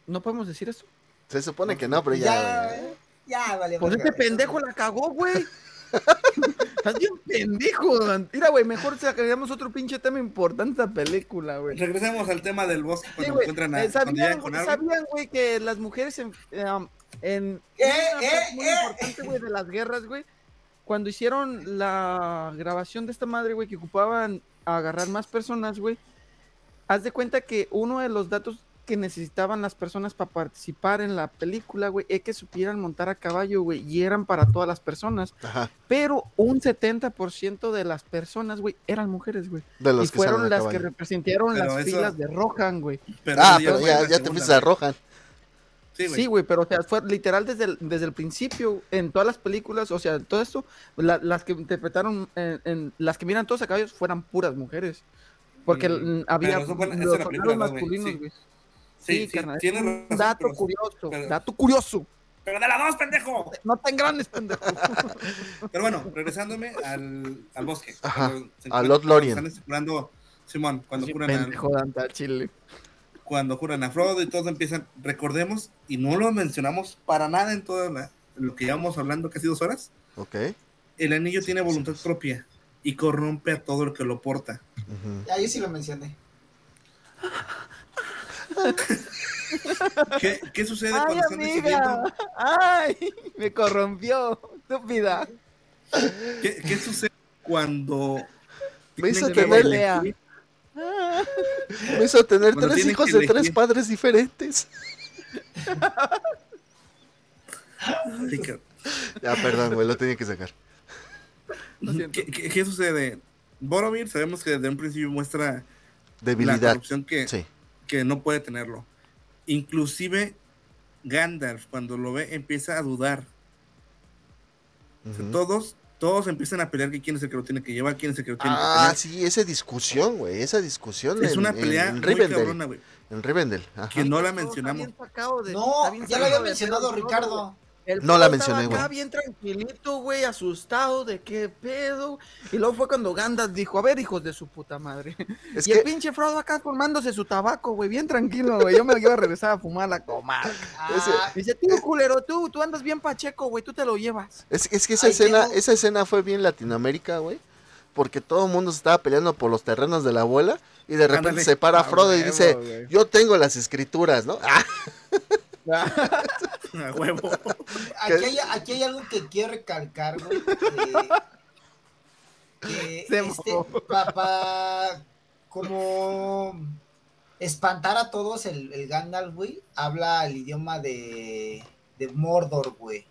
¿No podemos decir eso? Se supone que no, pero Ya, ya, güey. ya, vale. Pues este pendejo la cagó, güey. [LAUGHS] Estás bien pendejo. Mira, güey, mejor sacaríamos otro pinche tema importante a esta película, güey. Regresemos al tema del bosque Sí, cuando güey. encuentran a Eh, ¿Sabían, con güey, sabían, güey, que las mujeres en, um, en Eh, una eh, parte muy eh. importante, güey, de las guerras, güey, cuando hicieron la grabación de esta madre, güey, que ocupaban agarrar más personas, güey, haz de cuenta que uno de los datos que necesitaban las personas para participar en la película, güey, es que supieran montar a caballo, güey, y eran para todas las personas, Ajá. pero un 70% de las personas, güey, eran mujeres, güey, De los y que fueron las que representaron Pero las eso- filas de Rohan, güey. Pero Ah, pero ya, te fuiste a güey. Rohan. Sí, güey. Sí, güey, pero o sea, fue literal desde el, desde el principio, en todas las películas, o sea, todo esto, la- las que interpretaron, en, en- las que miran todos a caballos fueran puras mujeres. Porque Mm, había los película, ¿no, güey? masculinos, Sí. Sí, sí, carnal, es tienes un razón, dato pero- curioso, pero- dato curioso. Pero de la dos, pendejo. No tan grandes, pendejo. [LAUGHS] Pero bueno, regresándome al, al bosque. Ajá, a Lord Lorien. cuando Están curando, Simón, cuando Sí, curan a, pendejo, chile. cuando curan a Frodo y todos empiezan, recordemos, y no lo mencionamos para nada en todo la- lo que llevamos hablando casi dos horas, Ok. el anillo tiene voluntad propia y corrompe a todo el que lo porta. Yo sí lo mencioné. ¿Qué, qué sucede Ay, cuando están decidiendo? amiga. Ay, me corrompió, estúpida. ¿Qué, qué sucede cuando Me hizo tener- elegir? Me hizo tener Cuando tres hijos de tres elegir. padres diferentes. Ya, perdón, güey, lo tenía que sacar. ¿Qué, qué, qué sucede? Boromir sabemos que desde un principio muestra la Debilidad. corrupción que, Sí. Que no puede tenerlo. Inclusive Gandalf cuando lo ve empieza a dudar. O sea, Ujú. Todos, todos empiezan a pelear que quién es el que lo tiene que llevar, quién es el que lo tiene Ah, que sí, esa discusión, güey. Esa discusión. Es en, una pelea en muy Rivendell. cabrona, güey. En Rivendell. ajá. Que no la mencionamos. de- No, bien ya lo había mencionado Ricardo. El No la mencioné, güey. bien tranquilito, güey, asustado de qué pedo. Y luego fue cuando Gandalf dijo, a ver, hijos de su puta madre. [LAUGHS] Es y el que, pinche Frodo acá formándose su tabaco, güey, bien tranquilo, güey. Yo me iba a regresar a fumar a la comarca. [LAUGHS] Ah, Dice, tú, culero, tú, tú andas bien pacheco, güey, tú te lo llevas. es, es que esa Ay, escena, esa escena fue bien Latinoamérica, güey. Porque todo el mundo se estaba peleando por los terrenos de la abuela. Y de repente Ándale. se para Ah, Frodo y dice, yo tengo las escrituras, ¿no? [LAUGHS] Ah, [LAUGHS] huevo. aquí, hay, aquí hay algo que quiero recalcar, güey. Que, que este, para como espantar a todos, el, el Gandalf, güey, habla el idioma de, de Mordor, güey.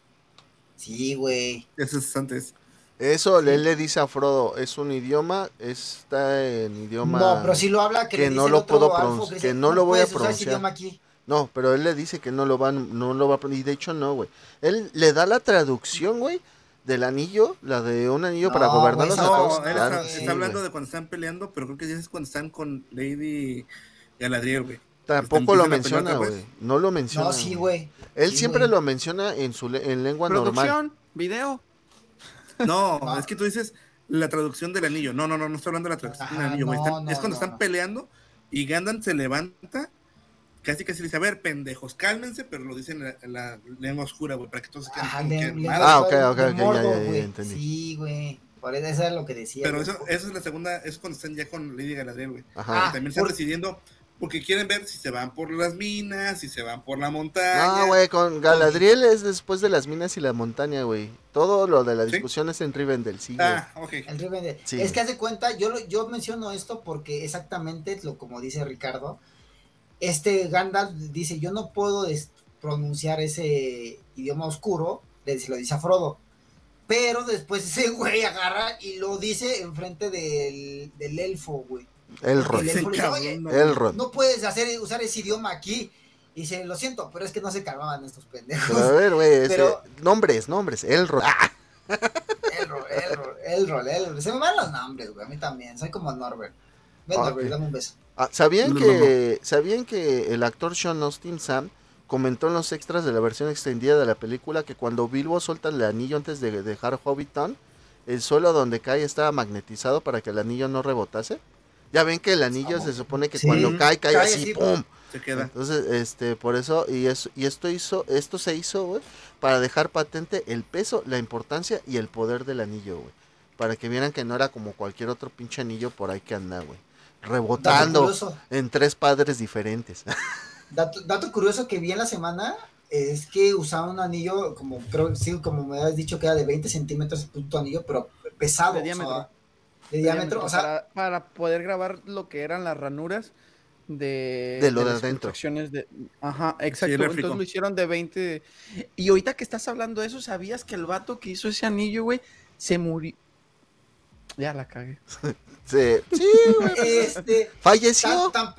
Sí, güey. Eso es antes. Eso él le dice a Frodo, es un idioma, está en idioma... No, pero si lo habla que, que le no dice el lo otro puedo alfo, pronun- le que no lo voy a puedes usar ese pronunciar". idioma aquí. No, pero él le dice que no lo va, no lo va a y de hecho no, güey. Él le da la traducción, güey, del anillo, la de un anillo para No, gobernarlos güey, a no, todos. No, él Claro, está, sí, está hablando de cuando están peleando, pero creo que ya es cuando están con Lady Galadriel, güey. Tampoco lo a menciona, güey. otra No lo menciona. No, sí, güey. Él Sí, siempre lo menciona en su le- en lengua normal. Producción, video. No, No. [LAUGHS] es que tú dices la traducción del anillo. No, no, no, no estoy hablando de la traducción del anillo, güey. no, Están- no, es cuando no, están no. peleando y Gandalf se levanta, casi casi le dice, a ver, pendejos, cálmense, pero lo dicen en la, en la lengua oscura, güey, para que todos se queden como le- que, le-. Ah, ok, ok, ok, ya, ya, ya, güey. entendí. Sí, güey. Por eso eso es lo que decía. Pero eso, eso es la segunda, es cuando están ya con Lady Galadriel, güey. Ajá. Ah, También están por- decidiendo, porque quieren ver si se van por las minas, si se van por la montaña. No, güey, con Galadriel es después de las minas y la montaña, güey. Todo lo de la ¿Sí? discusión es en Rivendell, sí. Ah, ok. El Rivendell. Sí. Es que haz de cuenta, yo, lo- yo menciono esto porque exactamente es lo como dice Ricardo. Este Gandalf dice, yo no puedo pronunciar ese idioma oscuro, le dice- lo dice a Frodo. Pero después [LAUGHS] ese güey agarra y lo dice enfrente del, del elfo, güey. Elrond. El elfo dice, Cabrón, "Oye, no. Elrond. no puedes hacer, usar ese idioma aquí. Y dice, lo siento, pero es que no se calmaban estos pendejos. Pero a ver, güey, [LAUGHS] Pero- nombres, nombres, Elrond. Ah, Elrond, Elrond, Elrond, Elrond. Se me van los nombres, güey. A mí también. Soy como Norbert. Ven, Ah, Norbert, ok. dame un beso. Ah, ¿Sabían No, que sabían que el actor Sean Austin Sam comentó en los extras de la versión extendida de la película que cuando Bilbo suelta el anillo antes de dejar Hobbiton, el suelo donde cae estaba magnetizado para que el anillo no rebotase? Ya ven que el anillo se supone que Sí. cuando cae cae Cae así, así, pum. Se queda. Entonces, este, por eso y eso y esto hizo esto se hizo, güey, para dejar patente el peso, la importancia y el poder del anillo, güey. Para que vieran que no era como cualquier otro pinche anillo por ahí que anda, güey. Rebotando en tres padres diferentes. [LAUGHS] dato, dato curioso que vi en la semana es que usaba un anillo como, creo, sí, como me habías dicho que era de 20 centímetros el puto anillo, pero pesado. De o sea, diámetro. de diámetro, o sea, para, para poder grabar lo que eran las ranuras de, De lo de las adentro. construcciones de ajá exacto entonces lo hicieron de 20 y ahorita que estás hablando de eso sabías que el vato que hizo ese anillo güey se murió ya la cagué [LAUGHS] Sí, sí, güey. este, Falleció. tan,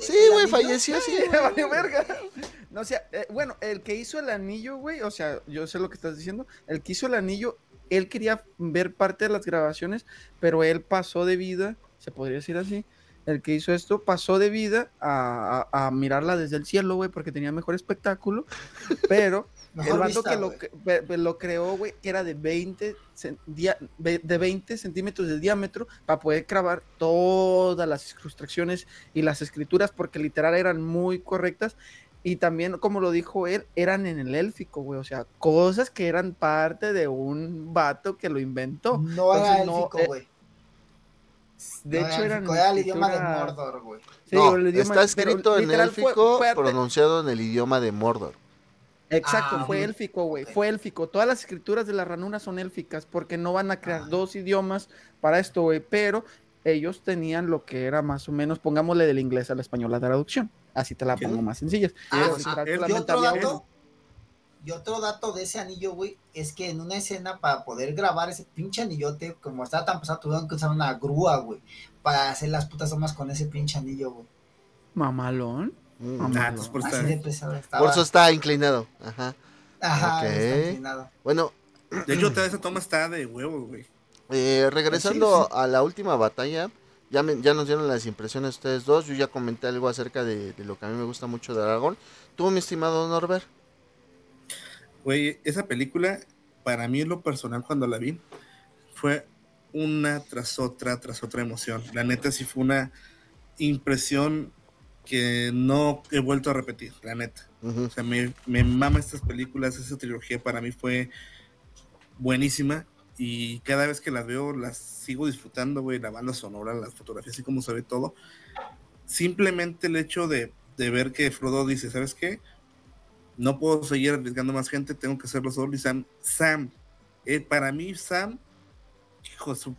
Sí, güey, falleció, sí. Valió verga. No, o sea, eh, bueno, el que hizo el anillo, güey, o sea, yo sé lo que estás diciendo, el que hizo el anillo, él quería ver parte de las grabaciones, pero él pasó de vida, se podría decir así, el que hizo esto pasó de vida a, a- a mirarla desde el cielo, güey, porque tenía mejor espectáculo, pero Mejor el vato vista, que lo, que- creó, güey, que era de 20, cen- dia- ve- de 20 centímetros de diámetro para poder grabar todas las incrustaciones y las escrituras, porque literal eran muy correctas. Y también, como lo dijo él, eran en el élfico, güey. O sea, cosas que eran parte de un vato que lo inventó. No era Entonces, no, élfico, eh, güey. De No hecho, era era el idioma de escritura- Mordor, güey. Sí, no, el idioma- está pero escrito en literal fue- élfico, fue- pronunciado en el idioma de Mordor. Exacto, Ah, fue élfico, güey. Fue élfico. Todas las escrituras de la ranura son élficas porque no van a crear Ah. dos idiomas para esto, güey. Pero ellos tenían lo que era más o menos, pongámosle del inglés al español la traducción. Así te la ¿Qué? pongo más sencilla. Ah, sí. Y otro dato, y otro dato de ese anillo, güey, es que en una escena para poder grabar ese pinche anillote, como estaba tan pesado, tuvieron que usar una grúa, güey, para hacer las putas tomas con ese pinche anillo, güey. Mamalón. Mm. Ah, entonces por estar- estaba. Eso está inclinado. Ajá. Ajá, Ok. está inclinado. Bueno, De hecho, toda esa toma está de huevos, güey. eh, regresando Sí, a la última batalla, ya, me- ya nos dieron las impresiones ustedes dos. Yo ya comenté algo acerca de, de lo que a mí me gusta mucho de Aragón. Tú, mi estimado Norbert. Güey, esa película, para mí en lo personal, cuando la vi, fue una tras otra, tras otra emoción. La neta sí fue una impresión que no he vuelto a repetir, la neta. O sea, me, me mama estas películas, esa trilogía para mí fue buenísima y cada vez que las veo las sigo disfrutando, güey, la banda sonora, las fotografías, así como se ve todo. Simplemente el hecho de, de ver que Frodo dice, ¿sabes qué? No puedo seguir arriesgando más gente, tengo que hacerlo solo y Sam, Sam, eh, para mí Sam, hijo, su-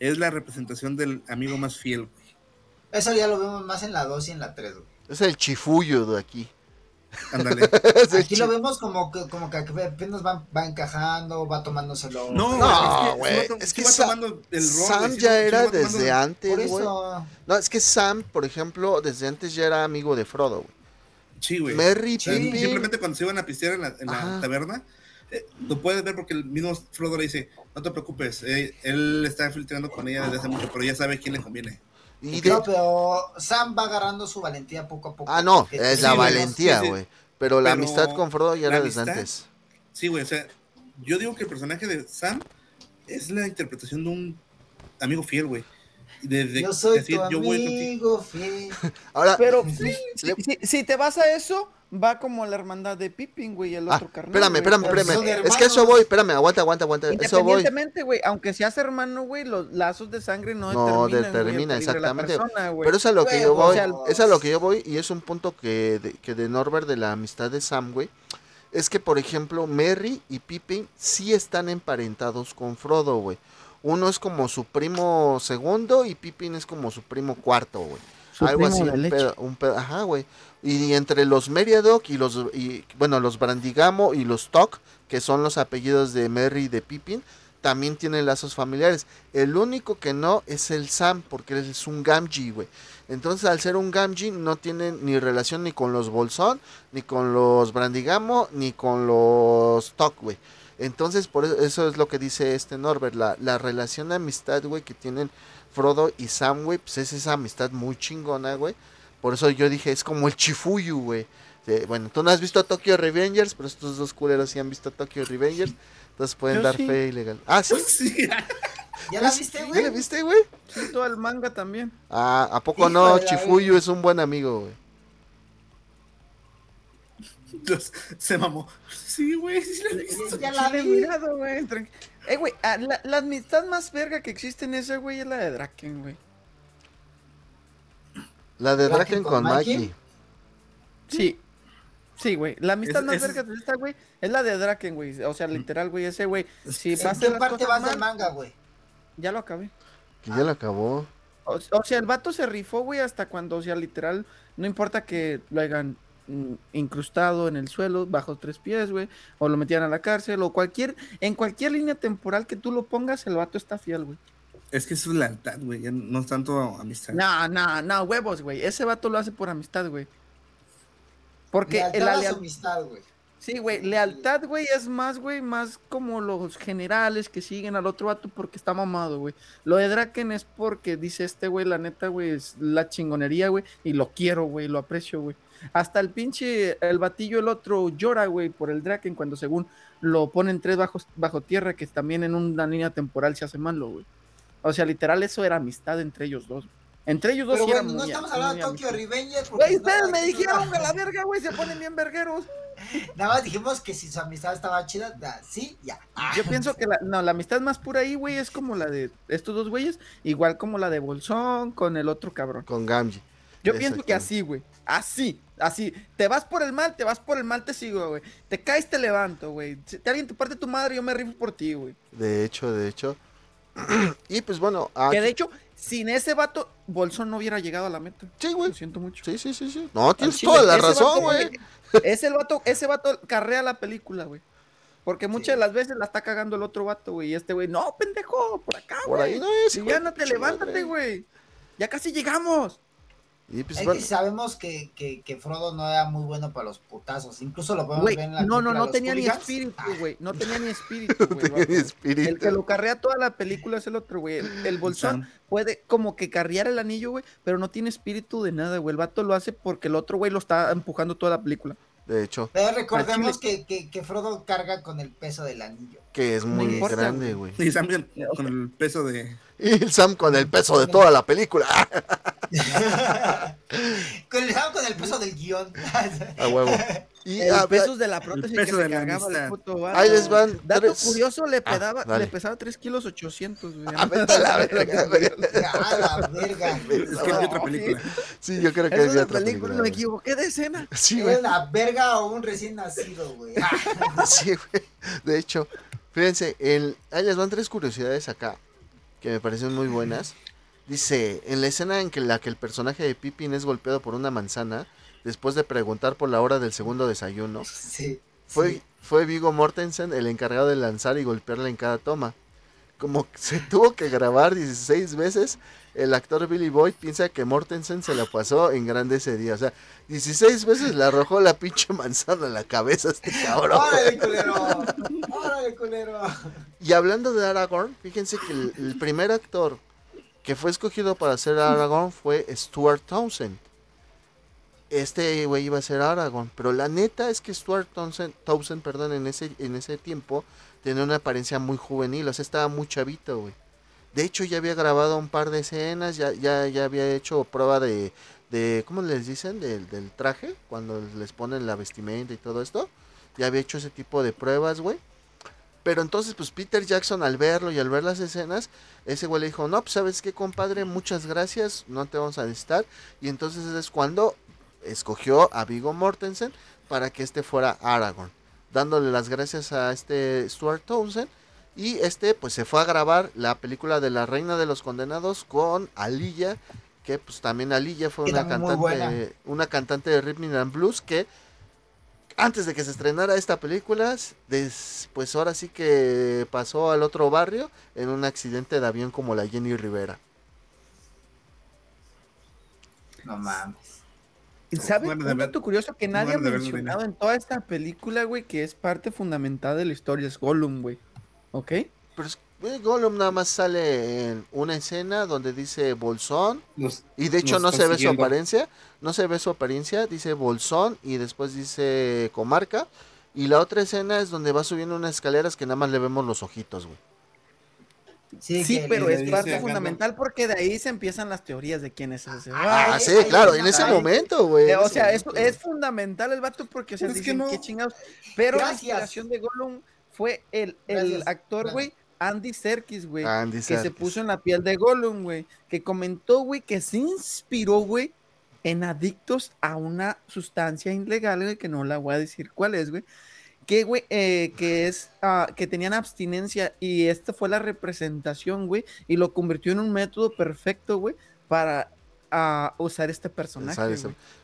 es la representación del amigo más fiel, güey. Eso ya lo vemos más en la 2 y en la 3, güey. Es el chifullo de aquí. Ándale. [LAUGHS] Aquí lo vemos como que, como que apenas va, va encajando, va tomándoselo. No, No, güey, es que, es va que tomando el rol, Sam ya era desde antes, güey. eso. No, es que Sam, por ejemplo, desde antes ya era amigo de Frodo, güey. Sí, güey. Merry, Sí. Pippin. Simplemente cuando se iban a pistear en la, en la taberna, eh, lo puedes ver porque el mismo Frodo le dice, no te preocupes, eh, él está filtrando con ella desde hace mucho, pero ya sabe quién le conviene. Y de- No, pero Sam va agarrando su valentía poco a poco. Ah, no, es sí la valentía, sí, sí. güey. Pero la Pero amistad con Frodo ya era desde antes. Sí, güey, o sea, yo digo que el personaje de Sam es la interpretación de un amigo fiel, güey. Desde Yo soy decir, tu yo amigo fiel. [LAUGHS] Ahora, Pero [LAUGHS] le- si, te vas a eso, va como la hermandad de Pippin, güey, el Ah, otro carnal. espérame, güey. espérame, espérame. Es que eso voy, espérame, aguanta, aguanta, aguanta. Eso voy. Independientemente, güey, aunque seas hermano, güey, los lazos de sangre no, No determinan, güey, el determina, la exactamente. persona, güey. Pero es a lo que yo voy, sea, es a lo que yo voy y es un punto que de, que de Norbert de la amistad de Sam, güey, es que por ejemplo Merry y Pippin sí están emparentados con Frodo, güey. Uno es como su primo segundo y Pippin es como su primo cuarto, güey. Su Algo primo así, un pedo, un pedo- ajá, güey. Y, entre los Meriadoc y los, y, bueno, los Brandigamo y los Tok, que son los apellidos de Merry y de Pippin, también tienen lazos familiares. El único que no es el Sam, porque él es un Gamgee, güey. Entonces, al ser un Gamgee, no tiene ni relación ni con los Bolsón, ni con los Brandigamo, ni con los Tok, güey. Entonces, por eso, eso es lo que dice este Norbert. La, la relación de amistad, güey, que tienen Frodo y Sam, güey, pues es esa amistad muy chingona, güey. Por eso yo dije, es como el Chifuyu, güey. Eh, bueno, tú no has visto Tokyo Revengers, pero estos dos culeros sí han visto Tokyo Revengers. Entonces pueden Yo dar sí. fe ilegal. Ah, sí. [LAUGHS] Sí, ¿Ya la viste, ¿Ya güey? la viste, güey? Sí, todo el manga también. Ah, ¿a poco Hijo no? Chifuyu es un buen amigo, güey. Entonces, se mamó. Sí, güey, sí la he visto. Ya la he vi. mirado, güey. Eh, güey, ah, la, la amistad más verga que existe en ese, güey, es la de Draken, güey. La de ¿Draken Draken con con Mikey? Mikey. Sí. Sí, güey. La amistad Es- más es- verga de esta, güey, es la de Draken, güey. O sea, literal, güey, ese, güey. Si ¿En qué las parte cosas vas del manga, güey? ya lo acabé. Que ya lo acabó. O, o sea, el vato se rifó, güey, hasta cuando, o sea, literal, no importa que lo hayan mm, incrustado en el suelo bajo tres pies, güey, o lo metían a la cárcel, o cualquier, en cualquier línea temporal que tú lo pongas, el vato está fiel, güey. Es que eso es lealtad, güey, ya no es tanto amistad. No, no, no, huevos, güey. Ese vato lo hace por amistad, güey. Porque Lealtad la amistad, güey. Sí, güey, lealtad, güey, es más, güey, más como los generales que siguen al otro vato porque está mamado, güey. Lo de Draken es porque dice este, güey, la neta, güey, es la chingonería, güey, y lo quiero, güey, lo aprecio, güey. Hasta el pinche, el batillo, el otro, llora, güey, por el Draken cuando según lo ponen tres bajos, bajo tierra, que también en una línea temporal se hace malo, güey. O sea, literal, eso era amistad entre ellos dos. Entre ellos dos Pero sí bueno, no muy- estamos hablando de Tokyo. Revengers. Güey, ustedes me dijeron que la verga, güey, se ponen bien vergueros. Nada más dijimos que si su amistad estaba chida, da- sí, ya. Ah, Yo pienso que la, no, la amistad más pura ahí, güey, es como la de estos dos güeyes, igual como la de Bolsón con el otro cabrón. Con Gamgee. Yo pienso que así, güey. Así, así. Te vas por el mal, te vas por el mal, te sigo, güey. Te caes, te levanto, güey. Si alguien te parte tu madre, yo me rifo por ti, güey. De hecho, de hecho. [CLEARS THROAT] y pues bueno. ah, Que de hecho, sin ese vato, Bolsón no hubiera llegado a la meta. Sí, güey. Lo siento mucho. Sí, sí, sí, sí. No, tienes chile, toda la ese razón, güey. Es el vato, ese vato carrea la película, güey. Porque muchas de las veces la está cagando el otro vato, güey. Y este güey, no, pendejo, por acá, Por güey. ahí no es. Hijo ya no te levántate, güey. Ya casi llegamos. Y pues Es bueno. que sabemos que, que, que Frodo no era muy bueno para los putazos. Incluso lo podemos ver en la no, no, no Los tenía ni espíritu, Ah, güey. No tenía ni espíritu, [LAUGHS] güey. el tenía ni vato. espíritu. El que lo carrea toda la película es el otro, güey. El, el bolsón puede como que carrear el anillo, güey, pero no tiene espíritu de nada, güey. El vato lo hace porque el otro güey lo está empujando toda la película. De hecho, Pero recordemos que, que, que Frodo carga con el peso del anillo. que es muy importa, grande, güey. Y también con el peso de. Y el Sam con el peso de toda la película. [LAUGHS] con, el, con el peso del guion. [LAUGHS] A huevo. Y El a ver, peso de la prótesis peso que de se la cargaba vato. ahí les van Dato tres. curioso, le, Ah, pedaba, le pesaba 3 kilos 800, güey. [LAUGHS] Ah, a la verga, la verga. Es que vi otra película. Sí, yo creo que Es había una otra película, película. me equivoqué de escena. Sí, ¿Es güey. una verga o un recién nacido, güey? Ah, Sí, güey. De hecho, fíjense, el... ahí les van tres curiosidades acá que me parecen muy buenas. Dice, en la escena en que la que el personaje de Pippin es golpeado por una manzana, después de preguntar por la hora del segundo desayuno. Sí. Fue, sí. fue Vigo Mortensen el encargado de lanzar y golpearla en cada toma. Como se tuvo que grabar 16 veces, el actor Billy Boyd piensa que Mortensen se la pasó en grande ese día. O sea, 16 veces le arrojó la pinche manzana en la cabeza a este cabrón. ¡Órale, culero! ¡Órale, culero! Y hablando de Aragorn, fíjense que el, el primer actor que fue escogido para ser Aragorn fue Stuart Townsend. Este güey iba a ser Aragorn, pero la neta es que Stuart Townsend, Townsend, perdón, en ese, en ese tiempo tenía una apariencia muy juvenil, o sea, estaba muy chavito, güey. De hecho, ya había grabado un par de escenas, ya, ya, ya había hecho prueba de, de ¿cómo les dicen? Del, del traje, cuando les ponen la vestimenta y todo esto. Ya había hecho ese tipo de pruebas, güey. Pero entonces, pues Peter Jackson al verlo y al ver las escenas, ese güey le dijo, no, pues sabes qué, compadre, muchas gracias, no te vamos a necesitar. Y entonces es cuando escogió a Vigo Mortensen para que este fuera Aragorn, dándole las gracias a este Stuart Townsend. Y este, pues se fue a grabar la película de La Reina de los Condenados con Alilla, que pues también Alilla fue una cantante, una cantante de rhythm and blues que antes de que se estrenara esta película, des- pues ahora sí que pasó al otro barrio en un accidente de avión como la Jenny Rivera. No mames. ¿Sabes? Bueno, Un dato curioso que nadie ha mencionado en toda esta película, güey, que es parte fundamental de la historia, es Gollum, güey. ¿Ok? Pero es- eh, Gollum nada más sale en una escena donde dice Bolsón y de hecho no se ve su apariencia, no se ve su apariencia, dice Bolsón y después dice Comarca y la otra escena es donde va subiendo unas escaleras que nada más le vemos los ojitos, güey. Sí, Sí, pero es dice parte fundamental porque de ahí se empiezan las teorías de quién es ese. Ah, sí, claro, en ese momento, güey. O sea, es, es fundamental el vato porque, o sea, Pero es que dicen, no. qué chingados. Pero la inspiración de Gollum fue el, el Gracias, actor, güey, Andy Serkis, güey. Andy que se puso en la piel de Gollum, güey. Que comentó, güey, que se inspiró, güey, en adictos a una sustancia ilegal, güey, que no la voy a decir cuál es, güey. Que, güey, eh, que es, ah, que tenían abstinencia y esta fue la representación, güey, y lo convirtió en un método perfecto, güey, para ah, usar este personaje.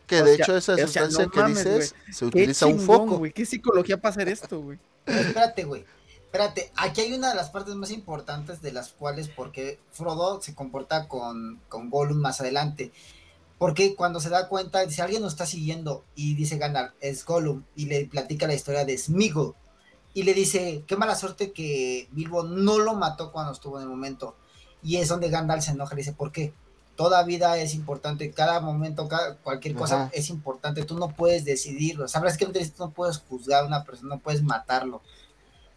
Que O de sea, hecho esa o sea, sustancia no que mames, dices se utiliza un foco. güey, qué psicología para hacer esto, güey. Espérate, güey. Espérate, aquí hay una de las partes más importantes de las cuales porque Frodo se comporta con, con Gollum más adelante. Porque cuando se da cuenta, dice, alguien nos está siguiendo y dice Gandalf, es Gollum, y le platica la historia de Smeagol. Y le dice, qué mala suerte que Bilbo no lo mató cuando estuvo en el momento. Y es donde Gandalf se enoja y le dice, ¿por qué? Toda vida es importante, cada momento, cada, cualquier cosa Ajá. es importante, tú no puedes decidirlo, sabrás que tú no puedes juzgar a una persona, no puedes matarlo.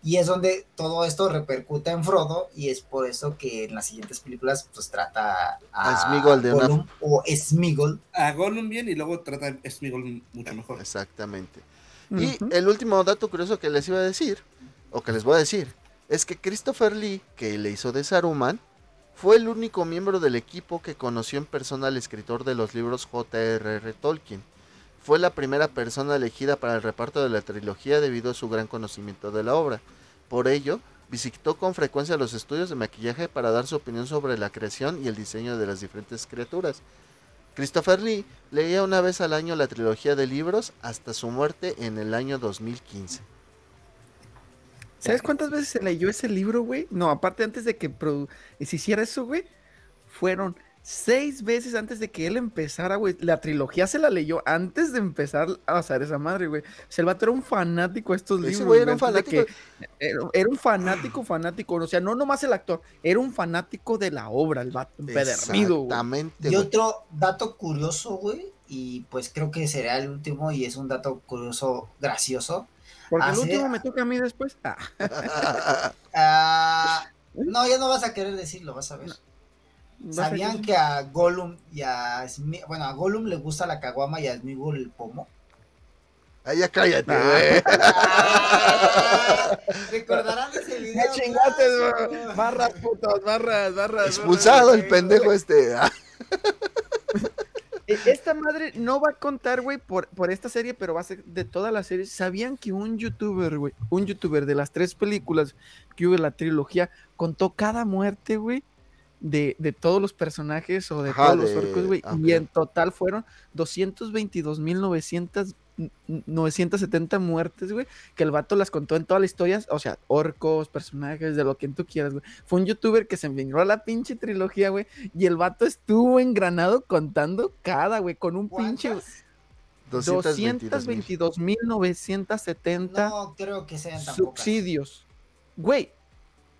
Y es donde todo esto repercute en Frodo y es por eso que en las siguientes películas pues trata a, A Sméagol de una- Gollum o Smeagol. A Gollum bien y luego trata a Smeagol mucho mejor. Exactamente. Y Ujú. el último dato curioso que les iba a decir, o que les voy a decir, es que Christopher Lee, que le hizo de Saruman, fue el único miembro del equipo que conoció en persona al escritor de los libros J.R.R. Tolkien. Fue la primera persona elegida para el reparto de la trilogía debido a su gran conocimiento de la obra. Por ello, visitó con frecuencia los estudios de maquillaje para dar su opinión sobre la creación y el diseño de las diferentes criaturas. Christopher Lee leía una vez al año la trilogía de libros hasta su muerte en el año 2015. ¿Sabes cuántas veces se leyó ese libro, güey? No, aparte antes de que produ- se hiciera eso, güey, fueron seis veces antes de que él empezara, güey. La trilogía se la leyó antes de empezar a hacer esa madre, güey. O sea, el vato era un fanático de estos Ese libros. güey era un fanático. que- era, era un fanático, fanático. O sea, no nomás el actor, era un fanático de la obra, el vato, empedernido, güey. Exactamente. Y otro dato curioso, güey, y pues creo que será el último y es un dato curioso gracioso. Porque el último me toca a mí después. Ah, [LAUGHS] Ah, no, ya no vas a querer decirlo, vas a ver. vas ¿Sabían que a Gollum y a Sme- bueno, a Gollum le gusta la caguama y a Smeagol el pomo? Ay, ya cállate, Ah. güey. Ah, [LAUGHS] Recordarán ese video. ¡Me chingaste, güey! Barras, putos, barras, barras. Expulsado barras. el pendejo este. [LAUGHS] Eh, Esta madre no va a contar, güey, por, por esta serie, pero va a ser de todas las series. ¿Sabían que un youtuber, güey, un youtuber de las tres películas que hubo en la trilogía, contó cada muerte, güey, de, de todos los personajes o de Ajá, todos los orcos, güey. ah, Y en total fueron 222.900 970 muertes, güey, que el vato las contó en todas las historias, o sea, orcos, personajes, de lo que tú quieras, güey. Fue un youtuber que se envió a la pinche trilogía, güey, y el vato estuvo engranado contando cada, güey, con un pinche ¿Cuántas? 222 mil. 222.970 No creo que sean tan pocas. subsidios. Güey,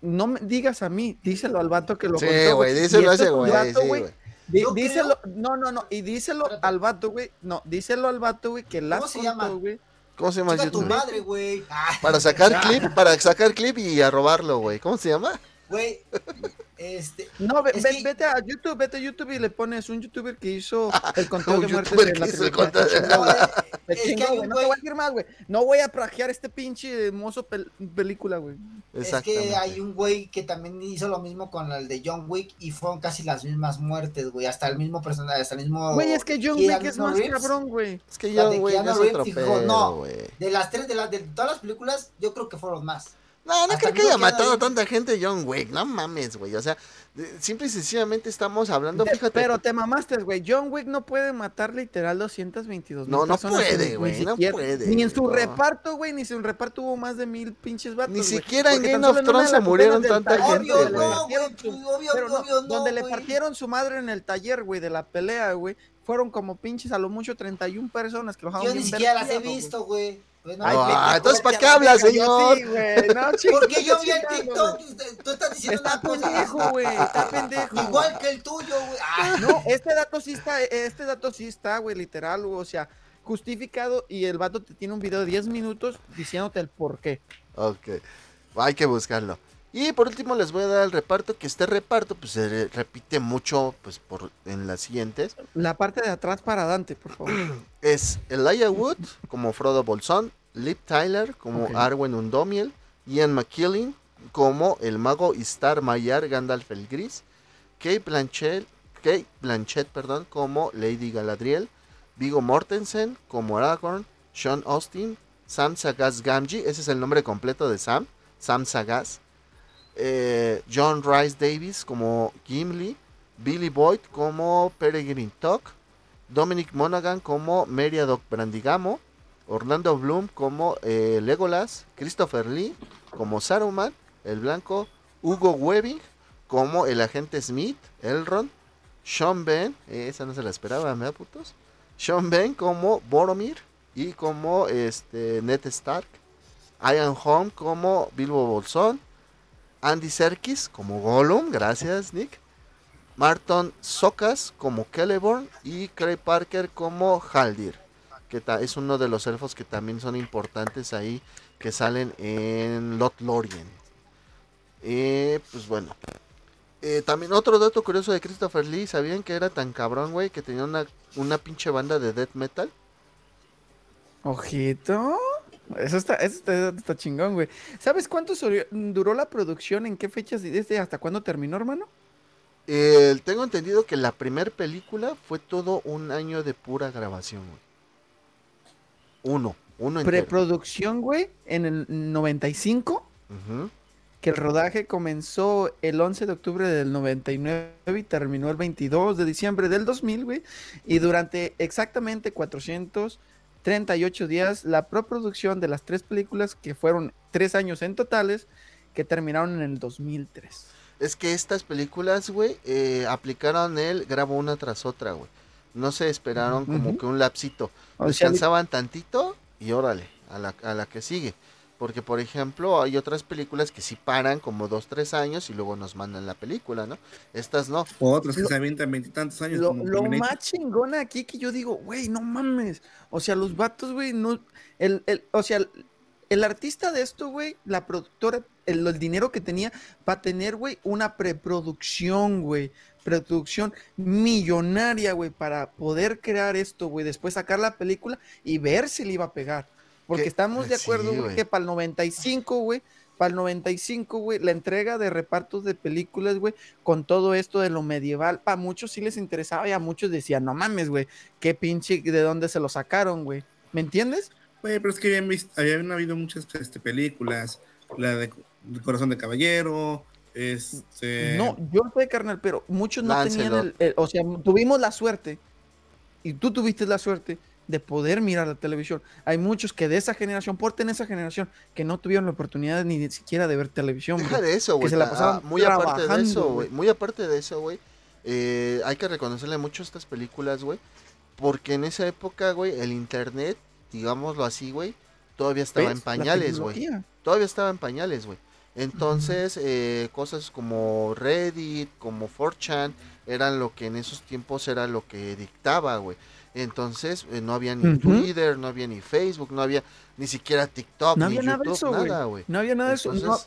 no me digas a mí, díselo al vato que lo Sí, contó, güey, díselo a esto ese güey. vato, sí, güey, güey. Díselo, no, no, no, y díselo Espérate. al vato, güey, no, díselo al vato, güey, que las se contó, llama? güey. ¿Cómo se llama el Chica tu madre, güey. Ah, Para sacar clip, para sacar clip y a robarlo, güey. ¿Cómo se llama? Güey, este, No, ve- ve- que- vete a YouTube, vete a YouTube y le pones un youtuber que hizo [LAUGHS] el conteo Un de muertes de la el no, Te voy a decir más, güey. No voy a plagiar este pinche hermoso pel- película, güey. es que hay un güey que también hizo lo mismo con el de John Wick y fueron casi las mismas muertes, güey. Hasta el mismo personaje, hasta el mismo. Güey, es que John Wick es más Reeves. cabrón, güey. Es que güey, Keanu es otro dijo, pedo, no. güey. De las tres, de, las de todas las películas, yo creo que fueron más. No, no creo que haya matado a Reeves. tanta gente John Wick. No mames, güey. O sea, simple y sencillamente estamos hablando, De- fíjate. Pero te mamaste, güey. John Wick no puede matar literal 222 No, no puede, güey, no puede, Ni en su no. reparto, güey, ni en su reparto hubo más de mil pinches vatos. Ni siquiera en Porque Game of en Thrones se murieron tanta gente, Obvio no, le güey, obvio, pero no, obvio no, donde le güey. partieron su madre en el taller, güey, de la pelea, güey. Fueron como pinches a lo mucho 31 personas que bajaron Yo ni bien siera las he visto, güey. Ay, Ah, pendejo, entonces, ¿para qué hablas, señor? sí, güey. No, chico, Porque yo vi el TikTok, tú estás diciendo Está una cosa pendejo, güey. Está [LAUGHS] pendejo. igual que el tuyo, güey. Ah, No, este dato sí está, este dato sí está, güey, literal, güey, o sea, justificado y el vato te tiene un video de 10 minutos diciéndote el por qué. Ok, hay que buscarlo. Y por último les voy a dar el reparto, que este reparto pues se re- repite mucho pues por en las siguientes. La parte de atrás para Dante, por favor. [CLEARS THROAT] Es Elijah Wood como Frodo Bolsón, Liv Tyler como. Arwen Undomiel, Ian McKellen como el mago Istar Mayar Gandalf el Gris, Kate Blanchett, Kate Blanchett perdón, como Lady Galadriel, Vigo Mortensen como Aragorn, Sean Austin, Sam Sagaz Gamgee, ese es el nombre completo de Sam, Sam Sagaz, eh, John Rice Davis como Gimli, Billy Boyd como Peregrine Todd, Dominic Monaghan como Meriadoc Brandigamo, Orlando Bloom como eh, Legolas, Christopher Lee como Saruman, el blanco, Hugo Webbing como el agente Smith, Elrond, Sean Ben, eh, esa no se la esperaba, ¿me da putos? Sean Ben como Boromir y como este Ned Stark, Ian Holm como Bilbo Bolsón, Andy Serkis como Gollum, gracias Nick, Marton Socas como Celeborn y Craig Parker como Haldir, que es uno de los elfos que también son importantes ahí, que salen en Lot Lorien. Eh, pues bueno. Eh, también otro dato curioso de Christopher Lee, ¿sabían que era tan cabrón, güey? Que tenía una, una pinche banda de death metal. Ojito. Eso está, eso está, está chingón, güey. ¿Sabes cuánto duró la producción? ¿En qué fechas y desde hasta cuándo terminó, hermano? Eh, tengo entendido que la primer película fue todo un año de pura grabación, güey. Uno, uno. Preproducción, güey, en el 95. Ujú. que el rodaje comenzó el 11 de octubre del 99 y terminó el 22 de diciembre del 2000, güey. Y durante exactamente 438 días, la preproducción de las tres películas, que fueron tres años en totales, que terminaron en el 2003. Es que estas películas, güey, eh, aplicaron el grabo una tras otra, güey. No se esperaron como que un lapsito. O sea, Descansaban tantito y órale, a la, a la que sigue. Porque, por ejemplo, hay otras películas que sí paran como dos, tres años y luego nos mandan la película, ¿no? Estas no. O otros que Lo- se avientan veintitantos años. Lo, como lo Terminator. más chingona aquí que yo digo, güey, no mames. O sea, los vatos, güey, no. El, el, o sea, el, artista de esto, güey, la productora, el, el dinero que tenía para tener, güey, una preproducción, güey. Preproducción millonaria, güey, para poder crear esto, güey. Después sacar la película y ver si le iba a pegar. Porque Que- estamos de acuerdo, güey. que para el 95, güey. Para el 95, güey, la entrega de repartos de películas, güey, con todo esto de lo medieval, para muchos sí les interesaba y a muchos decían, no mames, güey, qué pinche, de dónde se lo sacaron, güey. ¿Me entiendes? Güey, pero es que habían, visto, habían habido muchas este, películas. La de, de Corazón de Caballero, Este. No, yo sé, carnal, pero muchos no tenían el- O sea, tuvimos la suerte, y tú tuviste la suerte de poder mirar la televisión. Hay muchos que de esa generación, por tener esa generación, que no tuvieron la oportunidad ni siquiera de ver televisión. Deja de eso, güey. se la Ah, muy aparte de eso, güey. Muy aparte de eso, güey. eh, hay que reconocerle mucho a estas películas, güey. Porque en esa época, güey, el internet, digámoslo así, güey, todavía estaba ¿Ves? en La pañales, güey. Todavía estaba en pañales, güey. Entonces, eh, cosas como Reddit, como 4chan, eran lo que en esos tiempos era lo que dictaba, güey. Entonces, eh, no había ni. Twitter, no había ni Facebook, no había ni siquiera TikTok, No ni había nada de YouTube, eso, nada, güey. No había nada de eso. no-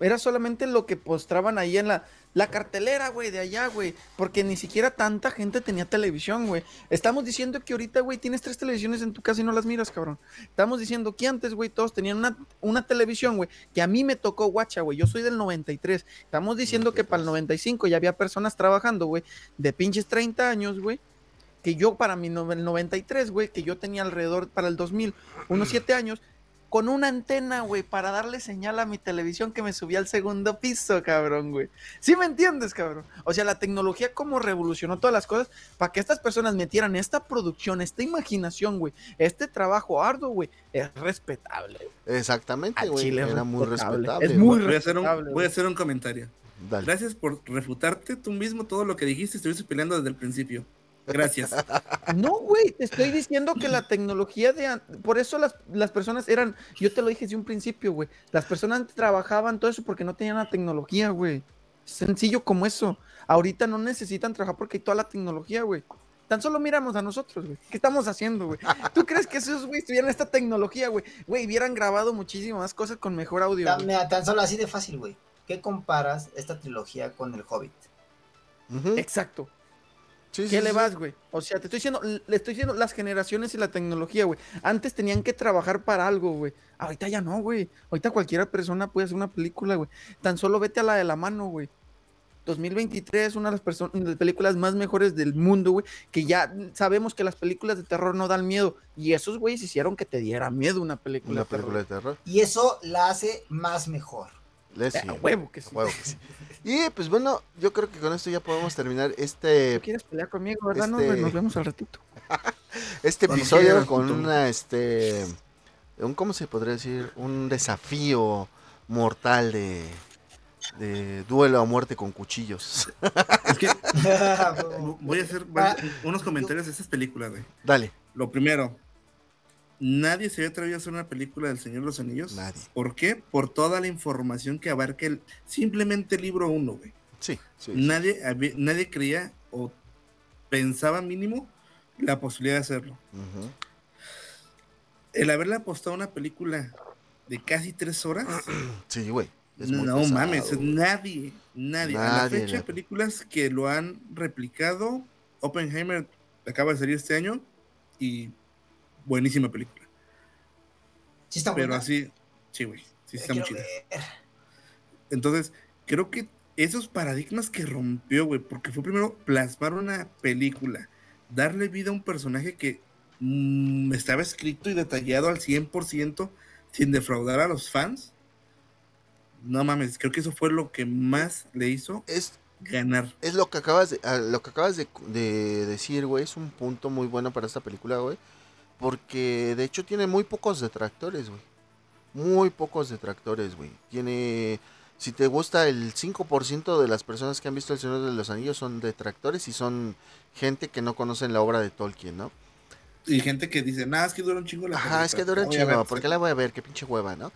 era solamente lo que postraban ahí en la, la cartelera, güey, de allá, güey. Porque ni siquiera tanta gente tenía televisión, güey. Estamos diciendo que ahorita, güey, tienes tres televisiones en tu casa y no las miras, cabrón. Estamos diciendo que antes, güey, todos tenían una, una televisión, güey, que a mí me tocó guacha, güey. Yo soy del 93. Estamos diciendo que para el 95 ya había personas trabajando, güey, de pinches 30 años, güey. Que yo para mi no- el 93, güey, que yo tenía alrededor para el 2000, unos 7 años, con una antena, güey, para darle señal a mi televisión que me subía al segundo piso, cabrón, güey. ¿Sí me entiendes, cabrón? O sea, la tecnología como revolucionó todas las cosas para que estas personas metieran esta producción, esta imaginación, güey, este trabajo arduo, güey, es respetable. exactamente, güey. chile Era muy respetable. Es muy Voy a, hacer un, respetable, voy a hacer un comentario. Dale. Gracias por refutarte tú mismo todo lo que dijiste. Estuviste peleando desde el principio. Gracias. No, güey, te estoy diciendo que la tecnología de... Por eso las, las personas eran... Yo te lo dije desde un principio, güey. Las personas trabajaban todo eso porque no tenían la tecnología, güey. Sencillo como eso. Ahorita no necesitan trabajar porque hay toda la tecnología, güey. Tan solo miramos a nosotros, güey. ¿Qué estamos haciendo, güey? ¿Tú crees que esos, güey, tuvieran esta tecnología, güey? Güey, hubieran grabado muchísimas más cosas con mejor audio. Tan, güey. mira, tan solo así de fácil, güey. ¿Qué comparas esta trilogía con el Hobbit? Exacto. Sí, sí, ¿Qué le sí. vas, güey? O sea, te estoy diciendo, le estoy diciendo las generaciones y la tecnología, güey. Antes tenían que trabajar para algo, güey. Ahorita ya no, güey. Ahorita cualquier persona puede hacer una película, güey. Tan solo vete a la de la mano, güey. 2023 es una de las, de las películas más mejores del mundo, güey. Que ya sabemos que las películas de terror no dan miedo. Y esos, güeyes, hicieron que te diera miedo una película, Una de terror. película de terror. Y eso la hace más mejor. Le sí, a huevo que sí. a huevo que sí. Y pues bueno, yo creo que con esto ya podemos terminar este, ¿Tú quieres pelear conmigo, verdad? Este- nos vemos al ratito. [LAUGHS] este Cuando episodio quieras, con una este un cómo se podría decir un desafío mortal de de duelo a muerte con cuchillos. [LAUGHS] Es que [LAUGHS] voy a hacer Ah, unos comentarios de estas películas, güey. Dale. Lo primero, nadie se había atrevido a hacer una película del Señor de los Anillos. Nadie. ¿Por qué? Por toda la información que abarca el, simplemente el libro 1, güey. Sí, sí. Nadie, había- nadie creía o pensaba mínimo la posibilidad de hacerlo. El haberle apostado a una película de casi tres horas, [CLEARS THROAT] Sí, güey. es no pesado, mames, güey. nadie, nadie. A la Nadie fecha, películas que lo han replicado, Oppenheimer acaba de salir este año y buenísima película. Sí está Pero buena. así, sí, güey, sí está muy chida. ver. Entonces, creo que esos paradigmas que rompió, güey, porque fue primero plasmar una película, darle vida a un personaje que mm, estaba escrito y detallado al 100% sin defraudar a los fans. No mames, creo que eso fue lo que más le hizo Es ganar. es lo que acabas de, lo que acabas de, de decir, güey, es un punto muy bueno para esta película, güey, porque de hecho tiene muy pocos detractores, güey. Muy pocos detractores, güey. Tiene si te gusta el 5% de las personas que han visto El Señor de los Anillos son detractores y son gente que no conocen la obra de Tolkien, ¿no? Y gente que dice, nada, es que dura un chingo la Ajá, es que dura un chingo, voy a ver". ¿por qué la voy a ver? Qué pinche hueva, ¿no?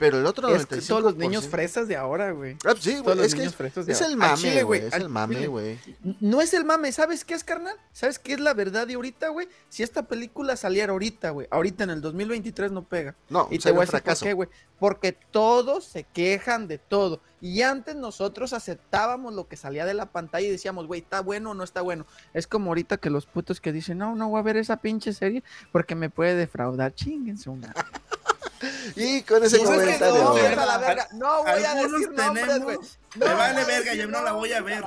Pero el otro Es que 95%... todos los niños fresas de ahora, güey. Ah, sí, Todos güey, los es niños es, fresas de es ahora. el mame, chile, güey, es el mame, güey. No es el mame, ¿sabes qué es, carnal? ¿Sabes qué es la verdad de ahorita, güey? Si esta película saliera ahorita, güey, ahorita en el 2023 no pega. No, Y te voy a decir por fracaso. qué, güey. Porque todos se quejan de todo. Y antes nosotros aceptábamos lo que salía de la pantalla y decíamos, güey, ¿está bueno o no está bueno? Es como ahorita que los putos que dicen, no, no voy a ver esa pinche serie porque me puede defraudar. Chinguense una. Y con ese pues es que comentario. no, güey. güey. a la verga. No voy a decir nombres, güey. Me vale verga, yo no la voy a ver.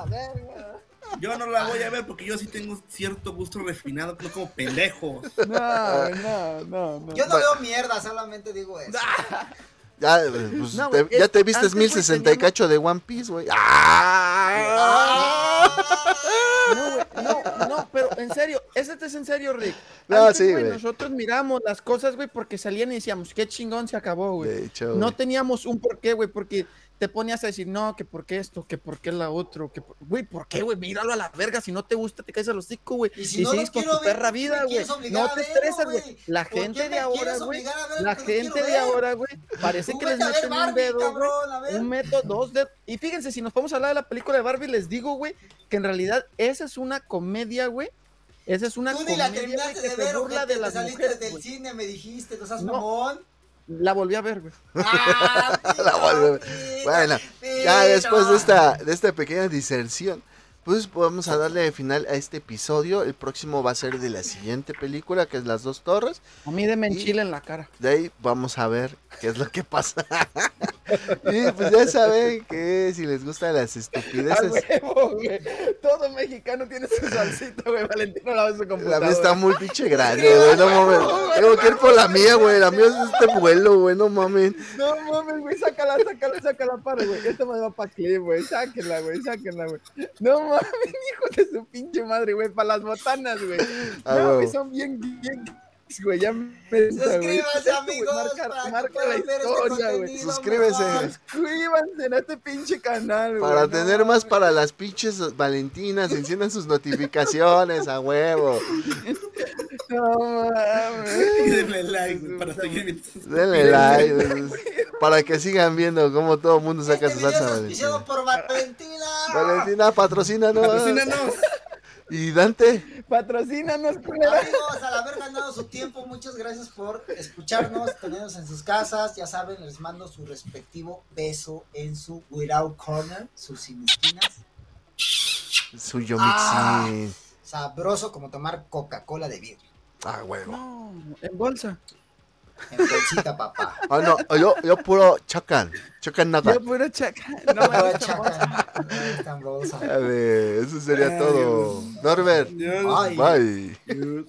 Yo no la voy a ver porque yo sí tengo cierto gusto refinado, no como pendejos. [LAUGHS] No, no, no, no. Yo no veo mierda, solamente digo eso. Ya, eh, pues, No, te, ya te vistes antes, güey, 1060 y cacho de One Piece, güey. ¡Ah! [LAUGHS] No, güey, no, no, en serio, ese es en serio, Rick. [LAUGHS] No, Antes, sí, güey, güey. nosotros miramos las cosas, güey, porque salían y decíamos, qué chingón se acabó, güey. De hecho, No güey. teníamos un porqué, güey, porque te ponías a decir, no, que por qué esto, que por qué la otro, que por... güey, ¿por qué, güey? Míralo a la verga, si no te gusta, te caes al hocico, güey. Y Y, si no lo sigues con quiero tu ver, perra ¿por qué vida, güey. No a te estresas, güey. La ¿Por qué gente de ahora, güey. a La no gente de ahora, güey, parece que les a meten un dedo, cabrón, a. Un método, dos dedos. Y fíjense, si nos podemos hablar de la película de Barbie, les digo, güey, que en realidad esa es una comedia, güey. Esa es una Tú ni la terminaste de ver, burla de las saliste mujeres, del güey. cine, me dijiste, ¿no seas No. mamón? La volví a ver, güey. Ah, [LAUGHS] La volví a ver. Bueno, pito. Ya después de esta, de esta pequeña diserción, pues vamos a darle final a este episodio. El próximo va a ser de la siguiente película, que es Las Dos Torres. A mí de chile en la cara. De ahí vamos a ver qué es lo que pasa. [LAUGHS] y pues ya saben que si les gustan las estupideces, huevo, güey. Todo mexicano tiene su salsita, güey. Valentino la ve su la computadora. mía está muy pinche grande, güey. No mames. Tengo que ir por la mía, güey. La mía es este vuelo, güey. No mames. No mames, güey. Sácala, sácala, sácala para, güey. Esta me va para clip, güey. Sáquenla, güey. Sáquenla, güey. No mames, hijo de su pinche madre, güey. Para las botanas, güey. Ah, No, güey. Son bien, bien. Güey, ya me. Suscríbanse, amigos, Marca, para marca la este historia, güey. Suscríbese. Suscríbanse en este pinche canal, güey. Para No tener más para las pinches Valentinas, enciendan sus notificaciones a huevo. No mames. Denle like para seguir viendo. Denle like para que sigan viendo cómo todo el mundo saca Este su salsa es auspiciado Valentina. por Valentina. Valentina, patrocínanos. Y Dante, Patrocínanos, culera. Amigos, al haber ganado su tiempo, muchas gracias por escucharnos, tenernos en sus casas. Ya saben, les mando su respectivo beso en su Without Corner, sus sin esquinas. suyo Ah. Sabroso como tomar Coca-Cola de vidrio. Ah, huevo. No, en bolsa. En bolsita, papá. Ah, no, yo, yo puro chacan. Chacan nada. Yo puro chaca. No me No, gusta bolsa. chaca, no es tan rosa. A ver, eso sería Ay, todo. Norbert, bye. Dios.